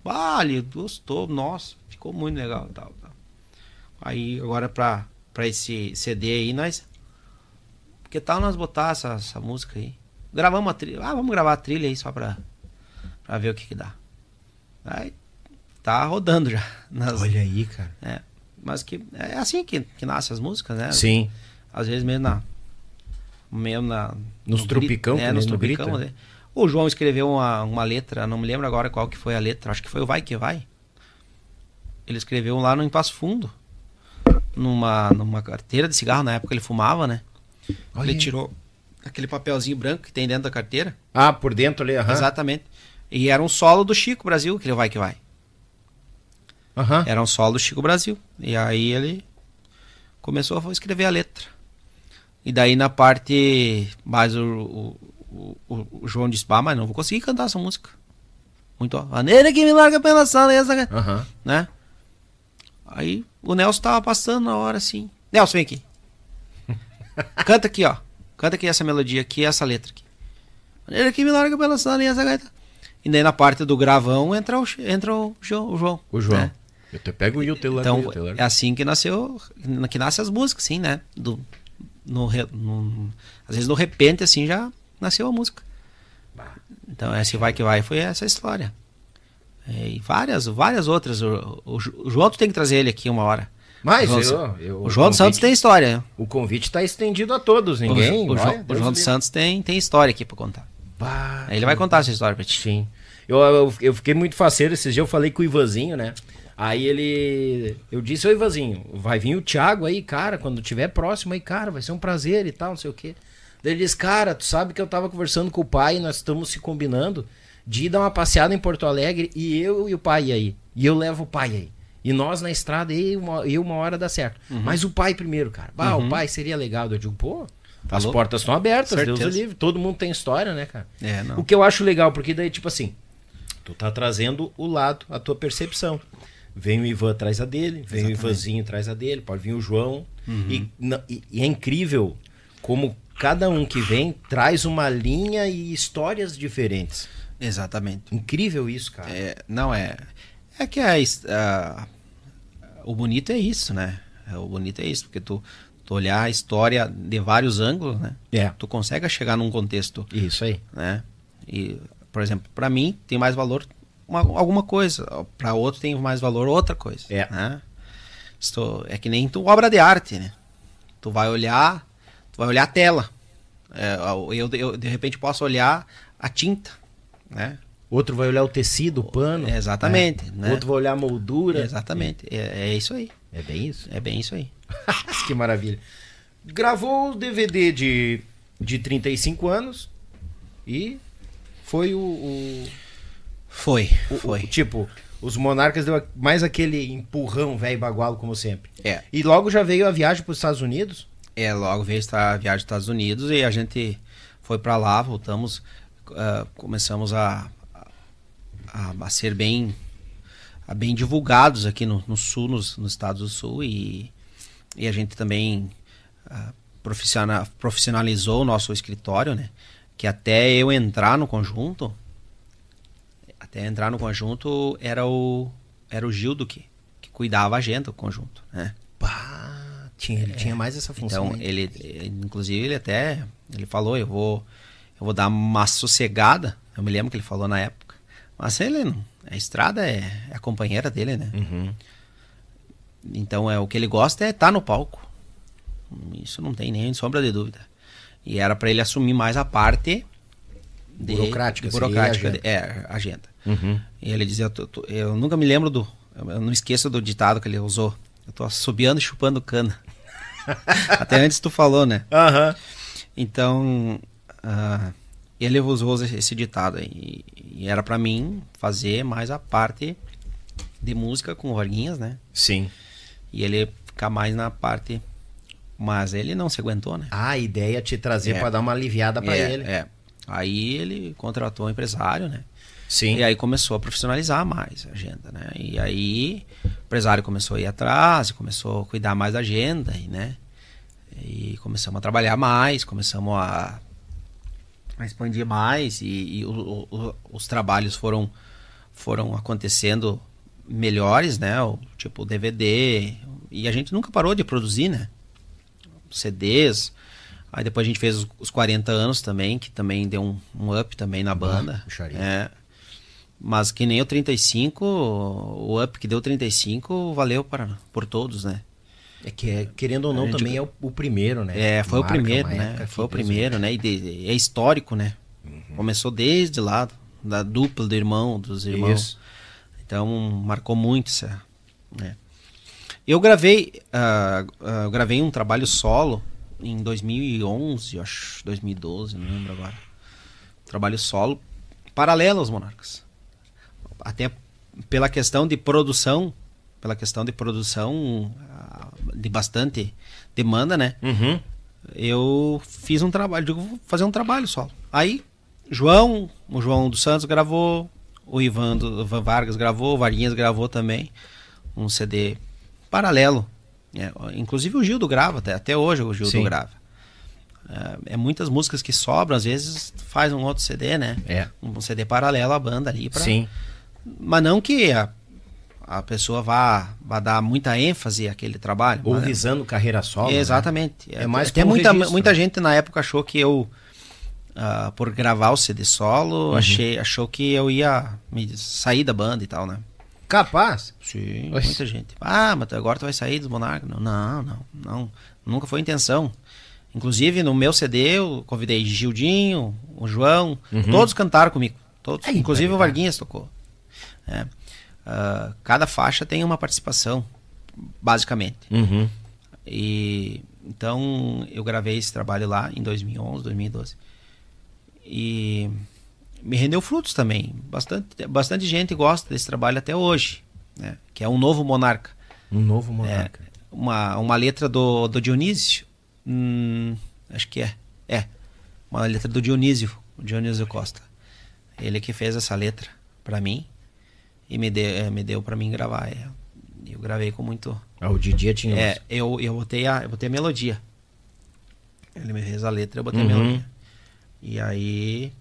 Ah, ele gostou, nossa, ficou muito legal tal, tal. Aí agora pra, pra esse CD aí, nós. Que tal nós botar essa, essa música aí? Gravamos a trilha. Ah, vamos gravar a trilha aí só pra, pra ver o que que dá. Aí tá rodando já. nas- Olha aí, cara. é, mas que é assim que, que nascem as músicas, né? Sim. Às vezes mesmo na. Mesmo na. Nos no tropicão, grito, É, nem nos no tropicão. grito, né? O João escreveu uma, uma letra, não me lembro agora qual que foi a letra, acho que foi o Vai Que Vai. Ele escreveu lá no Passo Fundo. Numa, numa carteira de cigarro, na época ele fumava, né? Olha Ele tirou aquele papelzinho branco que tem dentro da carteira. Ah, por dentro ali, aham. Exatamente. E era um solo do Chico Brasil, aquele Vai Que Vai. Aham. Era um solo do Chico Brasil. E aí ele começou a escrever a letra. E daí na parte mais o, o, o, o João disse, bah, mas não vou conseguir cantar essa música. Muito, ó. Maneira que me larga pela sala, essa, Aham. né? Aí o Nelson tava passando na hora assim. Nelson, vem aqui. Canta aqui, ó. Canta aqui essa melodia aqui, essa letra aqui. Maneira que me larga pela sala, essa gaita. E daí na parte do gravão entra o, entra o, João, o João. O João. né? Eu te pego o teu Então, é assim que nasceu, que nascem as músicas, sim, né? Do, no, no- às vezes, no repente, assim, já nasceu a música. Então, esse Vai Que Vai foi essa história. É, e várias, várias outras. O, o, o João, tu tem que trazer ele aqui uma hora. Mas o eu, João, eu- o João dos Santos convite- tem história. O convite tá estendido a todos, ninguém. o, o, o João dos. Santos tem, tem história aqui pra contar. Bah, ele vai contar essa história pra ti. Sim. Eu, eu, eu fiquei muito faceiro esses dias, eu falei com o Ivanzinho, né? Aí ele. Eu disse, ô Ivanzinho, vai vir o Thiago aí, cara, quando tiver próximo aí, cara, vai ser um prazer e tal, não sei o quê. Daí ele disse, cara, tu sabe que eu tava conversando com o pai, nós estamos se combinando de ir dar uma passeada em Porto Alegre e eu e o pai aí. E eu levo o pai aí. E nós na estrada, e uma, e uma hora dá certo. Uhum. Mas o pai primeiro, cara. Bah, o pai seria legal. Eu digo, pô, Tá as louco? portas estão abertas, Deus Certeza. o livre. Todo mundo tem história, né, cara? É, não. O que eu acho legal, porque daí, tipo assim, tu tá trazendo o lado, a tua percepção. Vem o Ivan atrás a dele, vem o Ivanzinho atrás a dele, pode vir o João. Uhum. E, na- e- e é incrível como cada um que vem traz uma linha e histórias diferentes. Exatamente. Incrível isso, cara. É, não é. É que a, a- o bonito é isso, né? É, O bonito é isso, porque tu, tu olhar a história de vários ângulos, né? É. Tu consegue chegar num contexto, Isso aí. né? E, por exemplo, para mim tem mais valor uma- alguma coisa, para outro tem mais valor outra coisa. É. Né? Isto é que nem tu obra de arte, né? Tu vai olhar, tu vai olhar a tela. É, eu, eu de repente posso olhar a tinta, né? Outro vai olhar o tecido, o pano. Exatamente, né? né? Outro vai olhar a moldura. Exatamente. É, é isso aí. É bem isso. É bem isso aí. que maravilha. Gravou o DVD de, de 35 anos e foi o. o, Foi, o- foi. o- tipo, os Monarcas deu mais aquele empurrão velho bagualo, como sempre. É. E logo já veio a viagem para os Estados Unidos. É, logo veio esta viagem dos Estados Unidos e a gente foi pra lá, voltamos, ah, começamos a, a, a ser bem, a bem divulgados aqui no, no sul, nos, nos Estados do Sul e, e a gente também professiona- profissionalizou o nosso escritório, né? Que até eu entrar no conjunto, até entrar no conjunto era o era o Gildo que, que cuidava a agenda do conjunto, né? Pá, tinha, ele tinha mais essa função. Então, ele- inclusive, ele até, ele falou, eu vou, eu vou dar uma sossegada, eu me lembro que ele falou na época, mas ele, a estrada é, é a companheira dele, né? Uhum. Então, é o que ele gosta é estar no palco, isso não tem nem sombra de dúvida. E era para ele assumir mais a parte de- Burocrática, de seria burocrática, a de- é, agenda. Uhum. E ele dizia, eu, eu nunca me lembro do, eu não esqueço do ditado que ele usou, eu tô assobiando e chupando cana. Até antes tu falou, né? Aham. Então, ah, ele usou esse ditado aí. E era pra mim fazer mais a parte de música com o Varguinhas, né? Sim. E ele ficar mais na parte. Mas ele não se aguentou, né? Ah, a ideia é te trazer É. para dar uma aliviada para é, ele. é. Aí ele contratou um empresário, né? Sim. E aí começou a profissionalizar mais a agenda, né? E aí o empresário começou a ir atrás, começou a cuidar mais da agenda, e, né? E começamos a trabalhar mais, começamos a, a expandir mais e, e o- o- os trabalhos foram foram acontecendo melhores, né? O, tipo o DVD e a gente nunca parou de produzir, né? CDs. Aí depois a gente fez os, os 40 anos também, que também deu um, um up também na banda. puxaria. É. Mas que nem o 35, o up que deu 35 valeu para, por todos, né? É que, é, querendo ou não, gente- também é o, o primeiro, né? É, foi Marca o primeiro, né? Foi o primeiro, né? E de- é histórico, né? Começou desde lá, da dupla do irmão, dos irmãos. Isso. Então, marcou muito essa. né? Eu gravei, ah, eu gravei um trabalho solo em 2011, eu acho, 2012, não lembro agora. Trabalho solo paralelo aos Monarcas. Até pela questão de produção, pela questão de produção de bastante demanda, né? Uhum. eu fiz um trabalho, digo, vou fazer um trabalho solo. Aí, João, o João dos Santos gravou, o Ivan, do, Ivan Vargas gravou, o Varguinhas gravou também um CD paralelo. É, inclusive o Gildo grava, até, até hoje o Gildo Sim. grava. É, é muitas músicas que sobram, às vezes faz um outro CD, né? É. Um CD paralelo à banda ali. Pra, Sim. Mas não que a, a pessoa vá, vá dar muita ênfase àquele trabalho. Ou mas- visando carreira solo. né? Exatamente. É mais Até muita, registro, muita né? gente na época achou que eu, ah, por gravar o CD solo, Uhum. achei, achou que eu ia me sair da banda e tal, né? Capaz. Sim, muita gente. Ah, mas agora tu vai sair dos Monarcas? Não, não, não, não. Nunca foi intenção. Inclusive, no meu CD, eu convidei Gildinho, o João, todos cantaram comigo. Todos. Aí, Inclusive o Varguinhas tocou. É. Ah, cada faixa tem uma participação, basicamente. Uhum. E então eu gravei esse trabalho lá em 2011, 2012. E me rendeu frutos também. Bastante, bastante gente gosta desse trabalho até hoje. né? Que é um novo monarca. Um novo É, monarca. uma, uma letra do, do Dionísio. Hum, acho que é. É. Uma letra do Dionísio, o Dionísio Costa. Ele que fez essa letra pra mim e me, deu é, me deu pra mim gravar. É. Eu gravei com muito. Ah, o Didia tinha É, eu, eu, botei a, eu botei a melodia. Ele me fez a letra, eu botei Uhum. a melodia. E aí.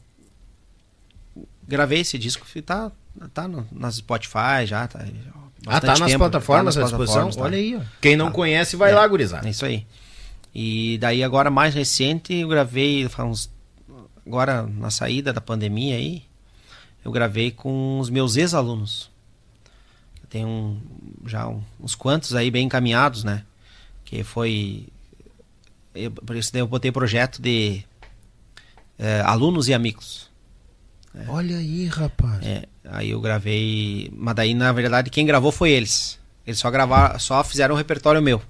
Gravei esse disco e tá, tá no, nas Spotify já. Tá, Ah, tá nas tempo, plataformas tá à nas disposição? tá. Olha aí, ó. Quem não Tá. conhece, vai É. lá, gurizada. É isso aí. E daí agora mais recente eu gravei uns, agora na saída da pandemia aí, eu gravei com os meus ex-alunos. Eu tenho um, já um- uns quantos aí bem encaminhados, né? Que foi eu, por isso daí eu botei projeto de eh, alunos e amigos. Olha aí, rapaz. É, aí eu gravei, mas daí na verdade quem gravou foi eles. Eles só gravaram, só fizeram um repertório meu.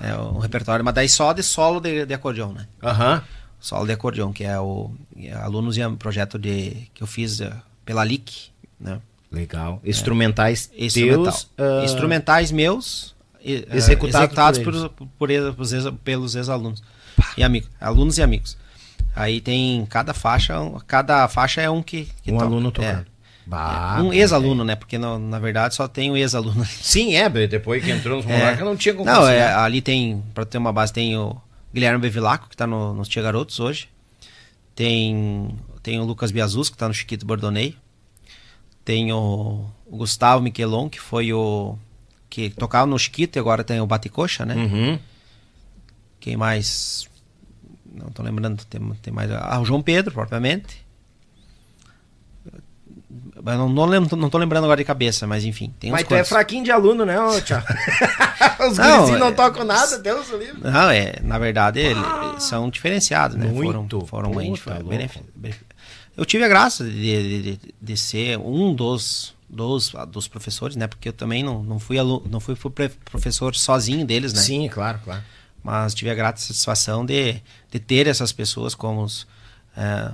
É, um repertório, mas daí só de solo de, de acordeão, né? Aham. Solo de acordeão, que é o é alunos e projeto de que eu fiz eh, pela LIC, né? Legal. Instrumentais Instrumental. teus. ah, Instrumentais meus eh, Executados por por, por eles- pelos ex-alunos e amigos, alunos e amigos. Aí tem cada faixa, um- cada faixa é um que, que um toca. aluno É. tocando. Bah, um ex-aluno, né? Porque na, na verdade só tem o ex-aluno. Sim, é, depois que entrou nos É. monarcas não tinha como Não, é, ali tem, pra ter uma base, tem o Guilherme Bevilacqua, que tá no, nos Tia Garotos hoje. Tem, tem o Lucas Biazus, que tá no Chiquito Bordonei. Tem o, o Gustavo Miquelon, que foi o. que tocava no Chiquito e agora tem o Baticoxa, né? Uhum. Quem mais? Não tô lembrando, tem, tem mais. Ah, o João Pedro, propriamente. Não, não, lembro, não tô lembrando agora de cabeça, mas enfim. Tem Mas tu é quantos. fraquinho de aluno, né, ô Tchau? Os Não, gurizinhos não é- tocam nada, Deus livre. Não, é, na verdade, ele- eles são diferenciados, né? Muito. Foram, foram louco. benef- Eu tive a graça de, de, de- ser um dos, dos, dos professores, né? Porque eu também não, não fui aluno, não fui, professor sozinho deles, né? Sim, claro, claro. Mas tive a grata satisfação de, de ter essas pessoas como os, eh,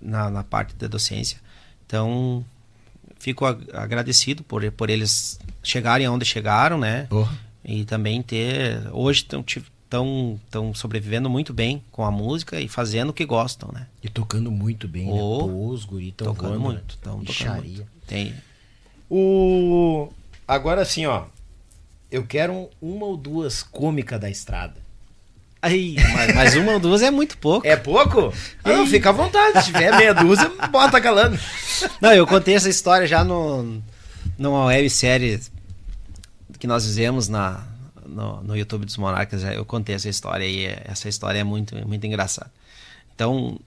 na, na parte da docência. Então, fico ag- agradecido por, por eles chegarem aonde chegaram, né? Porra. E também ter. Hoje estão tão sobrevivendo muito bem com a música e fazendo o que gostam, né? E tocando muito bem, né? Ô, Pô, os guri tão tocando voando, muito. né? Tão tocando muito. Tem. O... Agora assim, ó. Eu quero um- uma ou duas cômicas da estrada. Aí, mas, mas uma ou duas é muito pouco. É pouco? Ah, não, fica à vontade. Se tiver meia dúzia, bota calando. Não, eu contei essa história já no, numa websérie que nós fizemos na, no, no YouTube dos Monarcas. Eu contei essa história e essa história é muito, muito engraçada. Então,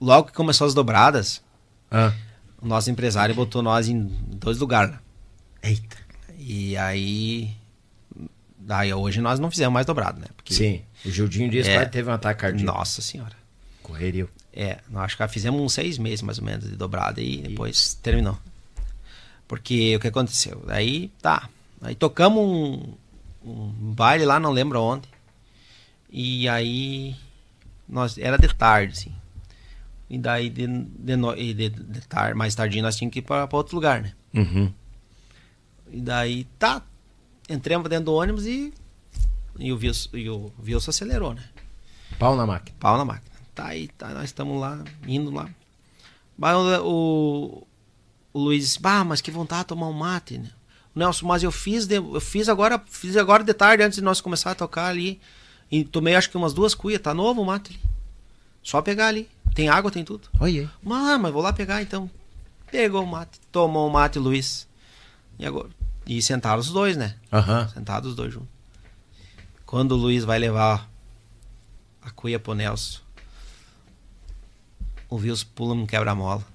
logo que começou as dobradas, Ah. o nosso empresário botou nós em dois lugares. né? Eita. E aí. Daí hoje nós não fizemos mais dobrado, né? Porque, Sim. O Gildinho disse É. teve um ataque cardíaco. Nossa senhora. Correria. É, nós acho que fizemos uns seis meses mais ou menos de dobrada e depois terminou. Porque o que aconteceu? Aí tá. Aí tocamos um, um baile lá, não lembro onde. E aí nós era de tarde, assim. E daí de, de, no- e de, de tar, mais tardinho nós tínhamos que ir para outro lugar, né? Uhum. E daí tá. Entramos dentro do ônibus e. E o Wilson, e o Wilson acelerou, né? Pau na máquina. Pau na máquina. Tá aí, tá, nós estamos lá, indo lá. Mas o, o, Luiz disse, bah, mas que vontade de tomar um mate, né? Nelson, mas eu fiz, de- eu fiz agora, fiz agora de tarde, antes de nós começar a tocar ali. E tomei acho que umas duas cuias, tá novo o mate ali. Só pegar ali. Tem água, tem tudo. Aí. Mas, mas vou lá pegar então. Pegou o mate, tomou o mate, Luiz. E agora? E sentaram os dois, né? Aham. Sentados os dois juntos. Quando o Luiz vai levar a cuia pro Nelson, o Wilson pula num quebra-mola.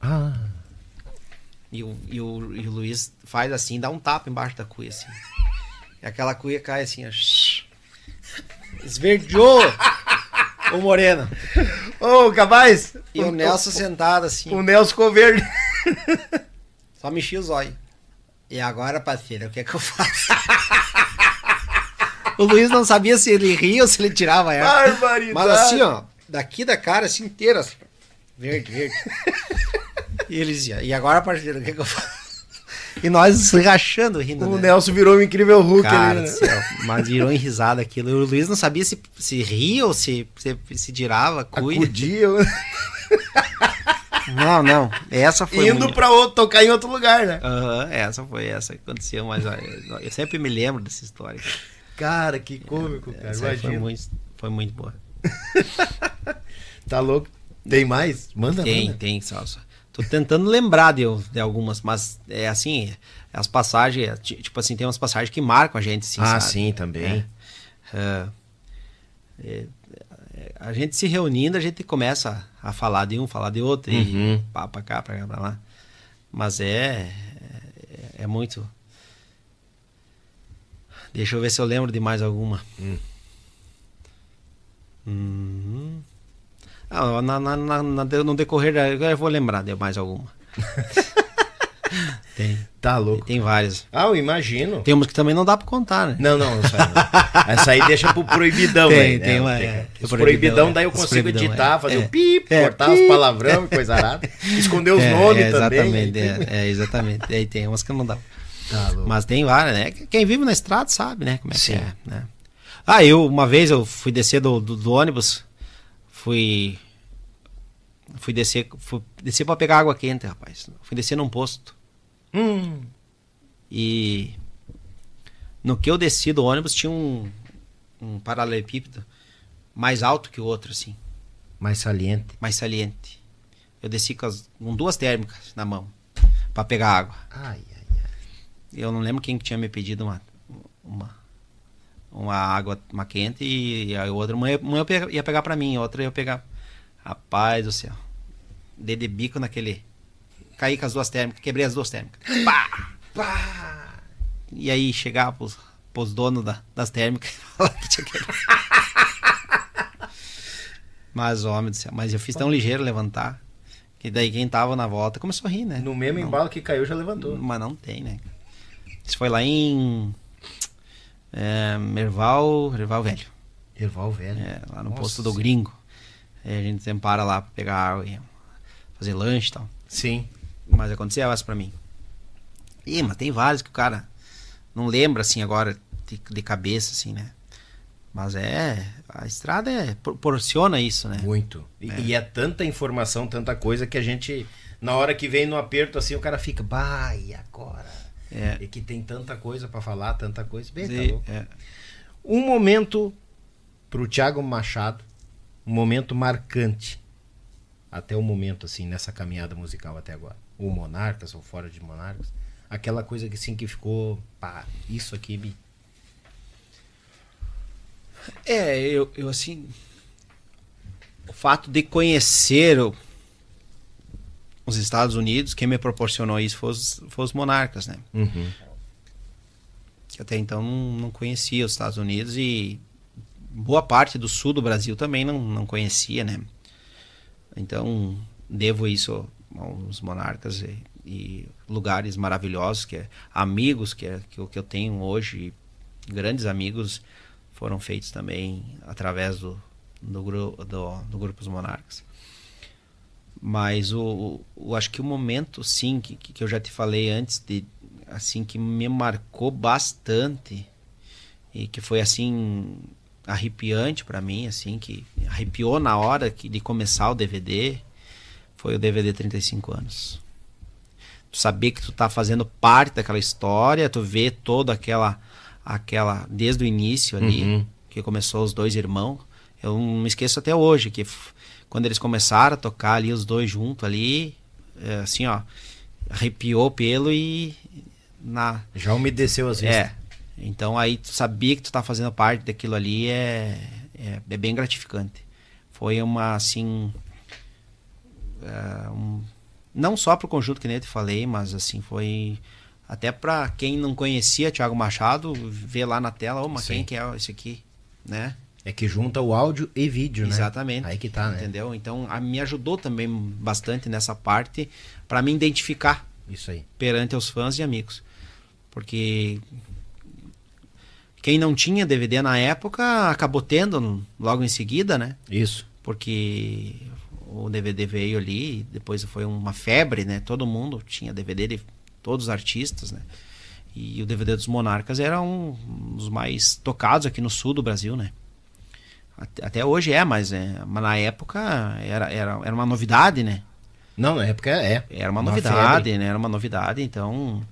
Ah. E o, e, o, e o Luiz faz assim, dá um tapa embaixo da cuia, assim. E aquela cuia cai assim, ó. Esverdeou o Moreno. Ô, capaz! E o Nelson sentado assim, O Nelson ficou verde. só mexia os olhos. E agora, parceiro, o que é que eu faço? o Luiz não sabia se ele ria ou se ele tirava ela. Barbaridade. Mas assim, ó, daqui da cara assim inteira, assim, verde, verde. e ele dizia, e agora, parceiro, o que, que eu faço? E nós se rachando rindo. O né? Nelson virou um incrível Hulk Cara ali, do né? céu, mas virou em risada aquilo. O Luiz não sabia se, se ria ou se, se, se tirava, cuida. Acudia, Não, não. Essa foi indo muito... pra outro, tocar em outro lugar, né? Aham, essa foi essa que aconteceu, mas eu, eu sempre me lembro dessa história. Cara, que cômico, cara. Foi muito, foi muito boa. Tá louco? Tem mais? Manda, Tem, manda. tem, Salsa. Tô tentando lembrar de, de algumas, mas é assim, as passagens, ti- tipo assim, tem umas passagens que marcam a gente, assim, ah, sabe? sim, também. É, é, é, a gente se reunindo, a gente começa a falar de um, falar de outro, Uhum. e pá, pra cá, pra cá, pra lá. Mas é, é, é muito. Deixa eu ver se eu lembro de mais alguma. Hum. Uhum. Ah, na, na, na- no decorrer da. Eu vou lembrar de mais alguma. tem, Tá louco. tem várias. Ah, eu imagino. Tem umas que também não dá pra contar, né? Não, não, essa aí, não. essa aí deixa pro proibidão, Tem, né? tem É, uma- tem- é, Os proibidão, proibidão, é. daí eu consigo editar, é. fazer É. o pip, É, cortar os palavrão e coisa arada. Esconder os É, nomes é, também. Exatamente, é, é, exatamente. Aí tem umas que não dá. Tá. Mas tem várias, né? Quem vive na estrada sabe, né? Como é Sim. que é, né? Ah, eu, uma vez eu fui descer do, do, do ônibus, fui. Fui descer, fui descer pra pegar água quente, rapaz. Fui descer num posto. Hum, E no que eu desci do ônibus tinha um, um paralelepípedo mais alto que o outro, assim, mais saliente. mais saliente. Eu desci com, as- com duas térmicas na mão pra pegar água. Ai, ai. Eu não lembro quem que tinha me pedido uma, uma, uma água uma quente e a outra, uma, uma eu ia pegar pra mim, a outra eu ia pegar. Rapaz do céu. Dei de bico naquele. Caí com as duas térmicas, quebrei as duas térmicas. Pá! Pá! E aí chegava pros, pros donos da- das térmicas e falar que tinha quebrado. Mas, homem do céu, mas eu fiz tão ligeiro levantar. Que daí quem tava na volta começou a rir, né? No mesmo Não. embalo que caiu, já levantou. Mas não tem, né? Isso foi lá em. É, Merval, Merval Velho. Erval velho. É, lá no Nossa posto do. Gringo. É, a gente sempre para lá pra pegar água e fazer lanche e tal. Sim. Mas aconteceu essa pra mim. Ih, mas tem vários que o cara não lembra assim agora de, de cabeça, assim, né? Mas é. A estrada é, proporciona isso, né? Muito. E e é. tanta informação, tanta coisa que a gente, na hora que vem no aperto assim, o cara fica, bah, e agora? É. E que tem tanta coisa pra falar, tanta coisa. Bem, tá louco. é. Um momento pro Thiago Machado, um momento marcante. Até o momento, assim, nessa caminhada musical até agora. Ou Monarcas, ou fora de Monarcas. Aquela coisa que assim que ficou, pá, isso aqui me. É, eu, eu assim. O fato de conhecer o- os Estados Unidos, quem me proporcionou isso foi os, foi os monarcas, né? Uhum. Até então não, conhecia os Estados Unidos e boa parte do sul do Brasil também não, não conhecia, né? Então, devo isso aos monarcas e, e lugares maravilhosos, que é amigos que, é, que, eu- que eu tenho hoje, grandes amigos, foram feitos também através do, do, gru, do, do Grupo Os Monarcas. Mas o, o, acho que o momento, sim, que, que eu já te falei antes, de, assim, que me marcou bastante e que foi assim arrepiante para mim, assim, que arrepiou na hora que, de começar o DVD, foi o DVD 35 anos. Tu saber que tu tá fazendo parte daquela história, tu vê toda aquela aquela desde o início ali, Uhum. que começou os dois irmãos. Eu não me esqueço até hoje que quando eles começaram a tocar ali os dois juntos ali, é, assim, ó, arrepiou pelo e na Já umedeceu vezes. é. Então aí tu sabia que tu tá fazendo parte daquilo ali é, é, é bem gratificante. Foi uma assim. é, um- não só pro conjunto que nem eu te falei, mas assim, foi. Até pra quem não conhecia Thiago Machado, ver lá na tela, ô, mas Sim. quem que é esse aqui? Né? É que junta o áudio e vídeo, né? Exatamente. Aí que tá, né? Entendeu? Então a, me ajudou também bastante nessa parte para me identificar Isso aí. perante os fãs e amigos. Porque quem não tinha DVD na época acabou tendo logo em seguida, né? Isso. Porque o DVD veio ali, depois foi uma febre, né? Todo mundo tinha DVD de todos os artistas, né? E o DVD dos Monarcas era um dos mais tocados aqui no sul do Brasil, né? Até, hoje é, mas, é, mas na época era, era, era uma novidade, né? Não, na época é. Era uma, uma novidade, febre. né? Era uma novidade, então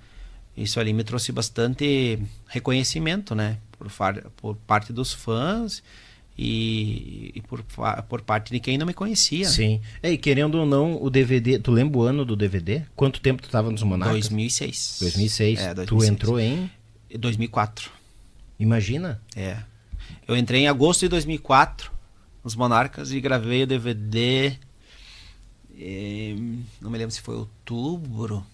isso ali me trouxe bastante reconhecimento, né? Por, por parte dos fãs e, e, por, por parte de quem não me conhecia. Sim. É, e querendo ou não, o DVD, tu lembra o ano do DVD? Quanto tempo tu estava nos Monarcas? 2006. 2006. É, 2006. Tu entrou em 2004. Imagina? É. Eu entrei em agosto de 2004 nos Monarcas e gravei o DVD eh, não me lembro se foi outubro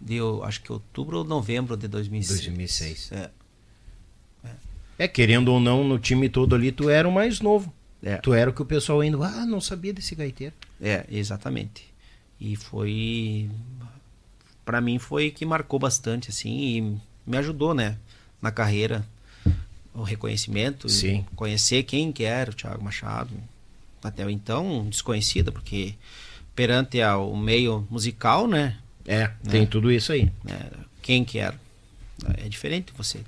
de acho que outubro ou novembro de 2006. 2006. É. É, querendo ou não, no time todo ali, tu era o mais novo. É. Tu era o que o pessoal ainda, ah, não sabia desse gaiteiro. É, exatamente. E foi. para mim foi que marcou bastante, assim, e me ajudou, né? Na carreira. O reconhecimento. Sim. Conhecer quem que era o Thiago Machado. Até então, desconhecida, porque perante ao meio musical, né? É, né? tem tudo isso aí. É, quem que era? É diferente você.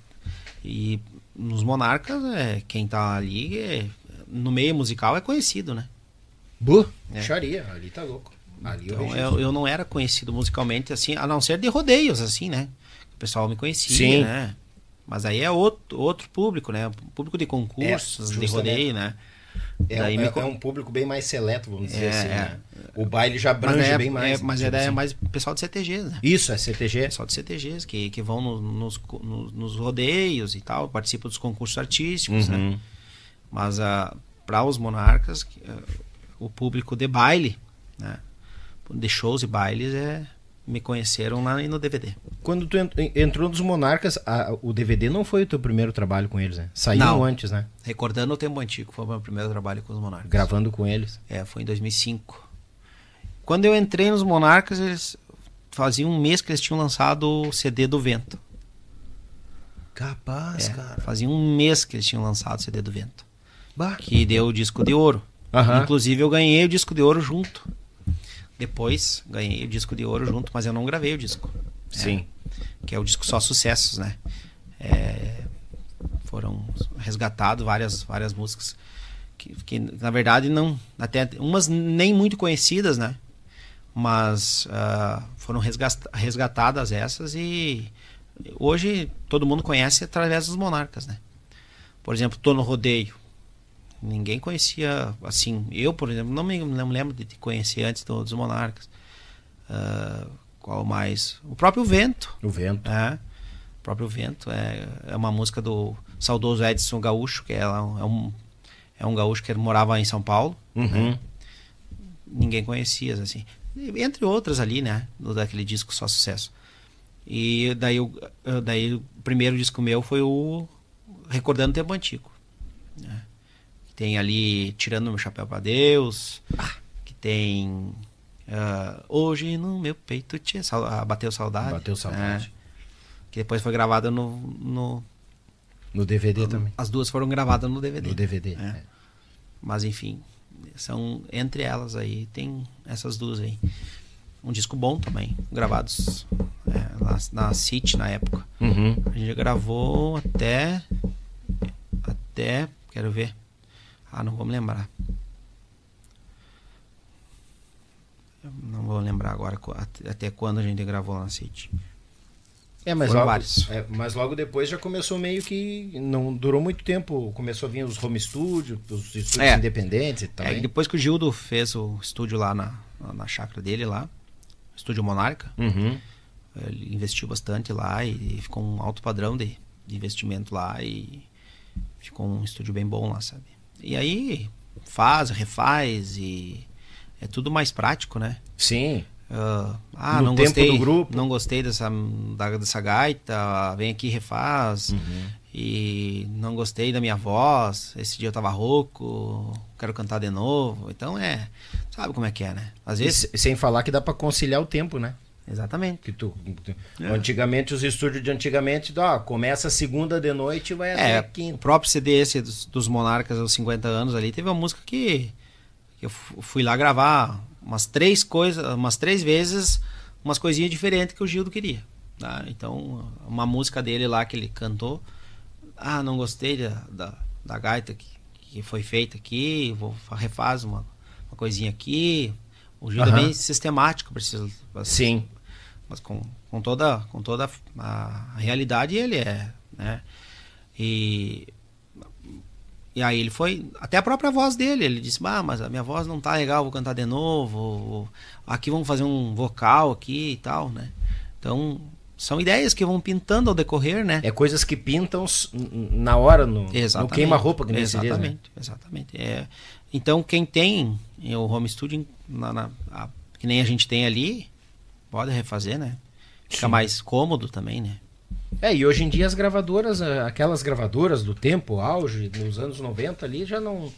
E nos Monarcas, é, quem tá ali é, no meio musical é conhecido, né? Bu, é. Xaria, ali tá louco. Ali então, eu, eu, não era conhecido musicalmente assim, a não ser de rodeios, assim, né? O pessoal me conhecia, Sim. né? Mas aí é outro, outro público, né? Público de concursos, é, de rodeio, né? É, é, me... é, um público bem mais seleto, vamos dizer é, assim. Né? O baile já abrange é, bem mais. É, mas é, assim. mais pessoal de CTGs, né? Isso, é CTG. Pessoal de CTGs, que, que vão no, nos, nos, nos, rodeios e tal, participam dos concursos artísticos, né? uhum. né? Mas uh, ah, para os monarcas, uh, o público de baile, né? De shows e bailes é me conheceram lá no DVD. Quando tu entrou nos Monarcas, a, o DVD não foi o teu primeiro trabalho com eles, né? Saiu não. antes, né? Recordando o Tempo Antigo, foi o meu primeiro trabalho com os Monarcas. Gravando com eles? É, foi em 2005. Quando eu entrei nos Monarcas, eles faziam um mês que eles tinham lançado o CD do Vento. Capaz, é, cara. Fazia um mês que eles tinham lançado o CD do Vento. Bah. Que deu o disco de ouro. Uhum. Inclusive eu ganhei o disco de ouro junto. Depois ganhei o disco de ouro junto, mas eu não gravei o disco. Sim. É, que é o disco só sucessos, né? É, foram resgatados várias, várias músicas que, que, na verdade não até umas nem muito conhecidas, né? Mas uh, foram resgatadas essas e hoje todo mundo conhece através dos monarcas, né? Por exemplo, tô no rodeio. Ninguém conhecia, assim, eu, por exemplo, não me, não me lembro de te conhecer antes do, dos Monarcas. Uh, qual mais? O próprio Vento. O Vento. É. O próprio Vento é, é uma música do saudoso Edson Gaúcho, que é, é, um, é um gaúcho que morava em São Paulo. Uhum. Né? Ninguém conhecia, assim. Entre outras ali, né? Do, daquele disco Só Sucesso. E daí, daí o primeiro disco meu foi o Recordando o Tempo Antigo. Né? Tem ali Tirando Meu Chapéu para Deus. Ah. Que tem. Uh, Hoje no meu peito tinha. Uh, Bateu Saudade. Bateu Saudade. É, que depois foi gravada no, no. No DVD também. As duas foram gravadas no DVD. No DVD. É. É. Mas enfim, são entre elas aí, tem essas duas aí. Um disco bom também, gravados é, lá na City na época. Uhum. A gente gravou até. Até. Quero ver. Ah, não vou me lembrar. Não vou lembrar agora até quando a gente gravou na City. É, mas logo, é, mas logo depois já começou meio que. Não durou muito tempo. Começou a vir os home studios, os estúdios é, independentes e tal. É, depois que o Gildo fez o estúdio lá na, na chácara dele, lá, estúdio Monarca, uhum. ele investiu bastante lá e ficou um alto padrão de, de investimento lá e ficou um estúdio bem bom lá, sabe? E aí faz, refaz e é tudo mais prático, né? Sim. Uh, ah, no não gostei, grupo. não gostei dessa, da, dessa gaita, vem aqui refaz. Uhum. E não gostei da minha voz, esse dia eu tava rouco, quero cantar de novo. Então é, sabe como é que é, né? Às vezes e sem falar que dá para conciliar o tempo, né? Exatamente. Que tu, tu é. Antigamente, os estúdios de antigamente, ó, começa segunda de noite e vai até é, quinta. O próprio CD esse dos, dos Monarcas aos 50 anos ali, teve uma música que, que eu fui lá gravar umas três coisas, umas três vezes umas coisinhas diferentes que o Gildo queria. Tá? Então, uma música dele lá que ele cantou, ah, não gostei da, da, da gaita que, que foi feita aqui, vou refaz uma, uma coisinha aqui. O Gildo Aham. é bem sistemático, precisa. Sim. Mas com, com toda, com toda a realidade ele é, né? E, e aí ele foi, até a própria voz dele, ele disse, ah, mas a minha voz não tá legal, vou cantar de novo, ou- aqui vamos fazer um vocal aqui e tal, né? Então, são ideias que vão pintando ao decorrer, né? É coisas que pintam na hora, no, no queima-roupa, que nem se diz, né? Exatamente, exatamente. É, então, quem tem o home studio, na- na- a- que nem a gente tem ali, pode refazer, né? Fica Sim. mais cômodo também, né? É, e hoje em dia as gravadoras, eh, aquelas gravadoras do tempo, auge, nos anos 90 ali, já não,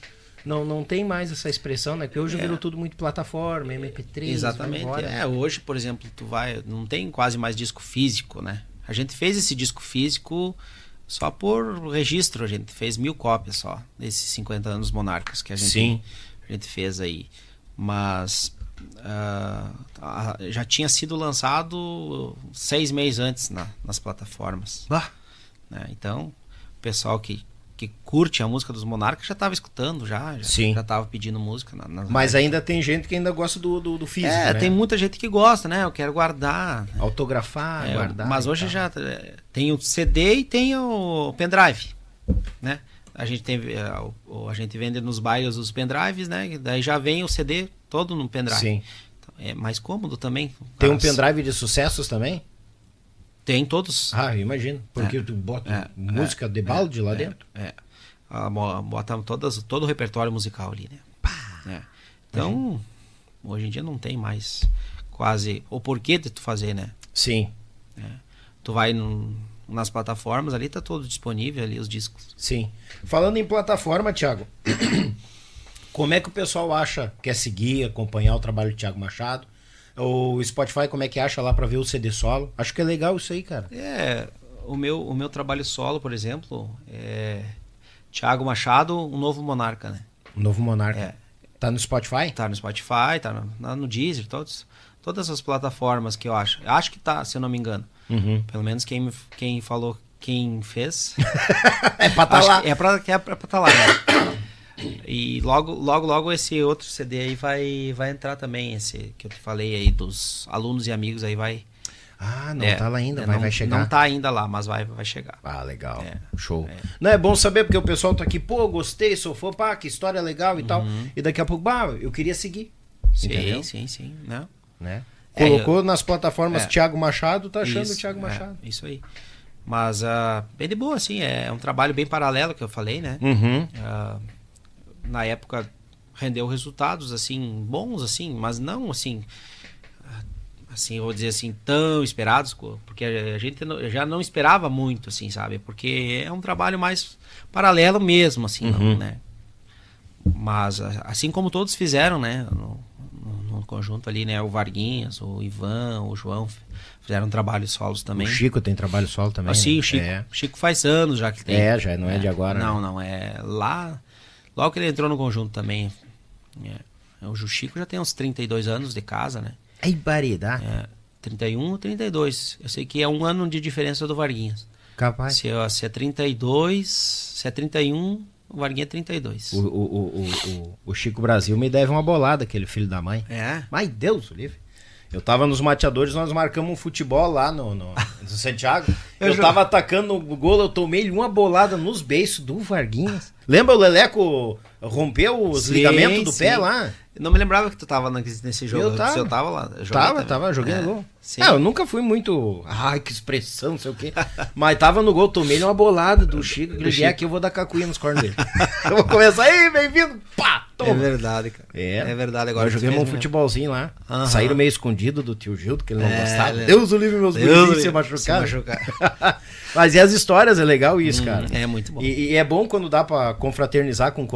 não, não tem mais essa expressão, né? Porque hoje virou tudo muito plataforma, MP3. vai Exatamente. É, hoje, por exemplo, tu vai, não tem quase mais disco físico, né? A gente fez esse disco físico só por registro, a gente fez mil cópias só desses 50 anos monarcas que a gente, Sim. a gente fez aí. Mas ah, já tinha sido lançado seis meses antes na- nas plataformas. Bah, né? Então, o pessoal que, que curte a música dos monarcas já estava escutando, já, já, Sim. já estava pedindo música. Na, Mas ainda tem gente que ainda gosta do, do, do físico, É, né? tem muita gente que gosta, né? Eu quero guardar. Autografar, É, guardar. mas hoje já é, tem o CD e tem o pendrive, né? A gente tem é, a gente vende nos bairros os pendrives, né? Daí já vem o CD todo no pendrive. Sim. Então, é mais cômodo também. Tem um pendrive de sucessos também? Tem todos. Ah, imagino. Porque tu bota É, música de balde lá dentro. É. Ah, Bota todas, todo o repertório musical ali, né? É. Então, hoje em dia não tem mais quase o porquê de tu fazer, né? Sim, Tu vai num- nas plataformas ali, tá todo disponível ali os discos. sim. Falando em plataforma, Thiago, como é que o pessoal acha, quer seguir, acompanhar o trabalho do Thiago Machado? O Spotify, como é que acha lá pra ver o CD solo? Acho que é legal isso aí, cara. É, o meu, o meu trabalho solo, por exemplo, é Thiago Machado, um novo monarca, né? O novo Monarca. É. Tá no Spotify? Tá no Spotify, tá no, no Deezer, todos, todas as plataformas que eu acho. Acho que tá, se eu não me engano. Uhum. Pelo menos quem, quem falou, quem fez. É pra tá lá. que É pra, é pra tá lá, né? E logo, logo, logo esse outro CD aí vai, vai entrar também, esse que eu te falei aí dos alunos e amigos aí vai. Ah, não é, tá lá ainda, é, mas não, vai chegar. Não tá ainda lá, mas vai, vai chegar. Ah, legal. É, Show. Não é bom saber porque o pessoal tá aqui, pô, gostei, sou fã, pá, que história legal e tal. E daqui a pouco, bah, eu queria seguir. Entendeu? Sim, sim, sim. Não. Né? É, Colocou nas plataformas é. Thiago Machado, tá achando Isso, o Thiago é, Machado. isso aí. Mas ah, bem de boa, assim, é um trabalho bem paralelo que eu falei, né? Uhum. Ah, na época rendeu resultados assim bons assim, mas não assim ah, assim, eu vou dizer assim, tão esperados, porque a gente não- já não esperava muito assim, sabe? Porque é um trabalho mais paralelo mesmo assim, não, Uhum. né? Mas a- assim como todos fizeram, né, no, no- conjunto ali, né, o Varguinhas, o Ivan, o João fizeram trabalhos solos também. O Chico tem trabalho solo também. Ah, sim, né? o Chico, É. Chico faz anos já que tem. É, já não é de agora, Não, né? não, é lá. Logo que ele entrou no conjunto também. É, o Chico já tem uns 32 anos de casa, né? Aí, barida. É, 31 ou 32. Eu sei que é um ano de diferença do Varguinhas. Capaz. Se, é- se é 32, se é 31, o Varguinha é 32. O, o, o, o, o- o Chico Brasil me deve uma bolada, aquele filho da mãe. É. Mas Deus, o livre. Eu tava nos mateadores, nós marcamos um futebol lá no, no, no Santiago. Eu Eu, tava atacando o gol, eu tomei uma bolada nos beiços do Varguinhas. Lembra o Leleco rompeu os Sim, ligamentos do pé sim. lá? Eu não me lembrava que tu tava nesse jogo. Eu tava. Eu tava lá. eu joguei Tava, também. tava, joguei É, no gol. Sim. Ah, eu nunca fui muito. Ai, que expressão, não sei o quê. Mas tava no gol, tomei uma bolada do Chico. Que ele aqui, eu vou dar cacuinha nos cornos dele. eu vou começar, aí, bem-vindo! Pá! é Toma! verdade, cara. É, É verdade. Agora joguemos fez um mesmo. futebolzinho lá. Aham. Saíram meio escondido do tio Gildo, que ele não É, gostava. ele- Deus o livre, meus gurizinhos se machucaram. se machucaram. Mas e as histórias, é legal isso, cara. é muito bom. E, e é bom quando dá pra confraternizar com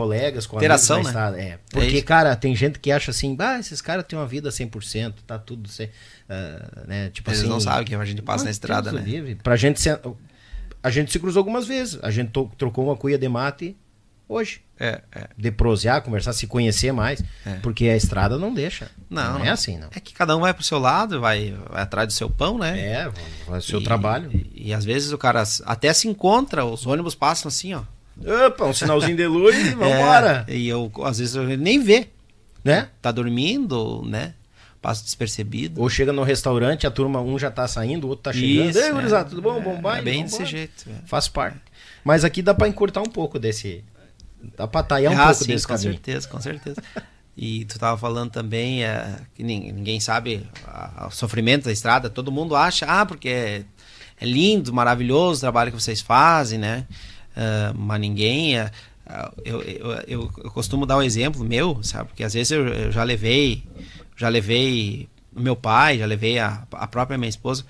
colegas, com Interação, amigos né? estrada. É, porque, isso. cara, tem gente que acha assim, bah, esses caras têm uma vida 100%, tá tudo, ah, né, tipo Eles assim... não sabem que a gente passa na estrada, né? livre. Pra gente, se- a gente se cruzou algumas vezes. A gente trocou uma cuia de mate hoje. É, é. De prosear, conversar, se conhecer mais. É. Porque a estrada não deixa. Não, não é assim, não. É que cada um vai pro seu lado, vai, vai atrás do seu pão, né? É, vai o seu E- trabalho. E, e às vezes o cara até se encontra, os ônibus passam assim, ó. Opa, um sinalzinho de luz e vambora. É, e eu, às vezes, eu nem vê. Né? Tá dormindo, né? Passa despercebido. Ou chega no restaurante, a turma, um já tá saindo, o outro tá chegando. Isso, Ei, gurizada, é. tudo bom? É, Bom baile? é bem Vambora. desse jeito. é. Faz parte. Mas aqui dá pra encurtar um pouco desse. Dá pra talhar um ah, pouco sim, desse com caminho. certeza, com certeza. E tu tava falando também é, que nin- ninguém sabe o sofrimento da estrada. Todo mundo acha, ah, porque é, é lindo, maravilhoso o trabalho que vocês fazem, né? Ah, mas ninguém. ah, eu, eu, eu, eu costumo dar o exemplo meu, sabe? Porque às vezes eu, eu já levei, já levei o meu pai, já levei a, a própria minha esposa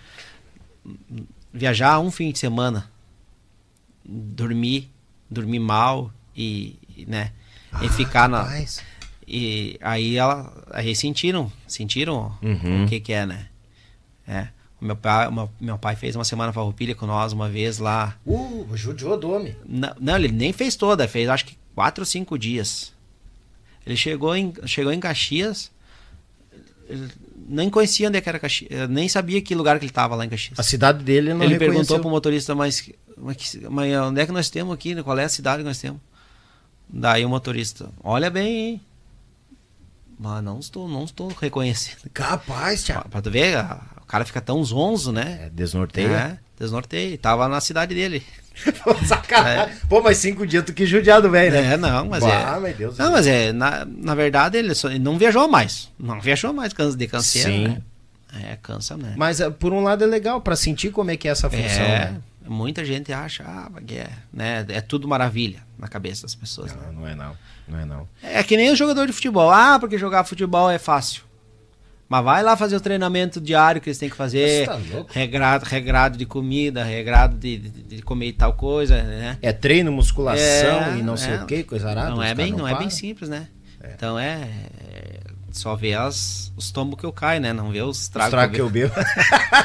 viajar um fim de semana, dormir, dormir mal e, né? E ficar na. Rapaz. E aí ela. Aí sentiram, sentiram Uhum. o que que é, né? É. O meu pai, o meu, pai fez uma semana farroupilha com nós uma vez lá. Uh, judiou do homem. Não, não, ele nem fez toda, fez acho que quatro ou cinco dias. Ele chegou em, chegou em Caxias, ele nem conhecia onde é era Caxias, eh, nem sabia que lugar que ele estava lá em Caxias. A cidade dele não ele reconheceu. perguntou pro motorista, mas, mas, mas onde é que nós temos aqui? Qual é a cidade que nós temos? Daí o motorista, olha bem, hein? Mas não estou, não estou reconhecendo. Capaz, Pra, Thiago. pra tu ver, a- o cara fica tão zonzo, né? É, desnorteia. É, desnorteei. Tava na cidade dele. Sacanagem. Pô, mas cinco dias tu que judiado, velho, né? É, não, mas Bah, é. meu Deus. Não, mas é, na, na verdade ele, só- ele não viajou mais. Não viajou mais de canseiro, Sim. né? É, cansa, né? Mas eh, por um lado é legal, pra sentir como é que é essa função, é, né? muita gente acha, ah, é, né? É tudo maravilha na cabeça das pessoas. né? Não, não é não. Não é não. É que nem o jogador de futebol. Ah, porque jogar futebol é fácil. Mas vai lá fazer o treinamento diário que eles têm que fazer. Tá louco? regrado, regrado de comida, regrado de, de, de comer tal coisa, né? É treino, musculação É, e não sei é. o que, coisa arada. não é bem, não, é param. bem simples, né? Então é, é só ver as, os tombos que eu caio, né? Não ver os tragos Trago que eu bebo.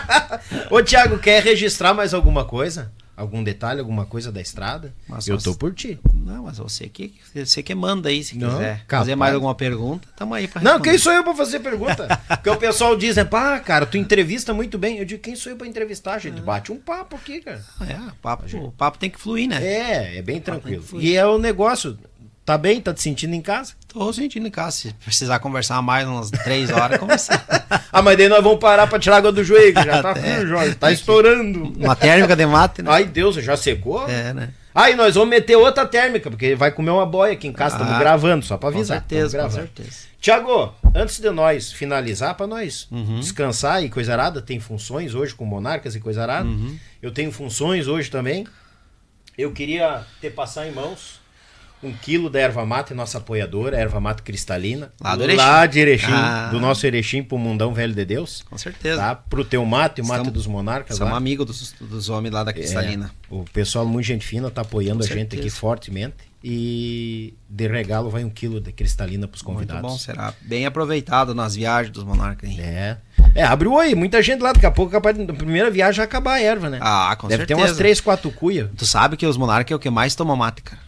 Ô, Thiago, quer registrar mais alguma coisa? Algum detalhe, alguma coisa da estrada? Mas eu tô por ti. Não, mas você que, você que manda aí, se Não, quiser capaz. fazer mais alguma pergunta, tamo aí pra Não, responder. quem sou eu pra fazer pergunta? Porque o pessoal diz, né, pá, cara, tu entrevista muito bem. Eu digo, quem sou eu pra entrevistar? Gente bate um papo aqui, cara. É, o papo, o papo tem que fluir, né? É, é bem tranquilo. E é o negócio, tá bem? Tá te sentindo em casa? Tô sentindo em casa. Se precisar conversar mais umas três horas, conversar. Ah, mas daí nós vamos parar pra tirar água do joelho, que já tá, É. Jorge, tá estourando. Uma térmica de mate, né? Ai, Deus, já secou? É, né? Aí nós vamos meter outra térmica, porque vai comer uma boia aqui em casa, estamos Ah, gravando, só pra Com avisar. certeza, tamo com certeza. Tiago, antes de nós finalizar, pra nós Uhum. descansar e coisa arada, tem funções hoje com monarcas e coisa arada. Uhum. Eu tenho funções hoje também. Eu queria te passar em mãos um quilo da erva mate, nossa apoiadora, erva mate cristalina. Lá do Erechim. Lá de Erechim, Ah. do nosso Erechim pro mundão velho de Deus. Com certeza. Tá? Pro teu mate, o mate Estamos- dos monarcas Somos amigos dos, dos homens lá da Cristalina. É, o pessoal muito gente fina tá apoiando Com a gente aqui certeza. fortemente. E de regalo vai um quilo de cristalina pros Muito convidados. bom, será bem aproveitado nas viagens dos monarcas. hein? É. É, abre o oi. Muita gente lá, daqui a pouco, capaz, na primeira viagem já acabar a erva, né? Ah, com Deve certeza. ter umas três, quatro cuia. Tu sabe que os monarcas é o que mais toma mate, cara.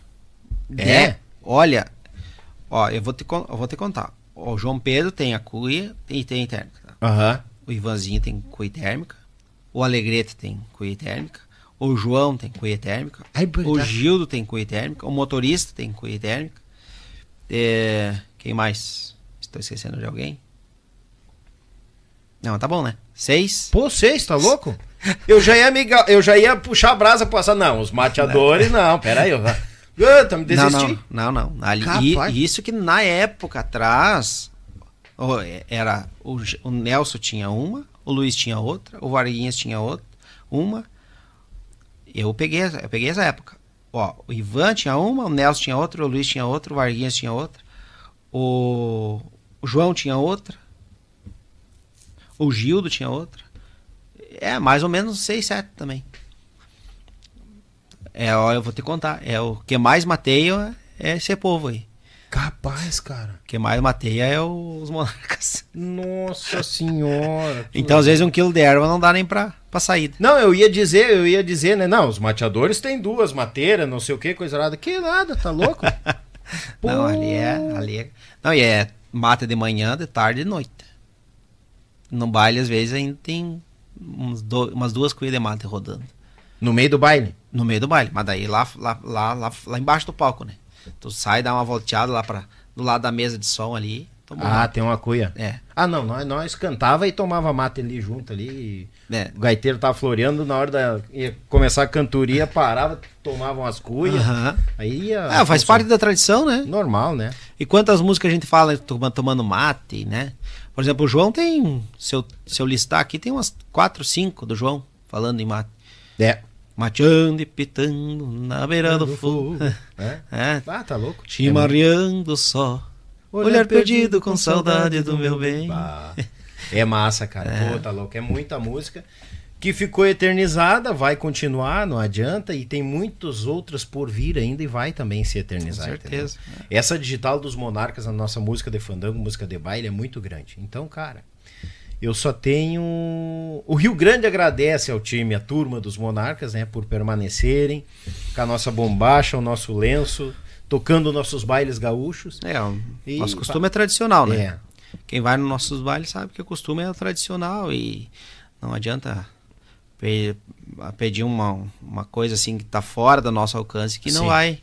É? Olha, ó, eu vou te, eu vou te contar. O João Pedro tem a cuia e tem térmica. tá? Aham. O Ivanzinho tem cuia térmica. O Alegrete tem cuia térmica. O João tem cuia térmica. Ai, o. Gildo tem cuia térmica. O motorista tem cuia térmica. É, quem mais? Estou esquecendo de alguém? Não, tá bom, né? Seis. Pô, seis, tá louco? Eu já ia me, ga- eu já ia puxar a brasa pra passar. Não, os mateadores, não. Pera aí, eu Ah, tá me Não, desisti. não, não, não. Ali, Capaz. e- isso que na época atrás é- era o, o Nelson tinha uma, o Luiz tinha outra, o Varguinhas tinha outra, uma. Eu peguei, essa- eu peguei essa época. Ó, o Ivan tinha uma, o Nelson tinha outra, o Luiz tinha outra, o Varguinhas tinha outra, o, o João tinha outra, o Gildo tinha outra. É, mais ou menos seis, sete também. É, ó, eu vou te contar. É o que mais mateia é esse povo aí. Capaz, cara. O que mais mateia é o- os monarcas. Nossa senhora. Então, às vezes, um quilo de erva não dá nem pra. pra saída. Não, eu ia dizer, eu ia dizer, né? Não, os mateadores têm duas mateiras, não sei o que, coisa nada. Que nada, tá louco? Não, ali é, ali é. Não, e é mata de manhã, de tarde e de noite. No baile, às vezes, ainda tem do- umas duas cuias de mate rodando. No meio do baile. No meio do baile. Mas daí lá, lá, lá, lá, lá embaixo do palco, né? Tu sai, dá uma volteada lá pra, do lado da mesa de som ali. Ah, uma- tem uma cuia. É. Ah, não, nós, nós cantava e tomava mate ali junto ali. É. O gaiteiro tava floreando, na hora da ia começar a cantoria, parava, tomava umas cuias. Aham. Aí ia. Ah, faz parte da tradição, né? Normal, né? E quantas músicas a gente fala toma- tomando mate, né? Por exemplo, o João tem. Se eu, se eu listar aqui, tem umas quatro, cinco do João falando em mate. É. Mateando e pitando na beira do fogo. É. É. Ah, tá louco. Chimarreando só. Olhar perdido com saudade do meu bem. Bah, É massa, cara. Pô, tá louco. É muita música que ficou eternizada, vai continuar, não adianta, e tem muitos outras por vir ainda e vai também se eternizar. Com certeza. entendeu? Essa digital dos monarcas na nossa música de fandango, música de baile, é muito grande. Então, cara, eu só tenho. O Rio Grande agradece ao time, a turma dos monarcas, né, por permanecerem com a nossa bombacha, o nosso lenço, tocando nossos bailes gaúchos. É, o E- nosso costume é tradicional, né? É. Quem vai nos nossos bailes sabe que o costume é tradicional e não adianta pe- pedir uma, uma coisa assim que tá fora do nosso alcance que não Sim. vai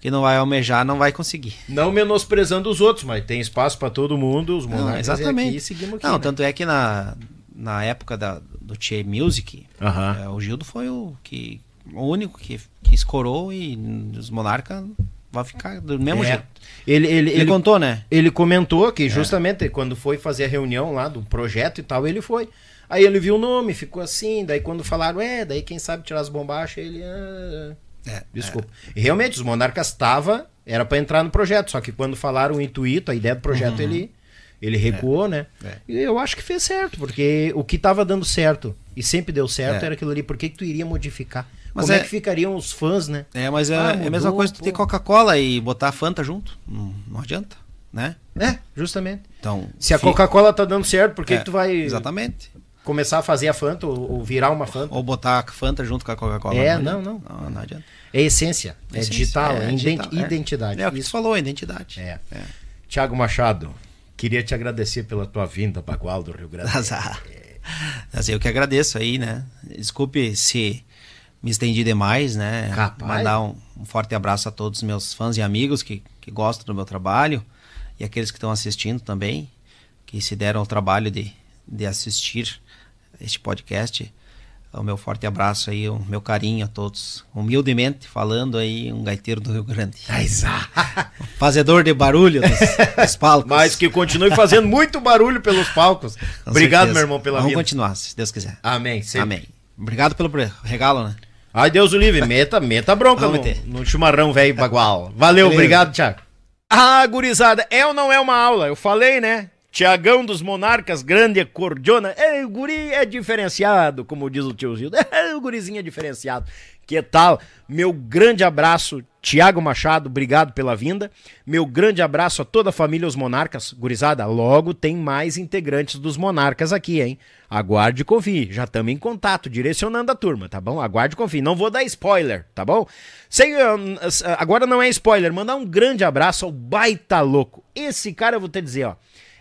que não vai almejar, não vai conseguir. Não menosprezando os outros, mas tem espaço para todo mundo, os Não, monarcas é exatamente. aqui, e seguimos aqui. não, né? tanto é que na, na época da, do Tchê Music, Aham. é, o Gildo foi o que o único que, que escorou e os monarcas vão ficar do mesmo É. jeito. Ele, ele, Ele, ele, contou, né? ele comentou que justamente quando foi fazer a reunião lá do projeto e tal, ele foi. Aí ele viu o nome, ficou assim, daí quando falaram, é, daí quem sabe tirar as bombachas, ele. Ah, É, desculpa. E realmente, os monarcas estava era para entrar no projeto, só que quando falaram o intuito, a ideia do projeto, ele. Ele recuou, né? É. E eu acho que fez certo, porque o que estava dando certo e sempre deu certo É. era aquilo ali. Por que, que tu iria modificar? Mas Como é... é- que ficariam os fãs, né? É, mas é, Ah, é a mesma mudou, coisa tu ter. Coca-Cola e botar Fanta junto. Não, não adianta, né? É, justamente. Então, Se a Coca-Cola tá dando certo, por que, é, que tu vai Exatamente. Começar a fazer a Fanta ou, ou virar uma Fanta? Ou botar a Fanta junto com a Coca-Cola. É, adianta. não, não. Não, não adianta. É essência, é Essência, digital, é, ident- digital, é. identidade. É o que Isso. falou, identidade. É. É. Tiago Machado, queria te agradecer pela tua vinda, Bagual do Rio Grande. Azar. Mas eu que agradeço aí, né? Desculpe se me estendi demais, né? Capaz. Mandar um, um forte abraço a todos os meus fãs e amigos que, que gostam do meu trabalho e aqueles que estão assistindo também, que se deram o trabalho de, de assistir este podcast. O meu forte abraço aí, o meu carinho a todos. Humildemente falando aí, um gaiteiro do Rio Grande. Fazedor de barulho dos, dos palcos. Mas que continue fazendo muito barulho pelos palcos. Com Obrigado, certeza. meu irmão, pela Vamos vida. continuar, se Deus quiser. Amém. sempre. Amém. Obrigado pelo regalo, né? Ai, Deus o livre, meta, meta bronca Vamos no, no chimarrão velho Bagual. Valeu, Beleza. obrigado, Tiago. Ah, gurizada, é ou não é uma aula? Eu falei, né? Tiagão dos Monarcas, grande cordiona. É, o guri é diferenciado, como diz o tio Zildo. É, o gurizinho é diferenciado. Que tal? Meu grande abraço, Tiago Machado, obrigado pela vinda. Meu grande abraço a toda a família Os Monarcas. Gurizada, logo tem mais integrantes dos Monarcas aqui, hein? Aguarde e confie. Já estamos em contato, direcionando a turma, tá bom? Aguarde e confie. Não vou dar spoiler, tá bom? Sem, hum, s- agora não é spoiler. Mandar um grande abraço ao Baita Louco. Esse cara, eu vou te dizer, ó.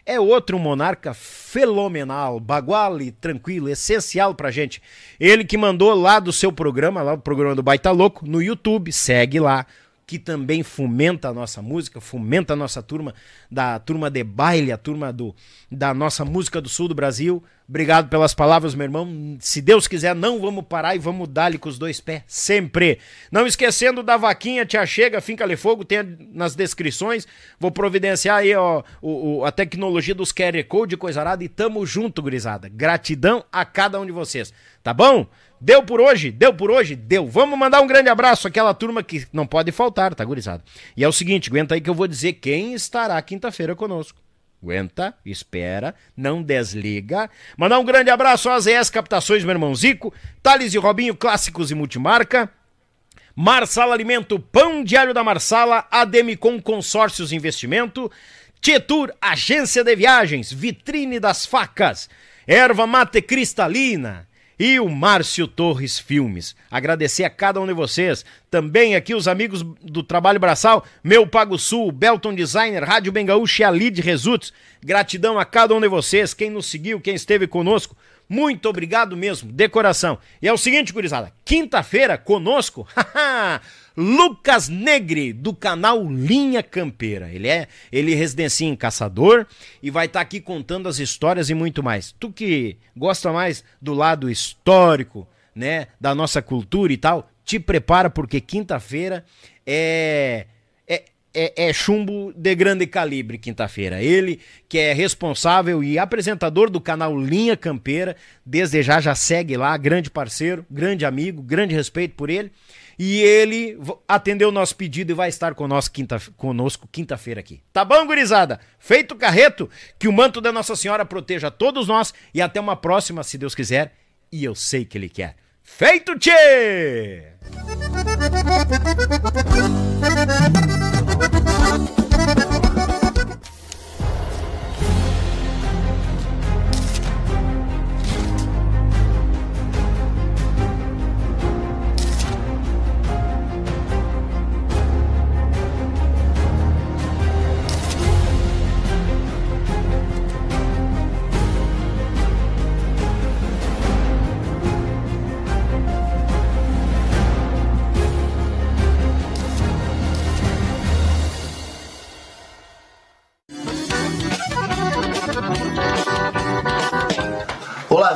É outro monarca fenomenal, baguale, tranquilo, essencial pra gente. Ele que mandou lá do seu programa, lá do programa do Baita Louco, no YouTube, segue lá, que também fomenta a nossa música, fomenta a nossa turma, da turma de baile, a turma do, da nossa música do sul do Brasil. Obrigado pelas palavras, meu irmão. Se Deus quiser, não vamos parar e vamos dar-lhe com os dois pés, sempre. Não esquecendo da vaquinha, tia chega, finca lhe fogo, tem nas descrições. Vou providenciar aí ó, o, o- a tecnologia dos QR Code, coisa arada, e tamo junto, gurizada. Gratidão a cada um de vocês, tá bom? Deu por hoje? Deu por hoje? Deu. Vamos mandar um grande abraço àquela turma que não pode faltar, tá, gurizada? E é o seguinte, aguenta aí que eu vou dizer quem estará quinta-feira conosco. Aguenta, espera, não desliga. Mandar um grande abraço às ES Captações, meu irmão Zico, Thales e Robinho, clássicos e multimarca. Marsala Alimento, Pão Diário da Marsala, Ademicon Consórcios Investimento, Tietur, Agência de Viagens, Vitrine das Facas, Erva Mate Cristalina, e o Márcio Torres Filmes. Agradecer a cada um de vocês, também aqui os amigos do Trabalho Braçal, Meu Pago Sul, Belton Designer, Rádio Bengaúcha e Results. Gratidão a cada um de vocês, quem nos seguiu, quem esteve conosco. Muito obrigado mesmo, de coração. E é o seguinte, gurizada, quinta-feira conosco, Lucas Negre, do canal Linha Campeira. Ele é, ele residencia em Caçador e vai estar tá aqui contando as histórias e muito mais. Tu que gosta mais do lado histórico, né, da nossa cultura e tal, te prepara porque quinta-feira é é, é, chumbo de grande calibre quinta-feira. Ele que é responsável e apresentador do canal Linha Campeira, desde já já segue lá, grande parceiro, grande amigo, grande respeito por ele. E ele atendeu o nosso pedido e vai estar conosco quinta, conosco quinta-feira aqui. Tá bom, gurizada? Feito o carreto, que o manto da Nossa Senhora proteja todos nós e até uma próxima, se Deus quiser. E eu sei que Ele quer. Feito, tchê!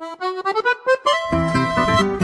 Thank you.